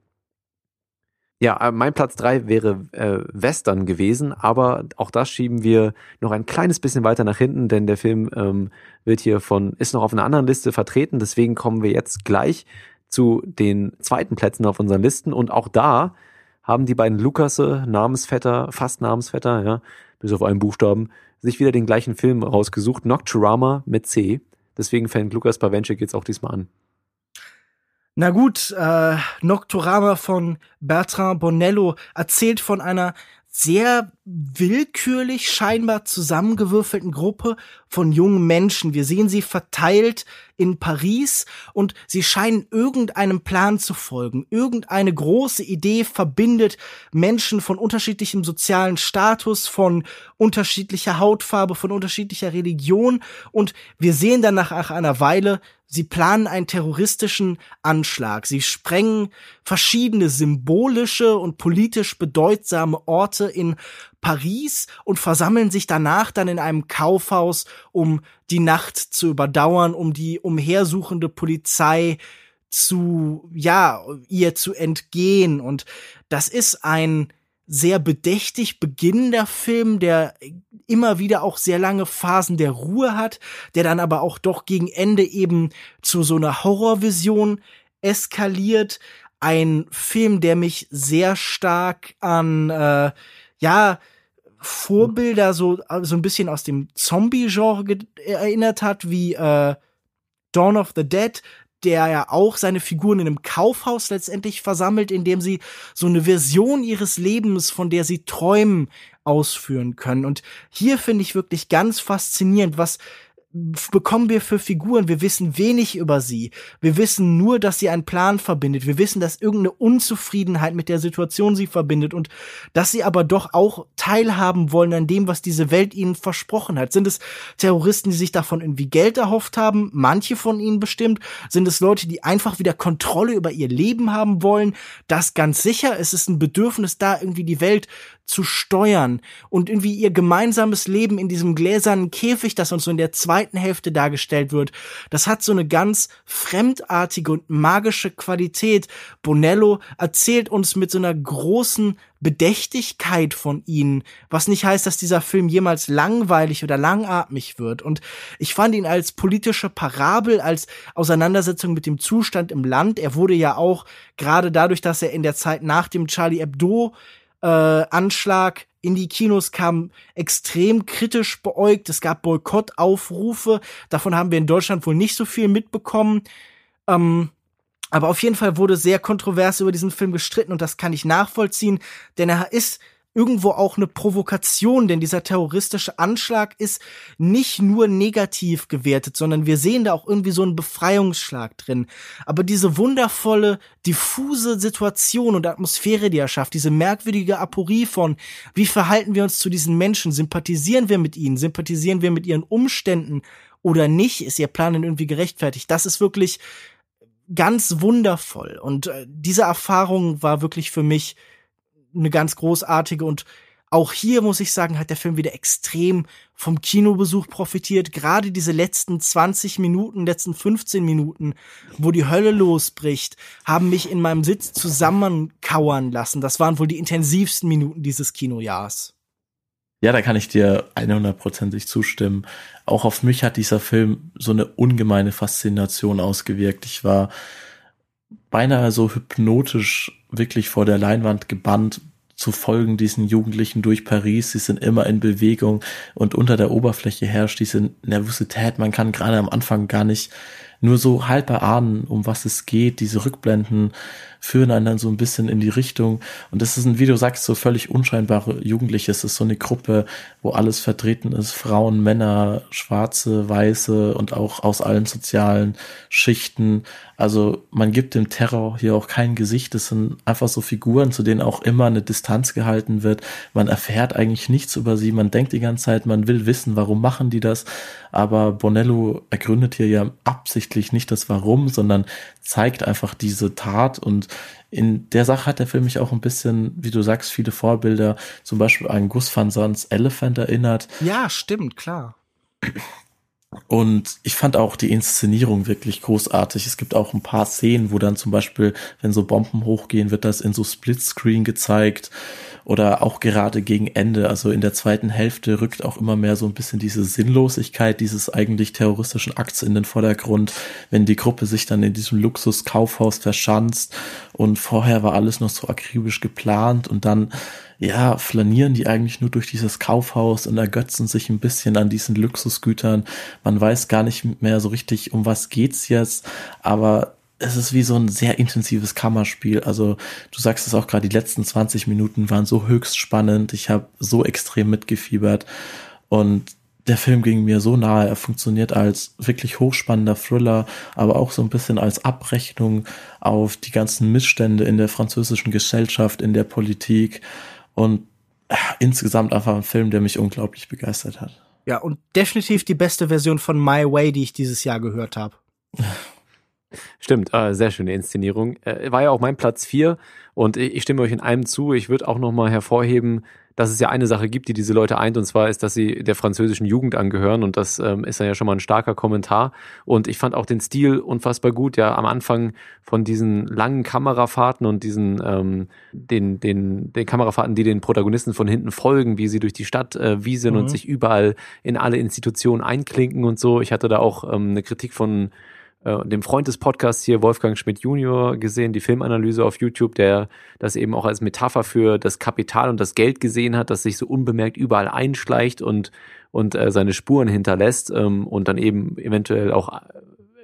Ja, äh, mein Platz drei wäre äh, Western gewesen, aber auch das schieben wir noch ein kleines bisschen weiter nach hinten, denn der Film ähm, wird hier von, ist noch auf einer anderen Liste vertreten, deswegen kommen wir jetzt gleich zu den zweiten Plätzen auf unseren Listen und auch da haben die beiden Lukasse, Namensvetter, fast Namensvetter, ja, bis auf einen Buchstaben, sich wieder den gleichen Film rausgesucht, Nocturama mit C. Deswegen fängt Lukas Bawenschik jetzt auch diesmal an. Na gut, äh, Nocturama von Bertrand Bonello erzählt von einer sehr willkürlich scheinbar zusammengewürfelten Gruppe von jungen Menschen. Wir sehen sie verteilt in Paris und sie scheinen irgendeinem Plan zu folgen. Irgendeine große Idee verbindet Menschen von unterschiedlichem sozialen Status, von unterschiedlicher Hautfarbe, von unterschiedlicher Religion und wir sehen dann nach einer Weile, Sie planen einen terroristischen Anschlag. Sie sprengen verschiedene symbolische und politisch bedeutsame Orte in Paris und versammeln sich danach dann in einem Kaufhaus, um die Nacht zu überdauern, um die umhersuchende Polizei zu, ja, ihr zu entgehen. Und das ist ein sehr bedächtig beginnender Film, der immer wieder auch sehr lange Phasen der Ruhe hat, der dann aber auch doch gegen Ende eben zu so einer Horrorvision eskaliert. Ein Film, der mich sehr stark an, äh, ja, Vorbilder so, so ein bisschen aus dem Zombie-Genre erinnert hat, wie äh, Dawn of the Dead, der ja auch seine Figuren in einem Kaufhaus letztendlich versammelt, in dem sie so eine Version ihres Lebens, von der sie träumen, ausführen können. Und hier finde ich wirklich ganz faszinierend, was bekommen wir für Figuren? Wir wissen wenig über sie. Wir wissen nur, dass sie einen Plan verbindet. Wir wissen, dass irgendeine Unzufriedenheit mit der Situation sie verbindet und dass sie aber doch auch teilhaben wollen an dem, was diese Welt ihnen versprochen hat. Sind es Terroristen, die sich davon irgendwie Geld erhofft haben? Manche von ihnen bestimmt. Sind es Leute, die einfach wieder Kontrolle über ihr Leben haben wollen? Das ganz sicher. Es ist ein Bedürfnis da, irgendwie die Welt zu steuern und irgendwie ihr gemeinsames Leben in diesem gläsernen Käfig, das uns so in der zweiten Hälfte dargestellt wird, das hat so eine ganz fremdartige und magische Qualität. Bonello erzählt uns mit so einer großen Bedächtigkeit von ihnen, was nicht heißt, dass dieser Film jemals langweilig oder langatmig wird. Und ich fand ihn als politische Parabel, als Auseinandersetzung mit dem Zustand im Land. Er wurde ja auch gerade dadurch, dass er in der Zeit nach dem Charlie Hebdo äh, Anschlag in die Kinos kam extrem kritisch beäugt. Es gab Boykottaufrufe. Davon haben wir in Deutschland wohl nicht so viel mitbekommen. Ähm, aber auf jeden Fall wurde sehr kontrovers über diesen Film gestritten und das kann ich nachvollziehen, denn er ist irgendwo auch eine Provokation, denn dieser terroristische Anschlag ist nicht nur negativ gewertet, sondern wir sehen da auch irgendwie so einen Befreiungsschlag drin. Aber diese wundervolle, diffuse Situation und Atmosphäre, die er schafft, diese merkwürdige Aporie von, wie verhalten wir uns zu diesen Menschen? Sympathisieren wir mit ihnen? Sympathisieren wir mit ihren Umständen oder nicht? Ist ihr Plan denn irgendwie gerechtfertigt? Das ist wirklich ganz wundervoll. Und äh, diese Erfahrung war wirklich für mich eine ganz großartige und Auch hier muss ich sagen, hat der Film wieder extrem vom Kinobesuch profitiert. Gerade diese letzten 20 Minuten, letzten 15 Minuten, wo die Hölle losbricht, haben mich in meinem Sitz zusammenkauern lassen. Das waren wohl die intensivsten Minuten dieses Kinojahrs. Ja, da kann ich dir 100%ig zustimmen. Auch auf mich hat dieser Film so eine ungemeine Faszination ausgewirkt. Ich war beinahe so hypnotisch wirklich vor der Leinwand gebannt, zu folgen diesen Jugendlichen durch Paris. Sie sind immer in Bewegung und unter der Oberfläche herrscht diese Nervosität. Man kann gerade am Anfang gar nicht nur so halb erahnen, um was es geht. Diese Rückblenden führen einen dann so ein bisschen in die Richtung. Und das ist ein, wie du sagst, so völlig unscheinbare Jugendliche. Es ist so eine Gruppe, wo alles vertreten ist. Frauen, Männer, Schwarze, Weiße und auch aus allen sozialen Schichten. Also man gibt dem Terror hier auch kein Gesicht. Es sind einfach so Figuren, zu denen auch immer eine Distanz gehalten wird. Man erfährt eigentlich nichts über sie. Man denkt die ganze Zeit, man will wissen, warum machen die das. Aber Bonello ergründet hier ja absichtlich nicht das Warum, sondern zeigt einfach diese Tat und in der Sache hat der Film mich auch ein bisschen, wie du sagst, viele Vorbilder, zum Beispiel an Gus van Sants Elephant erinnert. Ja, stimmt, klar. Und ich fand auch die Inszenierung wirklich großartig. Es gibt auch ein paar Szenen, wo dann zum Beispiel, wenn so Bomben hochgehen, wird das in so Splitscreen gezeigt oder auch gerade gegen Ende, also in der zweiten Hälfte rückt auch immer mehr so ein bisschen diese Sinnlosigkeit dieses eigentlich terroristischen Akts in den Vordergrund, wenn die Gruppe sich dann in diesem Luxuskaufhaus verschanzt. Und vorher war alles noch so akribisch geplant. Und dann ja, flanieren die eigentlich nur durch dieses Kaufhaus und ergötzen sich ein bisschen an diesen Luxusgütern. Man weiß gar nicht mehr so richtig, um was geht's jetzt, aber es ist wie so ein sehr intensives Kammerspiel. Also du sagst es auch gerade, die letzten 20 Minuten waren so höchst spannend. Ich habe so extrem mitgefiebert und der Film ging mir so nahe. Er funktioniert als wirklich hochspannender Thriller, aber auch so ein bisschen als Abrechnung auf die ganzen Missstände in der französischen Gesellschaft, in der Politik und äh, insgesamt einfach ein Film, der mich unglaublich begeistert hat. Ja, und definitiv die beste Version von My Way, die ich dieses Jahr gehört habe. Stimmt, äh, sehr schöne Inszenierung. Äh, war ja auch mein Platz 4 und ich, ich stimme euch in einem zu. Ich würde auch nochmal hervorheben, dass es ja eine Sache gibt, die diese Leute eint, und zwar ist, dass sie der französischen Jugend angehören und das ähm, ist dann ja schon mal ein starker Kommentar. Und ich fand auch den Stil unfassbar gut, ja, am Anfang von diesen langen Kamerafahrten und diesen, ähm, den, den, den Kamerafahrten, die den Protagonisten von hinten folgen, wie sie durch die Stadt äh, wieseln mhm. und sich überall in alle Institutionen einklinken und so. Ich hatte da auch ähm, eine Kritik von äh, dem Freund des Podcasts hier, Wolfgang Schmidt Junior, gesehen, die Filmanalyse auf YouTube, der das eben auch als Metapher für das Kapital und das Geld gesehen hat, das sich so unbemerkt überall einschleicht und, und äh, seine Spuren hinterlässt ähm, und dann eben eventuell auch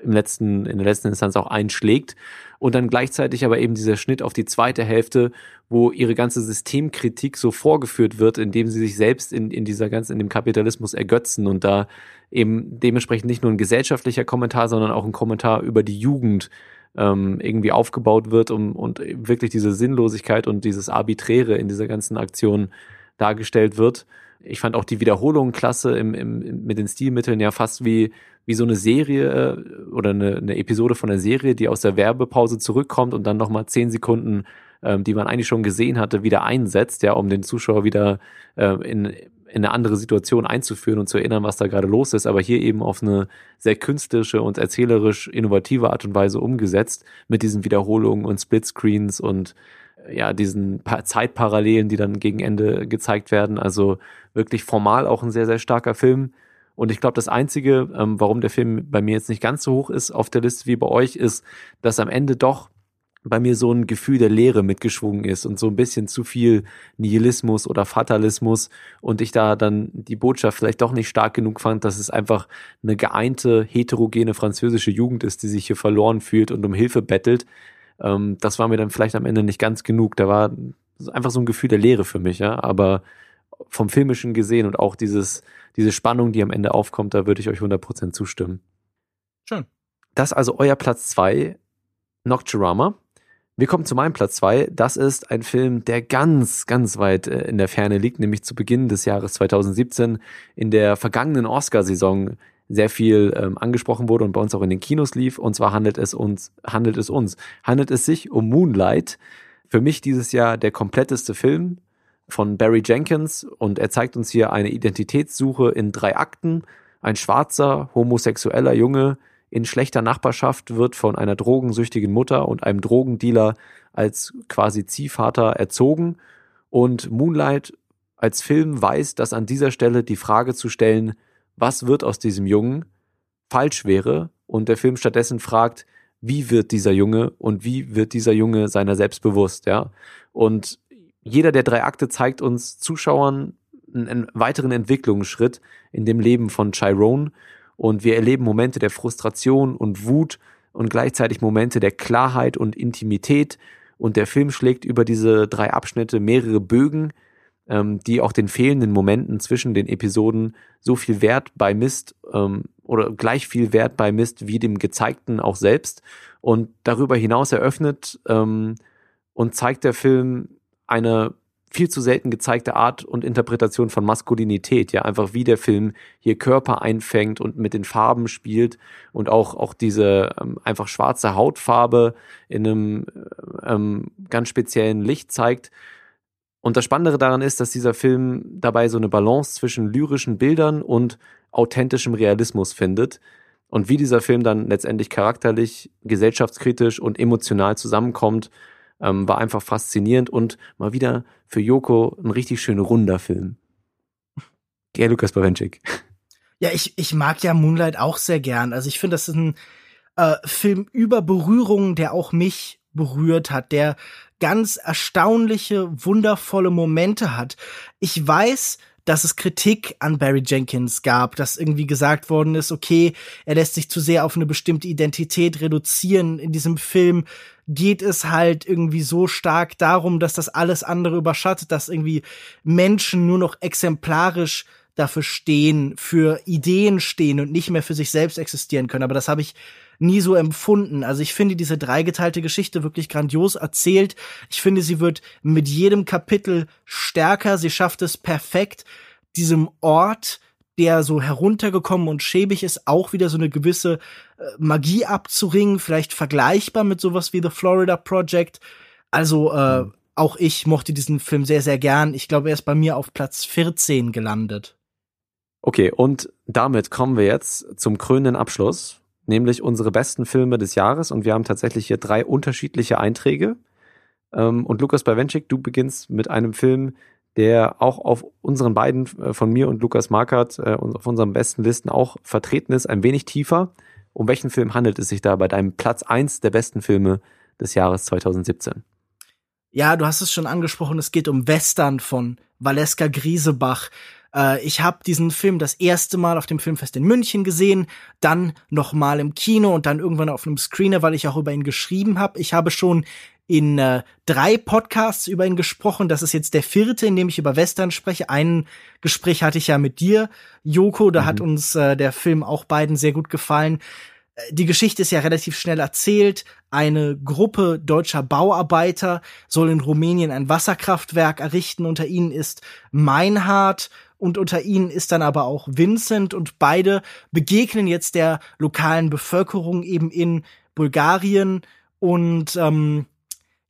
im letzten, in der letzten Instanz auch einschlägt. Und dann gleichzeitig aber eben dieser Schnitt auf die zweite Hälfte, wo ihre ganze Systemkritik so vorgeführt wird, indem sie sich selbst in, in dieser ganzen, in dem Kapitalismus ergötzen und da eben dementsprechend nicht nur ein gesellschaftlicher Kommentar, sondern auch ein Kommentar über die Jugend ähm, irgendwie aufgebaut wird um, und wirklich diese Sinnlosigkeit und dieses Arbiträre in dieser ganzen Aktion dargestellt wird. Ich fand auch die Wiederholung klasse im, im, mit den Stilmitteln ja fast wie, wie so eine Serie äh, oder eine, eine Episode von einer Serie, die aus der Werbepause zurückkommt und dann nochmal zehn Sekunden, ähm, die man eigentlich schon gesehen hatte, wieder einsetzt, ja, um den Zuschauer wieder äh, in, in eine andere Situation einzuführen und zu erinnern, was da gerade los ist, aber hier eben auf eine sehr künstlerische und erzählerisch innovative Art und Weise umgesetzt mit diesen Wiederholungen und Splitscreens und äh, ja, diesen Zeitparallelen, die dann gegen Ende gezeigt werden. Also wirklich formal auch ein sehr, sehr starker Film. Und ich glaube, das Einzige, ähm, warum der Film bei mir jetzt nicht ganz so hoch ist auf der Liste wie bei euch, ist, dass am Ende doch bei mir so ein Gefühl der Leere mitgeschwungen ist und so ein bisschen zu viel Nihilismus oder Fatalismus und ich da dann die Botschaft vielleicht doch nicht stark genug fand, dass es einfach eine geeinte, heterogene französische Jugend ist, die sich hier verloren fühlt und um Hilfe bettelt. Ähm, das war mir dann vielleicht am Ende nicht ganz genug. Da war einfach so ein Gefühl der Leere für mich, ja. Aber vom Filmischen gesehen und auch dieses, diese Spannung, die am Ende aufkommt, da würde ich euch 100% zustimmen. Schön. Das ist also euer Platz zwei, Nocturama. Wir kommen zu meinem Platz zwei. Das ist ein Film, der ganz, ganz weit äh, in der Ferne liegt, nämlich zu Beginn des Jahres 2017 in der vergangenen Oscarsaison sehr viel ähm, angesprochen wurde und bei uns auch in den Kinos lief. Und zwar handelt es uns, handelt es uns, handelt es sich um Moonlight. Für mich dieses Jahr der kompletteste Film von Barry Jenkins und er zeigt uns hier eine Identitätssuche in drei Akten. Ein schwarzer, homosexueller Junge in schlechter Nachbarschaft wird von einer drogensüchtigen Mutter und einem Drogendealer als quasi Ziehvater erzogen und Moonlight als Film weiß, dass an dieser Stelle die Frage zu stellen, was wird aus diesem Jungen, falsch wäre und der Film stattdessen fragt, wie wird dieser Junge und wie wird dieser Junge seiner selbst bewusst, ja? Und jeder der drei Akte zeigt uns Zuschauern einen weiteren Entwicklungsschritt in dem Leben von Chiron. Und wir erleben Momente der Frustration und Wut und gleichzeitig Momente der Klarheit und Intimität. Und der Film schlägt über diese drei Abschnitte mehrere Bögen, ähm, die auch den fehlenden Momenten zwischen den Episoden so viel Wert beimisst ähm, oder gleich viel Wert beimisst wie dem Gezeigten auch selbst. Und darüber hinaus eröffnet ähm, und zeigt der Film eine viel zu selten gezeigte Art und Interpretation von Maskulinität, ja, einfach wie der Film hier Körper einfängt und mit den Farben spielt und auch, auch diese ähm, einfach schwarze Hautfarbe in einem ähm, ganz speziellen Licht zeigt. Und das Spannende daran ist, dass dieser Film dabei so eine Balance zwischen lyrischen Bildern und authentischem Realismus findet. Und wie dieser Film dann letztendlich charakterlich, gesellschaftskritisch und emotional zusammenkommt, ähm, war einfach faszinierend und mal wieder für Joko ein richtig schön runder Film. Ja, Lukas Bawenschik. Ja, ich, ich mag ja Moonlight auch sehr gern. Also ich finde, das ist ein äh, Film über Berührungen, der auch mich berührt hat, der ganz erstaunliche, wundervolle Momente hat. Ich weiß, dass es Kritik an Barry Jenkins gab, dass irgendwie gesagt worden ist, okay, er lässt sich zu sehr auf eine bestimmte Identität reduzieren in diesem Film geht es halt irgendwie so stark darum, dass das alles andere überschattet, dass irgendwie Menschen nur noch exemplarisch dafür stehen, für Ideen stehen und nicht mehr für sich selbst existieren können. Aber das habe ich nie so empfunden. Also ich finde diese dreigeteilte Geschichte wirklich grandios erzählt. Ich finde, sie wird mit jedem Kapitel stärker. Sie schafft es perfekt, diesem Ort der so heruntergekommen und schäbig ist, auch wieder so eine gewisse äh, Magie abzuringen, vielleicht vergleichbar mit sowas wie The Florida Project. Also äh, mhm. auch ich mochte diesen Film sehr, sehr gern. Ich glaube, er ist bei mir auf Platz 14 gelandet. Okay, und damit kommen wir jetzt zum krönenden Abschluss, nämlich unsere besten Filme des Jahres. Und wir haben tatsächlich hier drei unterschiedliche Einträge. Ähm, und Lukas Bawenschik, du beginnst mit einem Film, der auch auf unseren beiden, äh, von mir und Lukas Markert, äh, auf unseren besten Listen auch vertreten ist, ein wenig tiefer. Um welchen Film handelt es sich da bei deinem Platz eins der besten Filme des Jahres 2017? Ja, du hast es schon angesprochen, es geht um Western von Valeska Griesebach. Äh, ich habe diesen Film das erste Mal auf dem Filmfest in München gesehen, dann nochmal im Kino und dann irgendwann auf einem Screener, weil ich auch über ihn geschrieben habe. Ich habe schon in äh, drei Podcasts über ihn gesprochen. Das ist jetzt der vierte, in dem ich über Western spreche. Ein Gespräch hatte ich ja mit dir, Joko. Da mhm. hat uns äh, der Film auch beiden sehr gut gefallen. Äh, die Geschichte ist ja relativ schnell erzählt. Eine Gruppe deutscher Bauarbeiter soll in Rumänien ein Wasserkraftwerk errichten. Unter ihnen ist Meinhard und unter ihnen ist dann aber auch Vincent und beide begegnen jetzt der lokalen Bevölkerung eben in Bulgarien und ähm,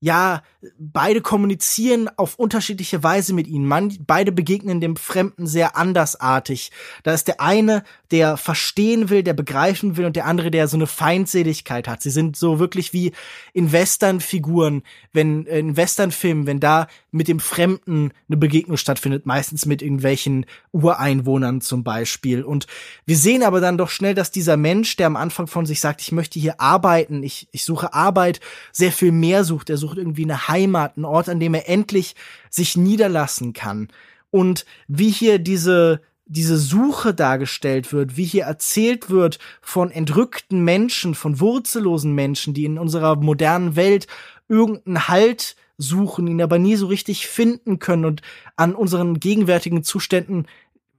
ja, beide kommunizieren auf unterschiedliche Weise mit ihnen. Man, beide begegnen dem Fremden sehr andersartig. Da ist der eine, der verstehen will, der begreifen will und der andere, der so eine Feindseligkeit hat. Sie sind so wirklich wie in Westernfiguren, wenn in Westernfilmen, wenn da mit dem Fremden eine Begegnung stattfindet, meistens mit irgendwelchen Ureinwohnern zum Beispiel. Und wir sehen aber dann doch schnell, dass dieser Mensch, der am Anfang von sich sagt, ich möchte hier arbeiten, ich, ich suche Arbeit, sehr viel mehr sucht. Er sucht irgendwie eine Heimat, einen Ort, an dem er endlich sich niederlassen kann. Und wie hier diese diese Suche dargestellt wird, wie hier erzählt wird von entrückten Menschen, von wurzellosen Menschen, die in unserer modernen Welt irgendeinen Halt suchen, ihn aber nie so richtig finden können und an unseren gegenwärtigen Zuständen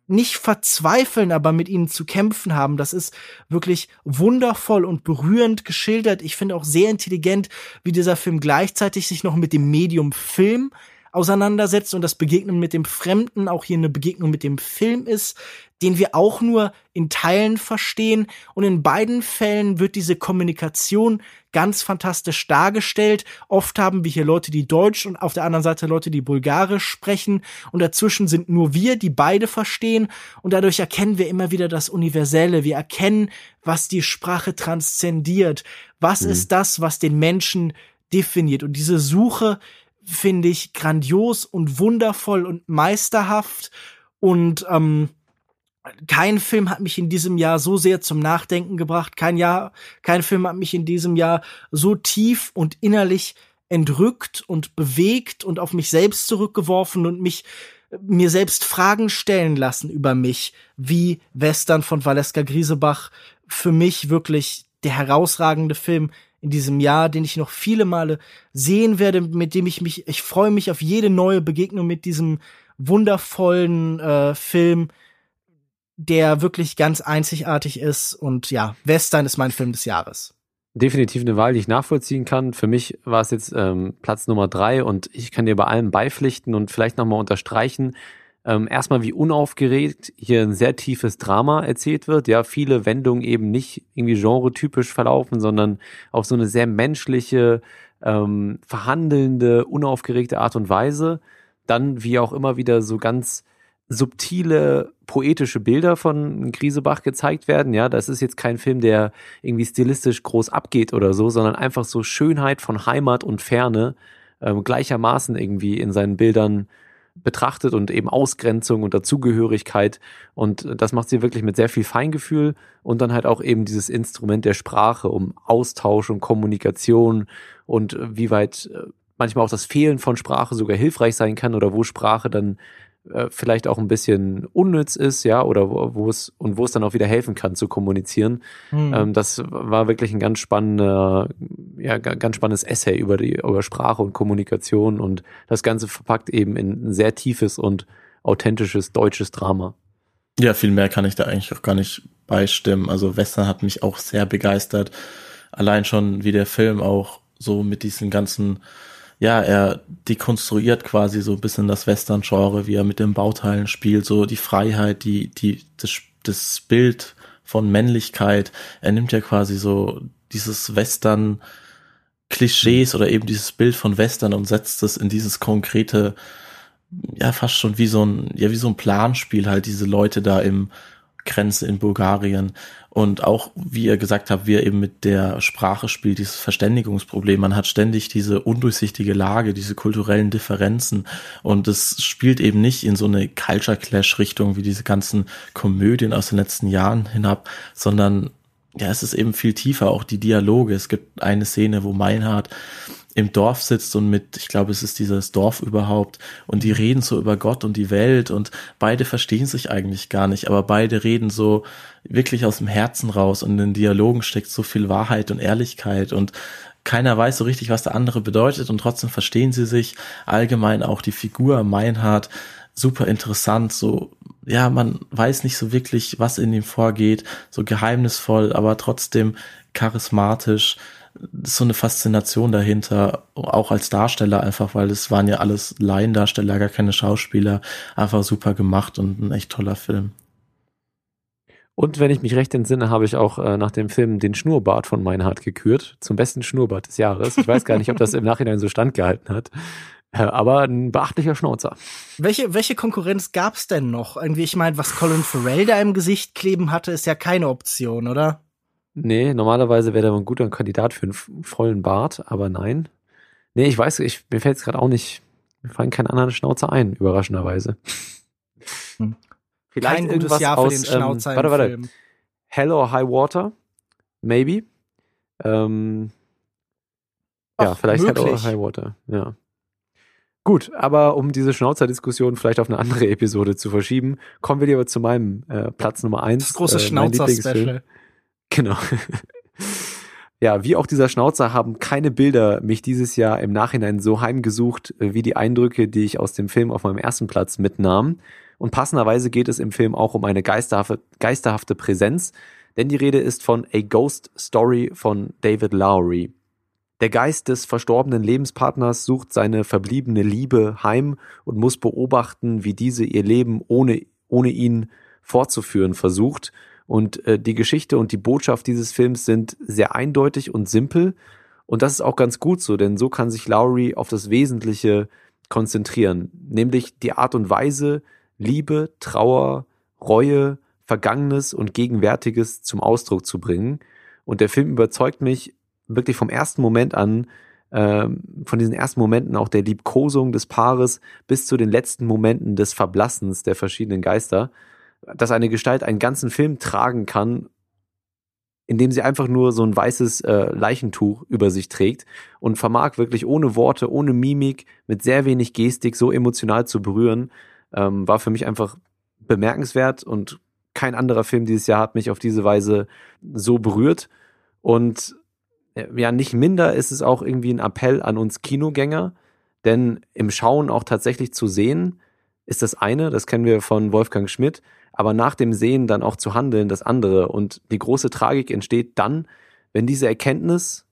nicht verzweifeln, aber mit ihnen zu kämpfen haben. Das ist wirklich wundervoll und berührend geschildert. Ich finde auch sehr intelligent, wie dieser Film gleichzeitig sich noch mit dem Medium Film auseinandersetzt und das Begegnen mit dem Fremden auch hier eine Begegnung mit dem Film ist, den wir auch nur in Teilen verstehen. Und in beiden Fällen wird diese Kommunikation ganz fantastisch dargestellt. Oft haben wir hier Leute, die Deutsch und auf der anderen Seite Leute, die Bulgarisch sprechen. Und dazwischen sind nur wir, die beide verstehen. Und dadurch erkennen wir immer wieder das Universelle. Wir erkennen, was die Sprache transzendiert. Was mhm. ist das, was den Menschen definiert? Und diese Suche finde ich grandios und wundervoll und meisterhaft. Und ähm, kein Film hat mich in diesem Jahr so sehr zum Nachdenken gebracht. Kein Jahr, kein Film hat mich in diesem Jahr so tief und innerlich entrückt und bewegt und auf mich selbst zurückgeworfen und mich mir selbst Fragen stellen lassen über mich, wie Western von Valeska Griesebach für mich wirklich der herausragende Film in diesem Jahr, den ich noch viele Male sehen werde, mit dem ich mich, ich freue mich auf jede neue Begegnung mit diesem wundervollen äh, Film, der wirklich ganz einzigartig ist. Und ja, Western ist mein Film des Jahres. Definitiv eine Wahl, die ich nachvollziehen kann. Für mich war es jetzt ähm, Platz Nummer drei und ich kann dir bei allem beipflichten und vielleicht nochmal unterstreichen. Ähm, erstmal, wie unaufgeregt hier ein sehr tiefes Drama erzählt wird. Ja, viele Wendungen eben nicht irgendwie genretypisch verlaufen, sondern auf so eine sehr menschliche, ähm, verhandelnde, unaufgeregte Art und Weise. Dann, wie auch immer wieder so ganz subtile poetische Bilder von Griesebach gezeigt werden. Ja, das ist jetzt kein Film, der irgendwie stilistisch groß abgeht oder so, sondern einfach so Schönheit von Heimat und Ferne ähm, gleichermaßen irgendwie in seinen Bildern betrachtet und eben Ausgrenzung und Dazugehörigkeit. Und das macht sie wirklich mit sehr viel Feingefühl und dann halt auch eben dieses Instrument der Sprache, um Austausch und Kommunikation und wie weit äh, manchmal auch das Fehlen von Sprache sogar hilfreich sein kann oder wo Sprache dann äh, vielleicht auch ein bisschen unnütz ist, ja, oder wo, wo es und wo es dann auch wieder helfen kann zu kommunizieren. Hm. Ähm, das war wirklich ein ganz spannender, ja, ganz spannendes Essay über die über Sprache und Kommunikation und das Ganze verpackt eben in ein sehr tiefes und authentisches deutsches Drama. Ja, viel mehr kann ich da eigentlich auch gar nicht beistimmen. Also Western hat mich auch sehr begeistert. Allein schon, wie der Film auch so mit diesen ganzen ja, er dekonstruiert quasi so ein bisschen das Western-Genre, wie er mit den Bauteilen spielt, so die Freiheit, die, die, das, das Bild von Männlichkeit. Er nimmt ja quasi so dieses Western, Klischees oder eben dieses Bild von Western und setzt es in dieses konkrete, ja, fast schon wie so ein, ja, wie so ein Planspiel halt, diese Leute da im Grenze in Bulgarien. Und auch, wie ihr gesagt habt, wie er eben mit der Sprache spielt, dieses Verständigungsproblem. Man hat ständig diese undurchsichtige Lage, diese kulturellen Differenzen. Und es spielt eben nicht in so eine Culture Clash Richtung wie diese ganzen Komödien aus den letzten Jahren hinab, sondern ja, es ist eben viel tiefer, auch die Dialoge. Es gibt eine Szene, wo Meinhard im Dorf sitzt und mit, ich glaube, es ist dieses Dorf überhaupt und die reden so über Gott und die Welt und beide verstehen sich eigentlich gar nicht, aber beide reden so wirklich aus dem Herzen raus und in den Dialogen steckt so viel Wahrheit und Ehrlichkeit und keiner weiß so richtig, was der andere bedeutet und trotzdem verstehen sie sich. Allgemein auch die Figur Meinhard super interessant, so ja, man weiß nicht so wirklich, was in ihm vorgeht, so geheimnisvoll, aber trotzdem charismatisch so eine Faszination dahinter, auch als Darsteller einfach, weil es waren ja alles Laiendarsteller, gar keine Schauspieler, einfach super gemacht und ein echt toller Film. Und wenn ich mich recht entsinne, habe ich auch äh, nach dem Film den Schnurrbart von Meinhard gekürt, zum besten Schnurrbart des Jahres. Ich weiß gar nicht, ob das im Nachhinein so standgehalten hat. Äh, aber ein beachtlicher Schnauzer. Welche, welche Konkurrenz gab es denn noch? Irgendwie, ich meine, was Colin Farrell da im Gesicht kleben hatte, ist ja keine Option, oder? Nee, normalerweise wäre der ein guter Kandidat für einen vollen Bart, aber nein. Nee, ich weiß, ich, mir fällt es gerade auch nicht, mir fallen keine anderen Schnauzer ein, überraschenderweise. Hm. Vielleicht Kein irgendwas Jahr aus, für den Schnauzer ähm, warte, warte. Film. Hell or High Water, maybe. Ähm, Ach, ja, vielleicht möglich. Hell or High Water, ja. Gut, aber um diese Schnauzer-Diskussion vielleicht auf eine andere Episode zu verschieben, kommen wir lieber zu meinem äh, Platz Nummer eins. Das große äh, Schnauzer-Special. Genau. Ja, wie auch dieser Schnauzer haben keine Bilder mich dieses Jahr im Nachhinein so heimgesucht, äh, wie die Eindrücke, die ich aus dem Film auf meinem ersten Platz mitnahm. Und passenderweise geht es im Film auch um eine geisterhafte, geisterhafte Präsenz, denn die Rede ist von A Ghost Story von David Lowry. Der Geist des verstorbenen Lebenspartners sucht seine verbliebene Liebe heim und muss beobachten, wie diese ihr Leben ohne, ohne ihn fortzuführen versucht. Und äh, die Geschichte und die Botschaft dieses Films sind sehr eindeutig und simpel. Und das ist auch ganz gut so, denn so kann sich Lowry auf das Wesentliche konzentrieren, nämlich die Art und Weise, Liebe, Trauer, Reue, Vergangenes und Gegenwärtiges zum Ausdruck zu bringen. Und der Film überzeugt mich wirklich vom ersten Moment an, äh, von diesen ersten Momenten auch der Liebkosung des Paares bis zu den letzten Momenten des Verblassens der verschiedenen Geister, dass eine Gestalt einen ganzen Film tragen kann, indem sie einfach nur so ein weißes äh, Leichentuch über sich trägt und vermag wirklich ohne Worte, ohne Mimik, mit sehr wenig Gestik so emotional zu berühren, ähm, war für mich einfach bemerkenswert und kein anderer Film dieses Jahr hat mich auf diese Weise so berührt. Und äh, ja, nicht minder ist es auch irgendwie ein Appell an uns Kinogänger, denn im Schauen auch tatsächlich zu sehen, ist das eine, das kennen wir von Wolfgang Schmidt, aber nach dem Sehen dann auch zu handeln, das andere. Und die große Tragik entsteht dann, wenn diese Erkenntnis,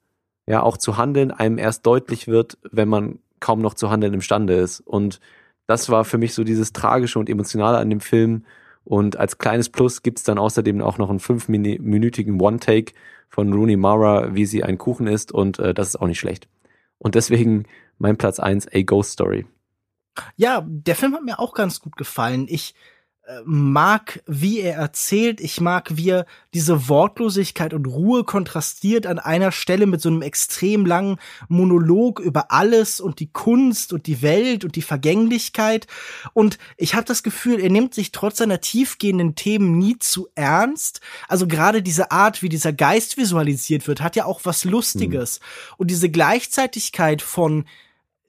ja, auch zu handeln, einem erst deutlich wird, wenn man kaum noch zu handeln imstande ist. Und das war für mich so dieses Tragische und Emotionale an dem Film. Und als kleines Plus gibt's dann außerdem auch noch einen fünfminütigen One-Take von Rooney Mara, wie sie ein Kuchen isst. Und äh, das ist auch nicht schlecht. Und deswegen mein Platz eins A Ghost Story. Ja, der Film hat mir auch ganz gut gefallen. Ich mag, wie er erzählt. Ich mag, wie er diese Wortlosigkeit und Ruhe kontrastiert an einer Stelle mit so einem extrem langen Monolog über alles und die Kunst und die Welt und die Vergänglichkeit. Und ich habe das Gefühl, er nimmt sich trotz seiner tiefgehenden Themen nie zu ernst. Also gerade diese Art, wie dieser Geist visualisiert wird, hat ja auch was Lustiges. Mhm. Und diese Gleichzeitigkeit von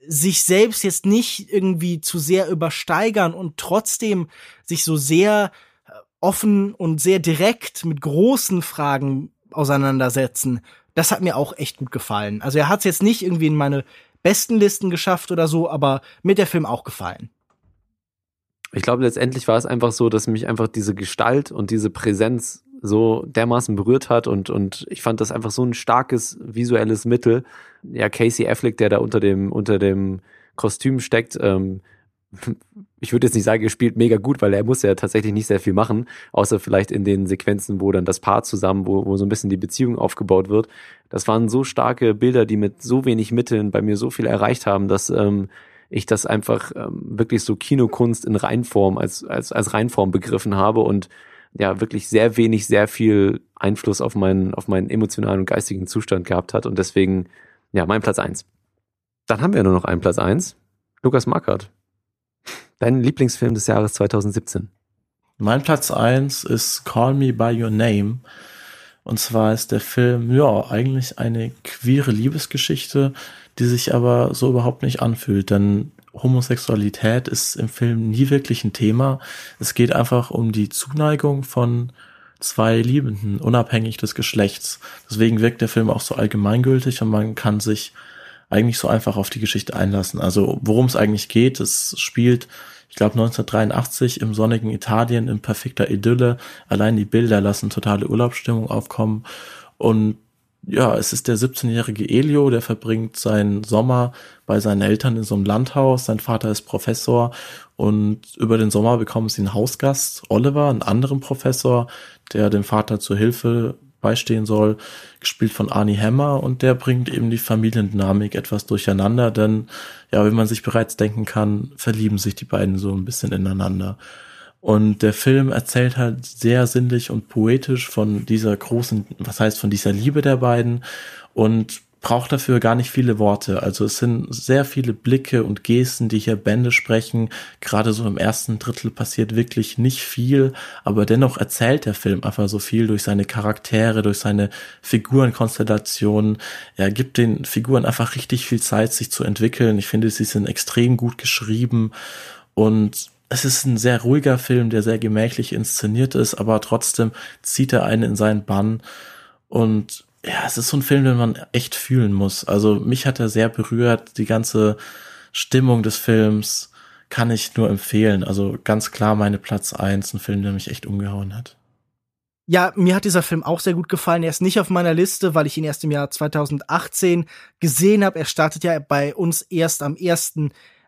sich selbst jetzt nicht irgendwie zu sehr übersteigern und trotzdem sich so sehr äh, offen und sehr direkt mit großen Fragen auseinandersetzen. Das hat mir auch echt gut gefallen. Also er hat es jetzt nicht irgendwie in meine besten Listen geschafft oder so, aber mir der Film auch gefallen. Ich glaube, letztendlich war es einfach so, dass mich einfach diese Gestalt und diese Präsenz so dermaßen berührt hat und, und ich fand das einfach so ein starkes visuelles Mittel. Ja, Casey Affleck, der da unter dem, unter dem Kostüm steckt, ähm, ich würde jetzt nicht sagen, er spielt mega gut, weil er muss ja tatsächlich nicht sehr viel machen, außer vielleicht in den Sequenzen, wo dann das Paar zusammen, wo, wo so ein bisschen die Beziehung aufgebaut wird. Das waren so starke Bilder, die mit so wenig Mitteln bei mir so viel erreicht haben, dass ähm, ich das einfach ähm, wirklich so Kinokunst in Reinform als, als, als Reinform begriffen habe und ja wirklich sehr wenig, sehr viel Einfluss auf meinen, auf meinen emotionalen und geistigen Zustand gehabt hat und deswegen, ja, mein Platz eins. Dann haben wir nur noch einen Platz eins. Lukas Markert. Dein Lieblingsfilm des Jahres 2017. Mein Platz eins ist Call Me By Your Name. Und zwar ist der Film, ja, eigentlich eine queere Liebesgeschichte, die sich aber so überhaupt nicht anfühlt. Denn Homosexualität ist im Film nie wirklich ein Thema. Es geht einfach um die Zuneigung von zwei Liebenden, unabhängig des Geschlechts. Deswegen wirkt der Film auch so allgemeingültig und man kann sich eigentlich so einfach auf die Geschichte einlassen. Also worum es eigentlich geht, es spielt, ich glaube 1983 im sonnigen Italien in perfekter Idylle. Allein die Bilder lassen totale Urlaubsstimmung aufkommen und ja, es ist der 17-jährige Elio, der verbringt seinen Sommer bei seinen Eltern in so einem Landhaus. Sein Vater ist Professor und über den Sommer bekommen sie einen Hausgast, Oliver, einen anderen Professor, der dem Vater zur Hilfe beistehen soll, gespielt von Arnie Hammer und der bringt eben die Familiendynamik etwas durcheinander, denn ja, wie man sich bereits denken kann, verlieben sich die beiden so ein bisschen ineinander. Und der Film erzählt halt sehr sinnlich und poetisch von dieser großen, was heißt von dieser Liebe der beiden und braucht dafür gar nicht viele Worte. Also es sind sehr viele Blicke und Gesten, die hier Bände sprechen. Gerade so im ersten Drittel passiert wirklich nicht viel, aber dennoch erzählt der Film einfach so viel durch seine Charaktere, durch seine Figurenkonstellationen. Er gibt den Figuren einfach richtig viel Zeit, sich zu entwickeln. Ich finde, sie sind extrem gut geschrieben und es ist ein sehr ruhiger Film, der sehr gemächlich inszeniert ist, aber trotzdem zieht er einen in seinen Bann. Und ja, es ist so ein Film, den man echt fühlen muss. Also mich hat er sehr berührt. Die ganze Stimmung des Films kann ich nur empfehlen. Also ganz klar meine Platz eins, ein Film, der mich echt umgehauen hat. Ja, mir hat dieser Film auch sehr gut gefallen. Er ist nicht auf meiner Liste, weil ich ihn erst im Jahr 2018 gesehen habe. Er startet ja bei uns erst am 1.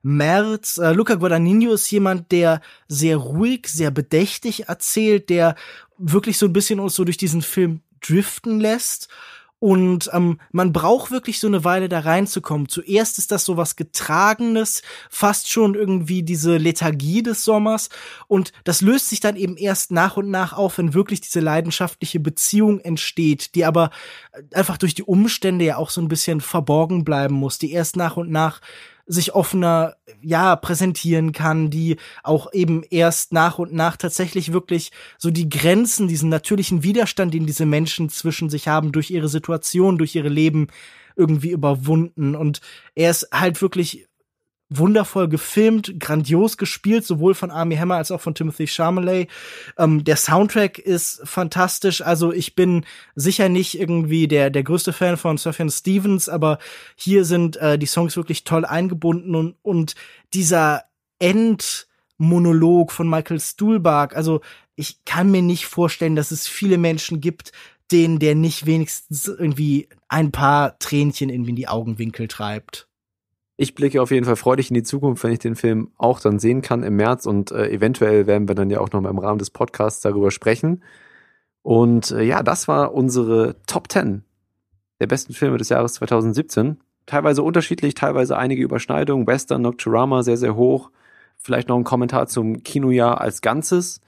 März. Äh, Luca Guadagnino ist jemand, der sehr ruhig, sehr bedächtig erzählt, der wirklich so ein bisschen uns so durch diesen Film driften lässt und ähm, man braucht wirklich so eine Weile da reinzukommen. Zuerst ist das so was Getragenes, fast schon irgendwie diese Lethargie des Sommers. Und das löst sich dann eben erst nach und nach auf, wenn wirklich diese leidenschaftliche Beziehung entsteht, die aber einfach durch die Umstände ja auch so ein bisschen verborgen bleiben muss, die erst nach und nach sich offener, ja, präsentieren kann, die auch eben erst nach und nach tatsächlich wirklich so die Grenzen, diesen natürlichen Widerstand, den diese Menschen zwischen sich haben, durch ihre Situation, durch ihre Leben irgendwie überwunden. Und er ist halt wirklich wundervoll gefilmt, grandios gespielt, sowohl von Armie Hammer als auch von Timothy Chalamet. Ähm, der Soundtrack ist fantastisch. Also ich bin sicher nicht irgendwie der der größte Fan von Sufjan Stevens, aber hier sind äh, die Songs wirklich toll eingebunden und und dieser Endmonolog von Michael Stuhlbarg. Also ich kann mir nicht vorstellen, dass es viele Menschen gibt, denen der nicht wenigstens irgendwie ein paar Tränchen in die Augenwinkel treibt ich blicke auf jeden Fall freudig in die Zukunft, wenn ich den Film auch dann sehen kann im März und äh, eventuell werden wir dann ja auch noch mal im Rahmen des Podcasts darüber sprechen. Und äh, ja, das war unsere Top 10 der besten Filme des Jahres 2017. Teilweise unterschiedlich, teilweise einige Überschneidungen. Western Nocturama sehr, sehr hoch. Vielleicht noch ein Kommentar zum Kinojahr als Ganzes.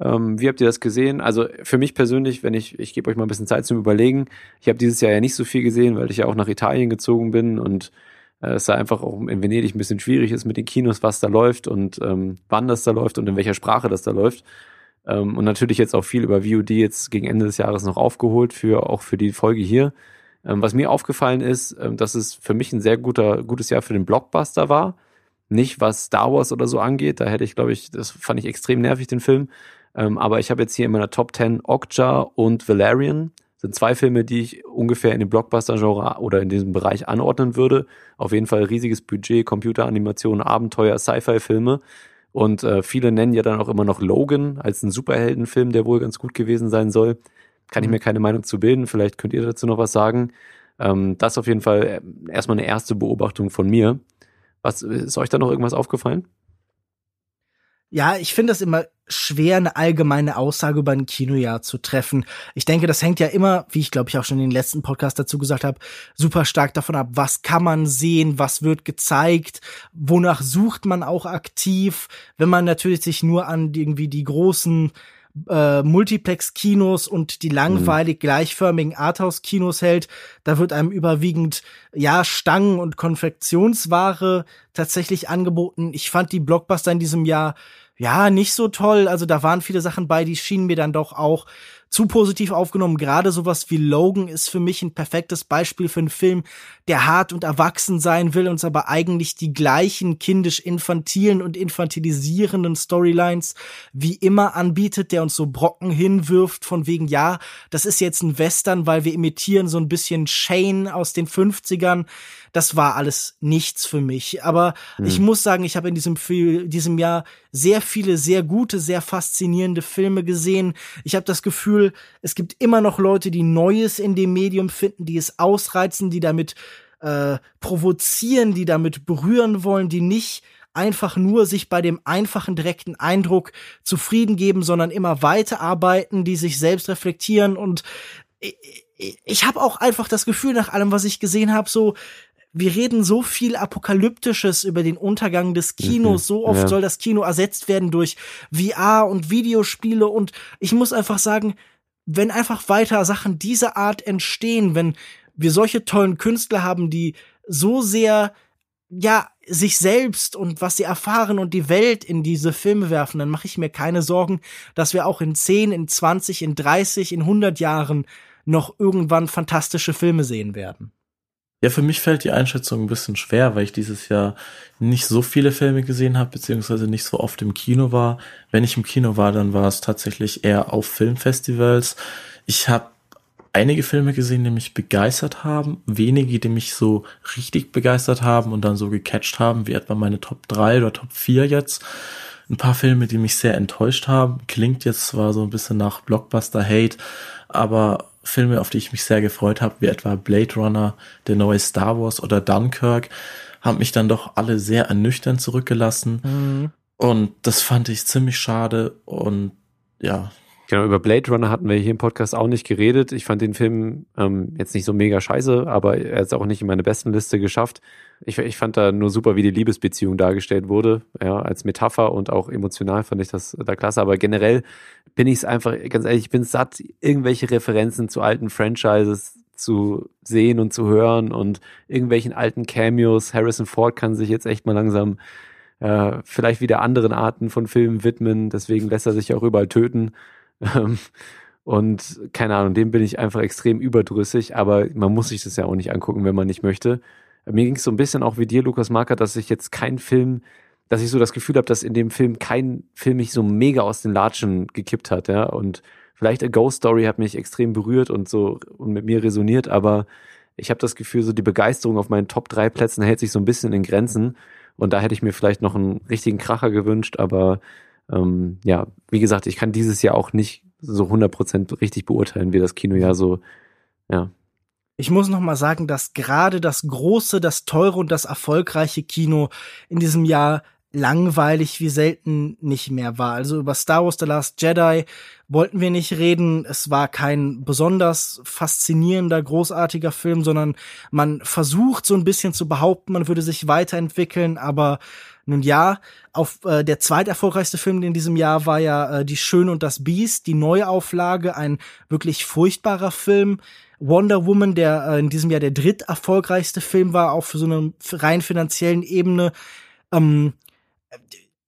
Ähm, wie habt ihr das gesehen? Also für mich persönlich, wenn ich, ich gebe euch mal ein bisschen Zeit zum Überlegen. Ich habe dieses Jahr ja nicht so viel gesehen, weil ich ja auch nach Italien gezogen bin und es da einfach auch in Venedig ein bisschen schwierig ist mit den Kinos, was da läuft und ähm, wann das da läuft und in welcher Sprache das da läuft. Ähm, und natürlich jetzt auch viel über VOD jetzt gegen Ende des Jahres noch aufgeholt, für auch für die Folge hier. Ähm, was mir aufgefallen ist, ähm, dass es für mich ein sehr guter, gutes Jahr für den Blockbuster war. Nicht was Star Wars oder so angeht, da hätte ich, glaube ich, das fand ich extrem nervig, den Film. Ähm, aber ich habe jetzt hier in meiner Top 10 Okja und Valerian sind zwei Filme, die ich ungefähr in dem Blockbuster-Genre oder in diesem Bereich anordnen würde. Auf jeden Fall riesiges Budget, Computeranimation, Abenteuer, Sci-Fi-Filme. Und äh, viele nennen ja dann auch immer noch Logan als einen Superheldenfilm, der wohl ganz gut gewesen sein soll. Kann ich mhm. mir keine Meinung zu bilden. Vielleicht könnt ihr dazu noch was sagen. Ähm, das auf jeden Fall äh, erstmal eine erste Beobachtung von mir. Was ist euch da noch irgendwas aufgefallen? Ja, ich finde das immer schwer, eine allgemeine Aussage über ein Kinojahr zu treffen. Ich denke, das hängt ja immer, wie ich glaube ich auch schon in den letzten Podcast dazu gesagt habe, super stark davon ab, was kann man sehen, was wird gezeigt, wonach sucht man auch aktiv. Wenn man natürlich sich nur an irgendwie die großen äh, Multiplex-Kinos und die langweilig gleichförmigen Arthouse-Kinos hält, da wird einem überwiegend ja Stangen und Konfektionsware tatsächlich angeboten. Ich fand die Blockbuster in diesem Jahr ja nicht so toll. Also da waren viele Sachen bei, die schienen mir dann doch auch zu positiv aufgenommen. Gerade sowas wie Logan ist für mich ein perfektes Beispiel für einen Film, der hart und erwachsen sein will, uns aber eigentlich die gleichen kindisch-infantilen und infantilisierenden Storylines wie immer anbietet, der uns so Brocken hinwirft von wegen, ja, das ist jetzt ein Western, weil wir imitieren so ein bisschen Shane aus den 50ern. Das war alles nichts für mich. Aber mhm. ich muss sagen, ich habe in diesem, diesem Jahr sehr viele, sehr gute, sehr faszinierende Filme gesehen. Ich habe das Gefühl, es gibt immer noch Leute, die Neues in dem Medium finden, die es ausreizen, die damit äh, provozieren, die damit berühren wollen, die nicht einfach nur sich bei dem einfachen, direkten Eindruck zufrieden geben, sondern immer weiterarbeiten, die sich selbst reflektieren und ich, ich habe auch einfach das Gefühl nach allem, was ich gesehen habe, so wir reden so viel Apokalyptisches über den Untergang des Kinos. Mhm, so oft ja. soll das Kino ersetzt werden durch VR und Videospiele. Und ich muss einfach sagen, wenn einfach weiter Sachen dieser Art entstehen, wenn wir solche tollen Künstler haben, die so sehr ja, sich selbst und was sie erfahren und die Welt in diese Filme werfen, dann mache ich mir keine Sorgen, dass wir auch in 10, in 20, in 30, in 100 Jahren noch irgendwann fantastische Filme sehen werden. Ja, für mich fällt die Einschätzung ein bisschen schwer, weil ich dieses Jahr nicht so viele Filme gesehen habe, beziehungsweise nicht so oft im Kino war. Wenn ich im Kino war, dann war es tatsächlich eher auf Filmfestivals. Ich habe einige Filme gesehen, die mich begeistert haben, wenige, die mich so richtig begeistert haben und dann so gecatcht haben, wie etwa meine Top 3 oder Top 4 jetzt. ein paar Filme, die mich sehr enttäuscht haben. Klingt jetzt zwar so ein bisschen nach Blockbuster-Hate, aber Filme, auf die ich mich sehr gefreut habe, wie etwa Blade Runner, der neue Star Wars oder Dunkirk, haben mich dann doch alle sehr ernüchternd zurückgelassen. Mhm. Und das fand ich ziemlich schade und ja, Genau, über Blade Runner hatten wir hier im Podcast auch nicht geredet. Ich fand den Film ähm, jetzt nicht so mega scheiße, aber er ist auch nicht in meine besten Liste geschafft. Ich, ich fand da nur super, wie die Liebesbeziehung dargestellt wurde. Ja, als Metapher und auch emotional fand ich das da klasse. Aber generell bin ich es einfach, ganz ehrlich, ich bin satt, irgendwelche Referenzen zu alten Franchises zu sehen und zu hören und irgendwelchen alten Cameos. Harrison Ford kann sich jetzt echt mal langsam äh, vielleicht wieder anderen Arten von Filmen widmen. Deswegen lässt er sich auch überall töten. Ähm, und keine Ahnung, dem bin ich einfach extrem überdrüssig, aber man muss sich das ja auch nicht angucken, wenn man nicht möchte. Mir ging es so ein bisschen auch wie dir, Lukas Marker, dass ich jetzt kein Film, dass ich so das Gefühl habe, dass in dem Film kein Film mich so mega aus den Latschen gekippt hat, ja. Und vielleicht A Ghost Story hat mich extrem berührt und so und mit mir resoniert, aber ich habe das Gefühl, so die Begeisterung auf meinen Top 3 Plätzen hält sich so ein bisschen in Grenzen. Und da hätte ich mir vielleicht noch einen richtigen Kracher gewünscht, aber ähm, ja, wie gesagt, ich kann dieses Jahr auch nicht so 100% richtig beurteilen, wie das Kinojahr so, ja. Ich muss noch mal sagen, dass gerade das große, das teure und das erfolgreiche Kino in diesem Jahr langweilig wie selten nicht mehr war. Also über Star Wars The Last Jedi wollten wir nicht reden. Es war kein besonders faszinierender, großartiger Film, sondern man versucht so ein bisschen zu behaupten, man würde sich weiterentwickeln, aber nun ja, auf äh, der zweiterfolgreichste Film in diesem Jahr war ja äh, Die Schöne und das Biest, die Neuauflage, ein wirklich furchtbarer Film. Wonder Woman, der äh, in diesem Jahr der dritterfolgreichste Film war, auch für so eine rein finanziellen Ebene. Ähm,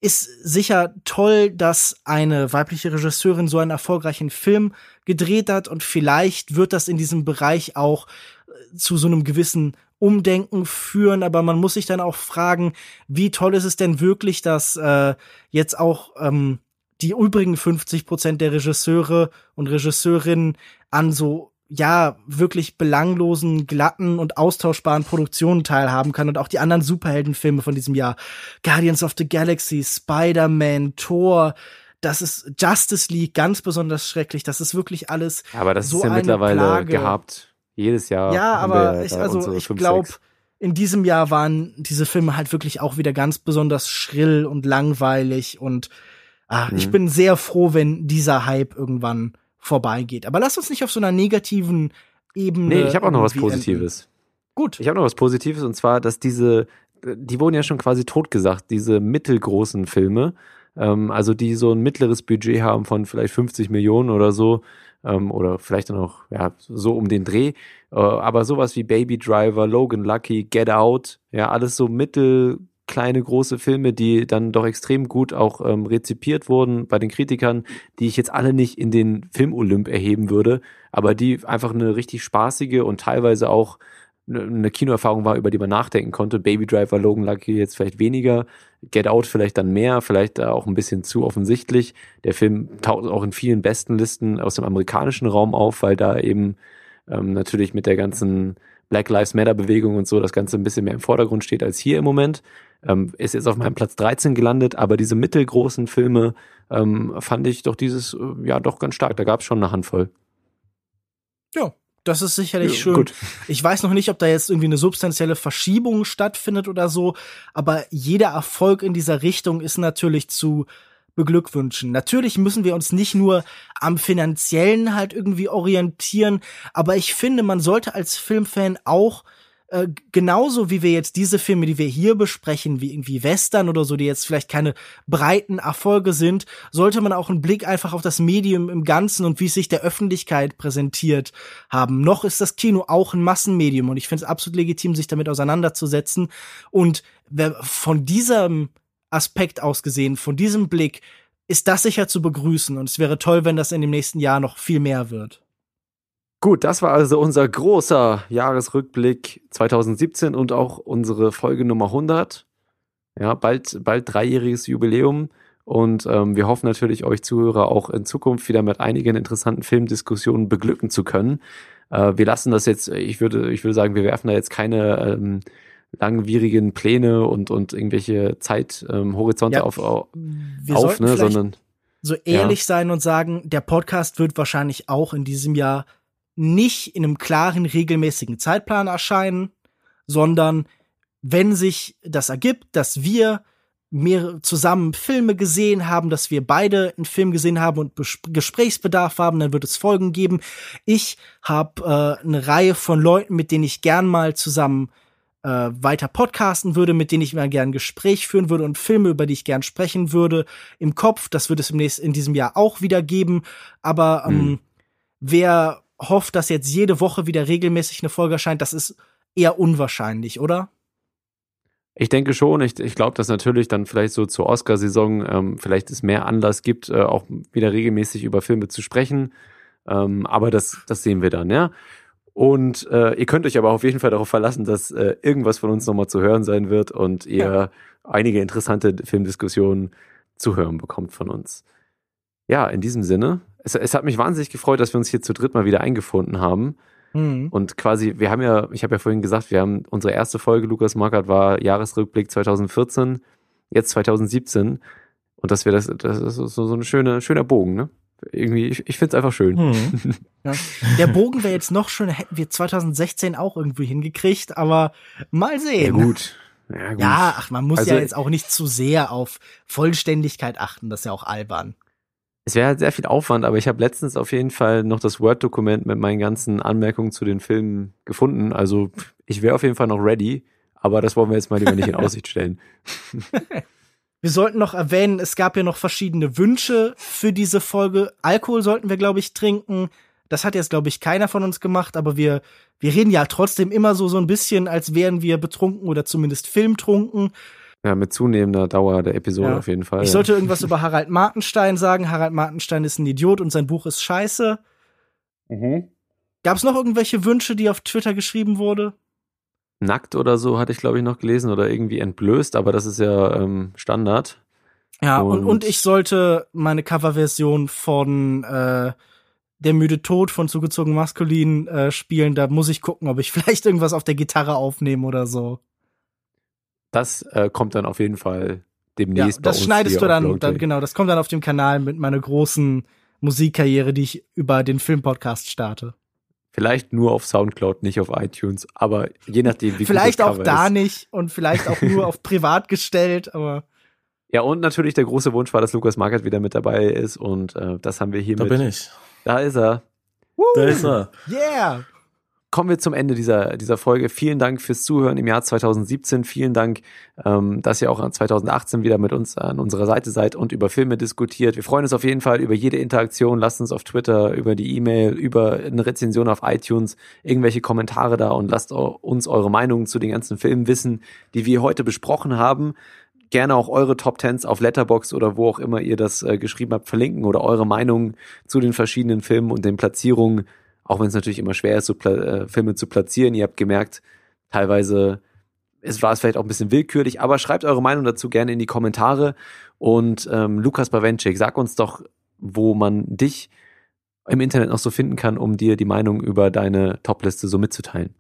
ist sicher toll, dass eine weibliche Regisseurin so einen erfolgreichen Film gedreht hat und vielleicht wird das in diesem Bereich auch zu so einem gewissen Umdenken führen, aber man muss sich dann auch fragen, wie toll ist es denn wirklich, dass äh, jetzt auch ähm, die übrigen 50 Prozent der Regisseure und Regisseurinnen an so ja wirklich belanglosen, glatten und austauschbaren Produktionen teilhaben kann und auch die anderen Superheldenfilme von diesem Jahr, Guardians of the Galaxy, Spider-Man, Thor, das ist Justice League ganz besonders schrecklich. Das ist wirklich alles. Aber das so ist ja mittlerweile Plage. gehabt. Jedes Jahr. Ja, aber ich, also ich glaube, in diesem Jahr waren diese Filme halt wirklich auch wieder ganz besonders schrill und langweilig und ah, mhm. ich bin sehr froh, wenn dieser Hype irgendwann vorbeigeht. Aber lass uns nicht auf so einer negativen Ebene. Nee, ich habe auch noch was Positives. Enden. Gut. Ich habe noch was Positives und zwar, dass diese, die wurden ja schon quasi totgesagt, diese mittelgroßen Filme, ähm, also die so ein mittleres Budget haben von vielleicht 50 Millionen oder so, ähm, oder vielleicht dann auch ja, so um den Dreh. Äh, aber sowas wie Baby Driver, Logan Lucky, Get Out, ja, alles so mittel kleine, große Filme, die dann doch extrem gut auch ähm, rezipiert wurden bei den Kritikern, die ich jetzt alle nicht in den Film-Olymp erheben würde, aber die einfach eine richtig spaßige und teilweise auch eine Kinoerfahrung war, über die man nachdenken konnte. Baby Driver, Logan Lucky jetzt vielleicht weniger, Get Out vielleicht dann mehr, vielleicht auch ein bisschen zu offensichtlich. Der Film taucht auch in vielen besten Listen aus dem amerikanischen Raum auf, weil da eben ähm, natürlich mit der ganzen Black Lives Matter Bewegung und so das Ganze ein bisschen mehr im Vordergrund steht als hier im Moment. Ähm, ist jetzt auf meinem Platz 13 gelandet, aber diese mittelgroßen Filme ähm, fand ich doch dieses, äh, ja, doch ganz stark. Da gab es schon eine Handvoll. Ja, das ist sicherlich ja, schön. Gut. Ich weiß noch nicht, ob da jetzt irgendwie eine substanzielle Verschiebung stattfindet oder so, aber jeder Erfolg in dieser Richtung ist natürlich zu beglückwünschen. Natürlich müssen wir uns nicht nur am finanziellen halt irgendwie orientieren, aber ich finde, man sollte als Filmfan auch äh, genauso wie wir jetzt diese Filme, die wir hier besprechen, wie irgendwie Western oder so, die jetzt vielleicht keine breiten Erfolge sind, sollte man auch einen Blick einfach auf das Medium im Ganzen und wie es sich der Öffentlichkeit präsentiert haben. Noch ist das Kino auch ein Massenmedium und ich finde es absolut legitim, sich damit auseinanderzusetzen. Und von diesem Aspekt aus gesehen, von diesem Blick, ist das sicher zu begrüßen und es wäre toll, wenn das in dem nächsten Jahr noch viel mehr wird. Gut, das war also unser großer Jahresrückblick 2017 und auch unsere Folge Nummer 100. Ja, bald, bald dreijähriges Jubiläum. Und ähm, wir hoffen natürlich, euch Zuhörer auch in Zukunft wieder mit einigen interessanten Filmdiskussionen beglücken zu können. Äh, wir lassen das jetzt, ich würde, ich würde sagen, wir werfen da jetzt keine ähm, langwierigen Pläne und, und irgendwelche Zeithorizonte ähm, auf, auf ne, sondern so ehrlich ja. sein und sagen, der Podcast wird wahrscheinlich auch in diesem Jahr nicht in einem klaren, regelmäßigen Zeitplan erscheinen, sondern wenn sich das ergibt, dass wir mehr zusammen Filme gesehen haben, dass wir beide einen Film gesehen haben und Bes Gesprächsbedarf haben, dann wird es Folgen geben. Ich habe äh, eine Reihe von Leuten, mit denen ich gern mal zusammen äh, weiter podcasten würde, mit denen ich mal gern ein Gespräch führen würde und Filme, über die ich gern sprechen würde, im Kopf. Das wird es im nächsten, in diesem Jahr auch wieder geben. Aber ähm, mhm. wer hofft, dass jetzt jede Woche wieder regelmäßig eine Folge erscheint, das ist eher unwahrscheinlich, oder? Ich denke schon. Ich, ich glaube, dass natürlich dann vielleicht so zur Oscarsaison ähm, vielleicht es mehr Anlass gibt, äh, auch wieder regelmäßig über Filme zu sprechen. Ähm, aber das, das sehen wir dann, ja. Und äh, ihr könnt euch aber auf jeden Fall darauf verlassen, dass äh, irgendwas von uns nochmal zu hören sein wird und ihr ja. einige interessante Filmdiskussionen zu hören bekommt von uns. Ja, in diesem Sinne, es, es hat mich wahnsinnig gefreut, dass wir uns hier zu dritt mal wieder eingefunden haben. Mhm. Und quasi, wir haben ja, ich habe ja vorhin gesagt, wir haben unsere erste Folge, Lukas Markert, war Jahresrückblick 2014, jetzt 2017. Und das wäre das, das ist so, so ein schöner, schöner Bogen, ne? Irgendwie, ich, ich finde es einfach schön. Mhm. Ja. Der Bogen wäre jetzt noch schöner, hätten wir 2016 auch irgendwie hingekriegt, aber mal sehen. Ja, gut. Ja, gut. ja ach, man muss also, ja jetzt auch nicht zu sehr auf Vollständigkeit achten, das ist ja auch albern. Es wäre halt sehr viel Aufwand, aber ich habe letztens auf jeden Fall noch das Word-Dokument mit meinen ganzen Anmerkungen zu den Filmen gefunden. Also ich wäre auf jeden Fall noch ready, aber das wollen wir jetzt mal lieber nicht in Aussicht stellen. Wir sollten noch erwähnen, es gab ja noch verschiedene Wünsche für diese Folge. Alkohol sollten wir, glaube ich, trinken. Das hat jetzt, glaube ich, keiner von uns gemacht, aber wir, wir reden ja trotzdem immer so, so ein bisschen, als wären wir betrunken oder zumindest filmtrunken. Ja, mit zunehmender Dauer der Episode ja. auf jeden Fall. Ich sollte irgendwas über Harald Martenstein sagen. Harald Martenstein ist ein Idiot und sein Buch ist scheiße. Mhm. Gab es noch irgendwelche Wünsche, die auf Twitter geschrieben wurde? Nackt oder so hatte ich, glaube ich, noch gelesen oder irgendwie entblößt, aber das ist ja ähm, Standard. Ja, und, und, und ich sollte meine Coverversion von äh, Der müde Tod von zugezogen maskulin äh, spielen. Da muss ich gucken, ob ich vielleicht irgendwas auf der Gitarre aufnehme oder so. Das äh, kommt dann auf jeden Fall demnächst. Ja, das schneidest du dann, dann, genau, das kommt dann auf dem Kanal mit meiner großen Musikkarriere, die ich über den Filmpodcast starte. Vielleicht nur auf Soundcloud, nicht auf iTunes, aber je nachdem, wie Vielleicht auch da ist. nicht und vielleicht auch nur auf privat gestellt, aber. Ja, und natürlich der große Wunsch war, dass Lukas Markert wieder mit dabei ist und äh, das haben wir hier Da bin ich. Da ist er. Woo! Da ist er. Yeah! Kommen wir zum Ende dieser, dieser Folge. Vielen Dank fürs Zuhören im Jahr 2017. Vielen Dank, ähm, dass ihr auch 2018 wieder mit uns an unserer Seite seid und über Filme diskutiert. Wir freuen uns auf jeden Fall über jede Interaktion. Lasst uns auf Twitter, über die E-Mail, über eine Rezension auf iTunes irgendwelche Kommentare da und lasst uns eure Meinungen zu den ganzen Filmen wissen, die wir heute besprochen haben gerne auch eure Top Tens auf Letterbox oder wo auch immer ihr das äh, geschrieben habt verlinken oder eure Meinungen zu den verschiedenen Filmen und den Platzierungen auch wenn es natürlich immer schwer ist, so äh, Filme zu platzieren. Ihr habt gemerkt, teilweise es war es vielleicht auch ein bisschen willkürlich, aber schreibt eure Meinung dazu gerne in die Kommentare. Und ähm, Lukas Bawenschik, sag uns doch, wo man dich im Internet noch so finden kann, um dir die Meinung über deine Topliste so mitzuteilen.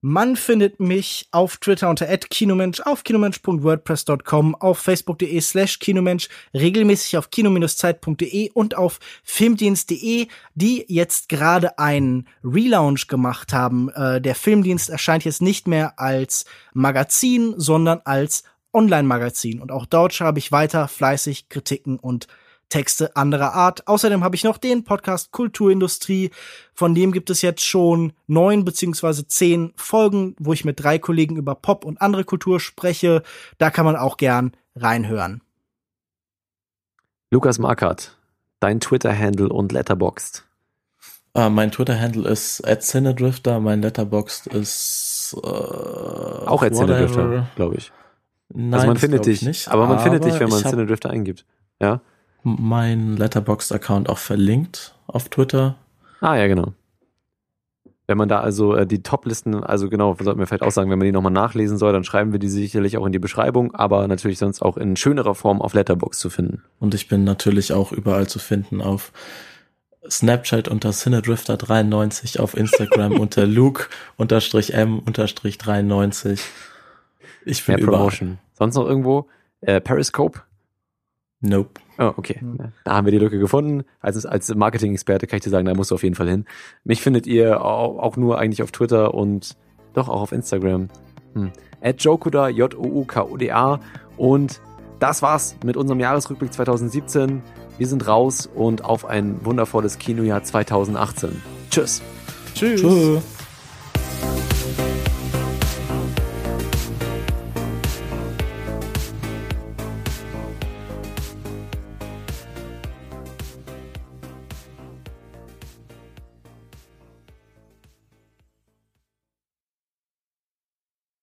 Man findet mich auf Twitter unter @kinomensch, auf kinomensch.wordpress.com, auf facebook.de slash kinomensch, regelmäßig auf kino-zeit.de und auf filmdienst.de, die jetzt gerade einen Relaunch gemacht haben. Äh, der Filmdienst erscheint jetzt nicht mehr als Magazin, sondern als Online-Magazin. Und auch dort schreibe ich weiter fleißig Kritiken und Texte anderer Art. Außerdem habe ich noch den Podcast Kulturindustrie. Von dem gibt es jetzt schon neun beziehungsweise zehn Folgen, wo ich mit drei Kollegen über Pop und andere Kultur spreche. Da kann man auch gern reinhören. Lukas Markert, dein Twitter-Handle und Letterboxd. Uh, mein Twitter-Handle ist @cinedrifter, mein Letterboxd ist äh, auch @cinedrifter, glaube ich. Nein, also man findet dich, nicht, aber man findet dich, wenn man Cinedrifter eingibt. Ja mein Letterboxd-Account auch verlinkt auf Twitter. Ah, ja, genau. Wenn man da also äh, die Top-Listen, also genau, sollten wir vielleicht auch sagen, wenn man die nochmal nachlesen soll, dann schreiben wir die sicherlich auch in die Beschreibung, aber natürlich sonst auch in schönerer Form auf Letterbox zu finden. Und ich bin natürlich auch überall zu finden auf Snapchat unter Cinedrifter93, auf Instagram unter Luke-M-93. Ich bin Mehr Promotion. Sonst noch irgendwo? Äh, Periscope? Nope. Oh, okay. Da haben wir die Lücke gefunden. Als, als Marketing-Experte kann ich dir sagen, da musst du auf jeden Fall hin. Mich findet ihr auch, auch nur eigentlich auf Twitter und doch auch auf Instagram. Hm. At Jokuda, J-O-U-K-O-D-A. Und das war's mit unserem Jahresrückblick 2017. Wir sind raus und auf ein wundervolles Kinojahr 2018. Tschüss. Tschüss. Tschüss.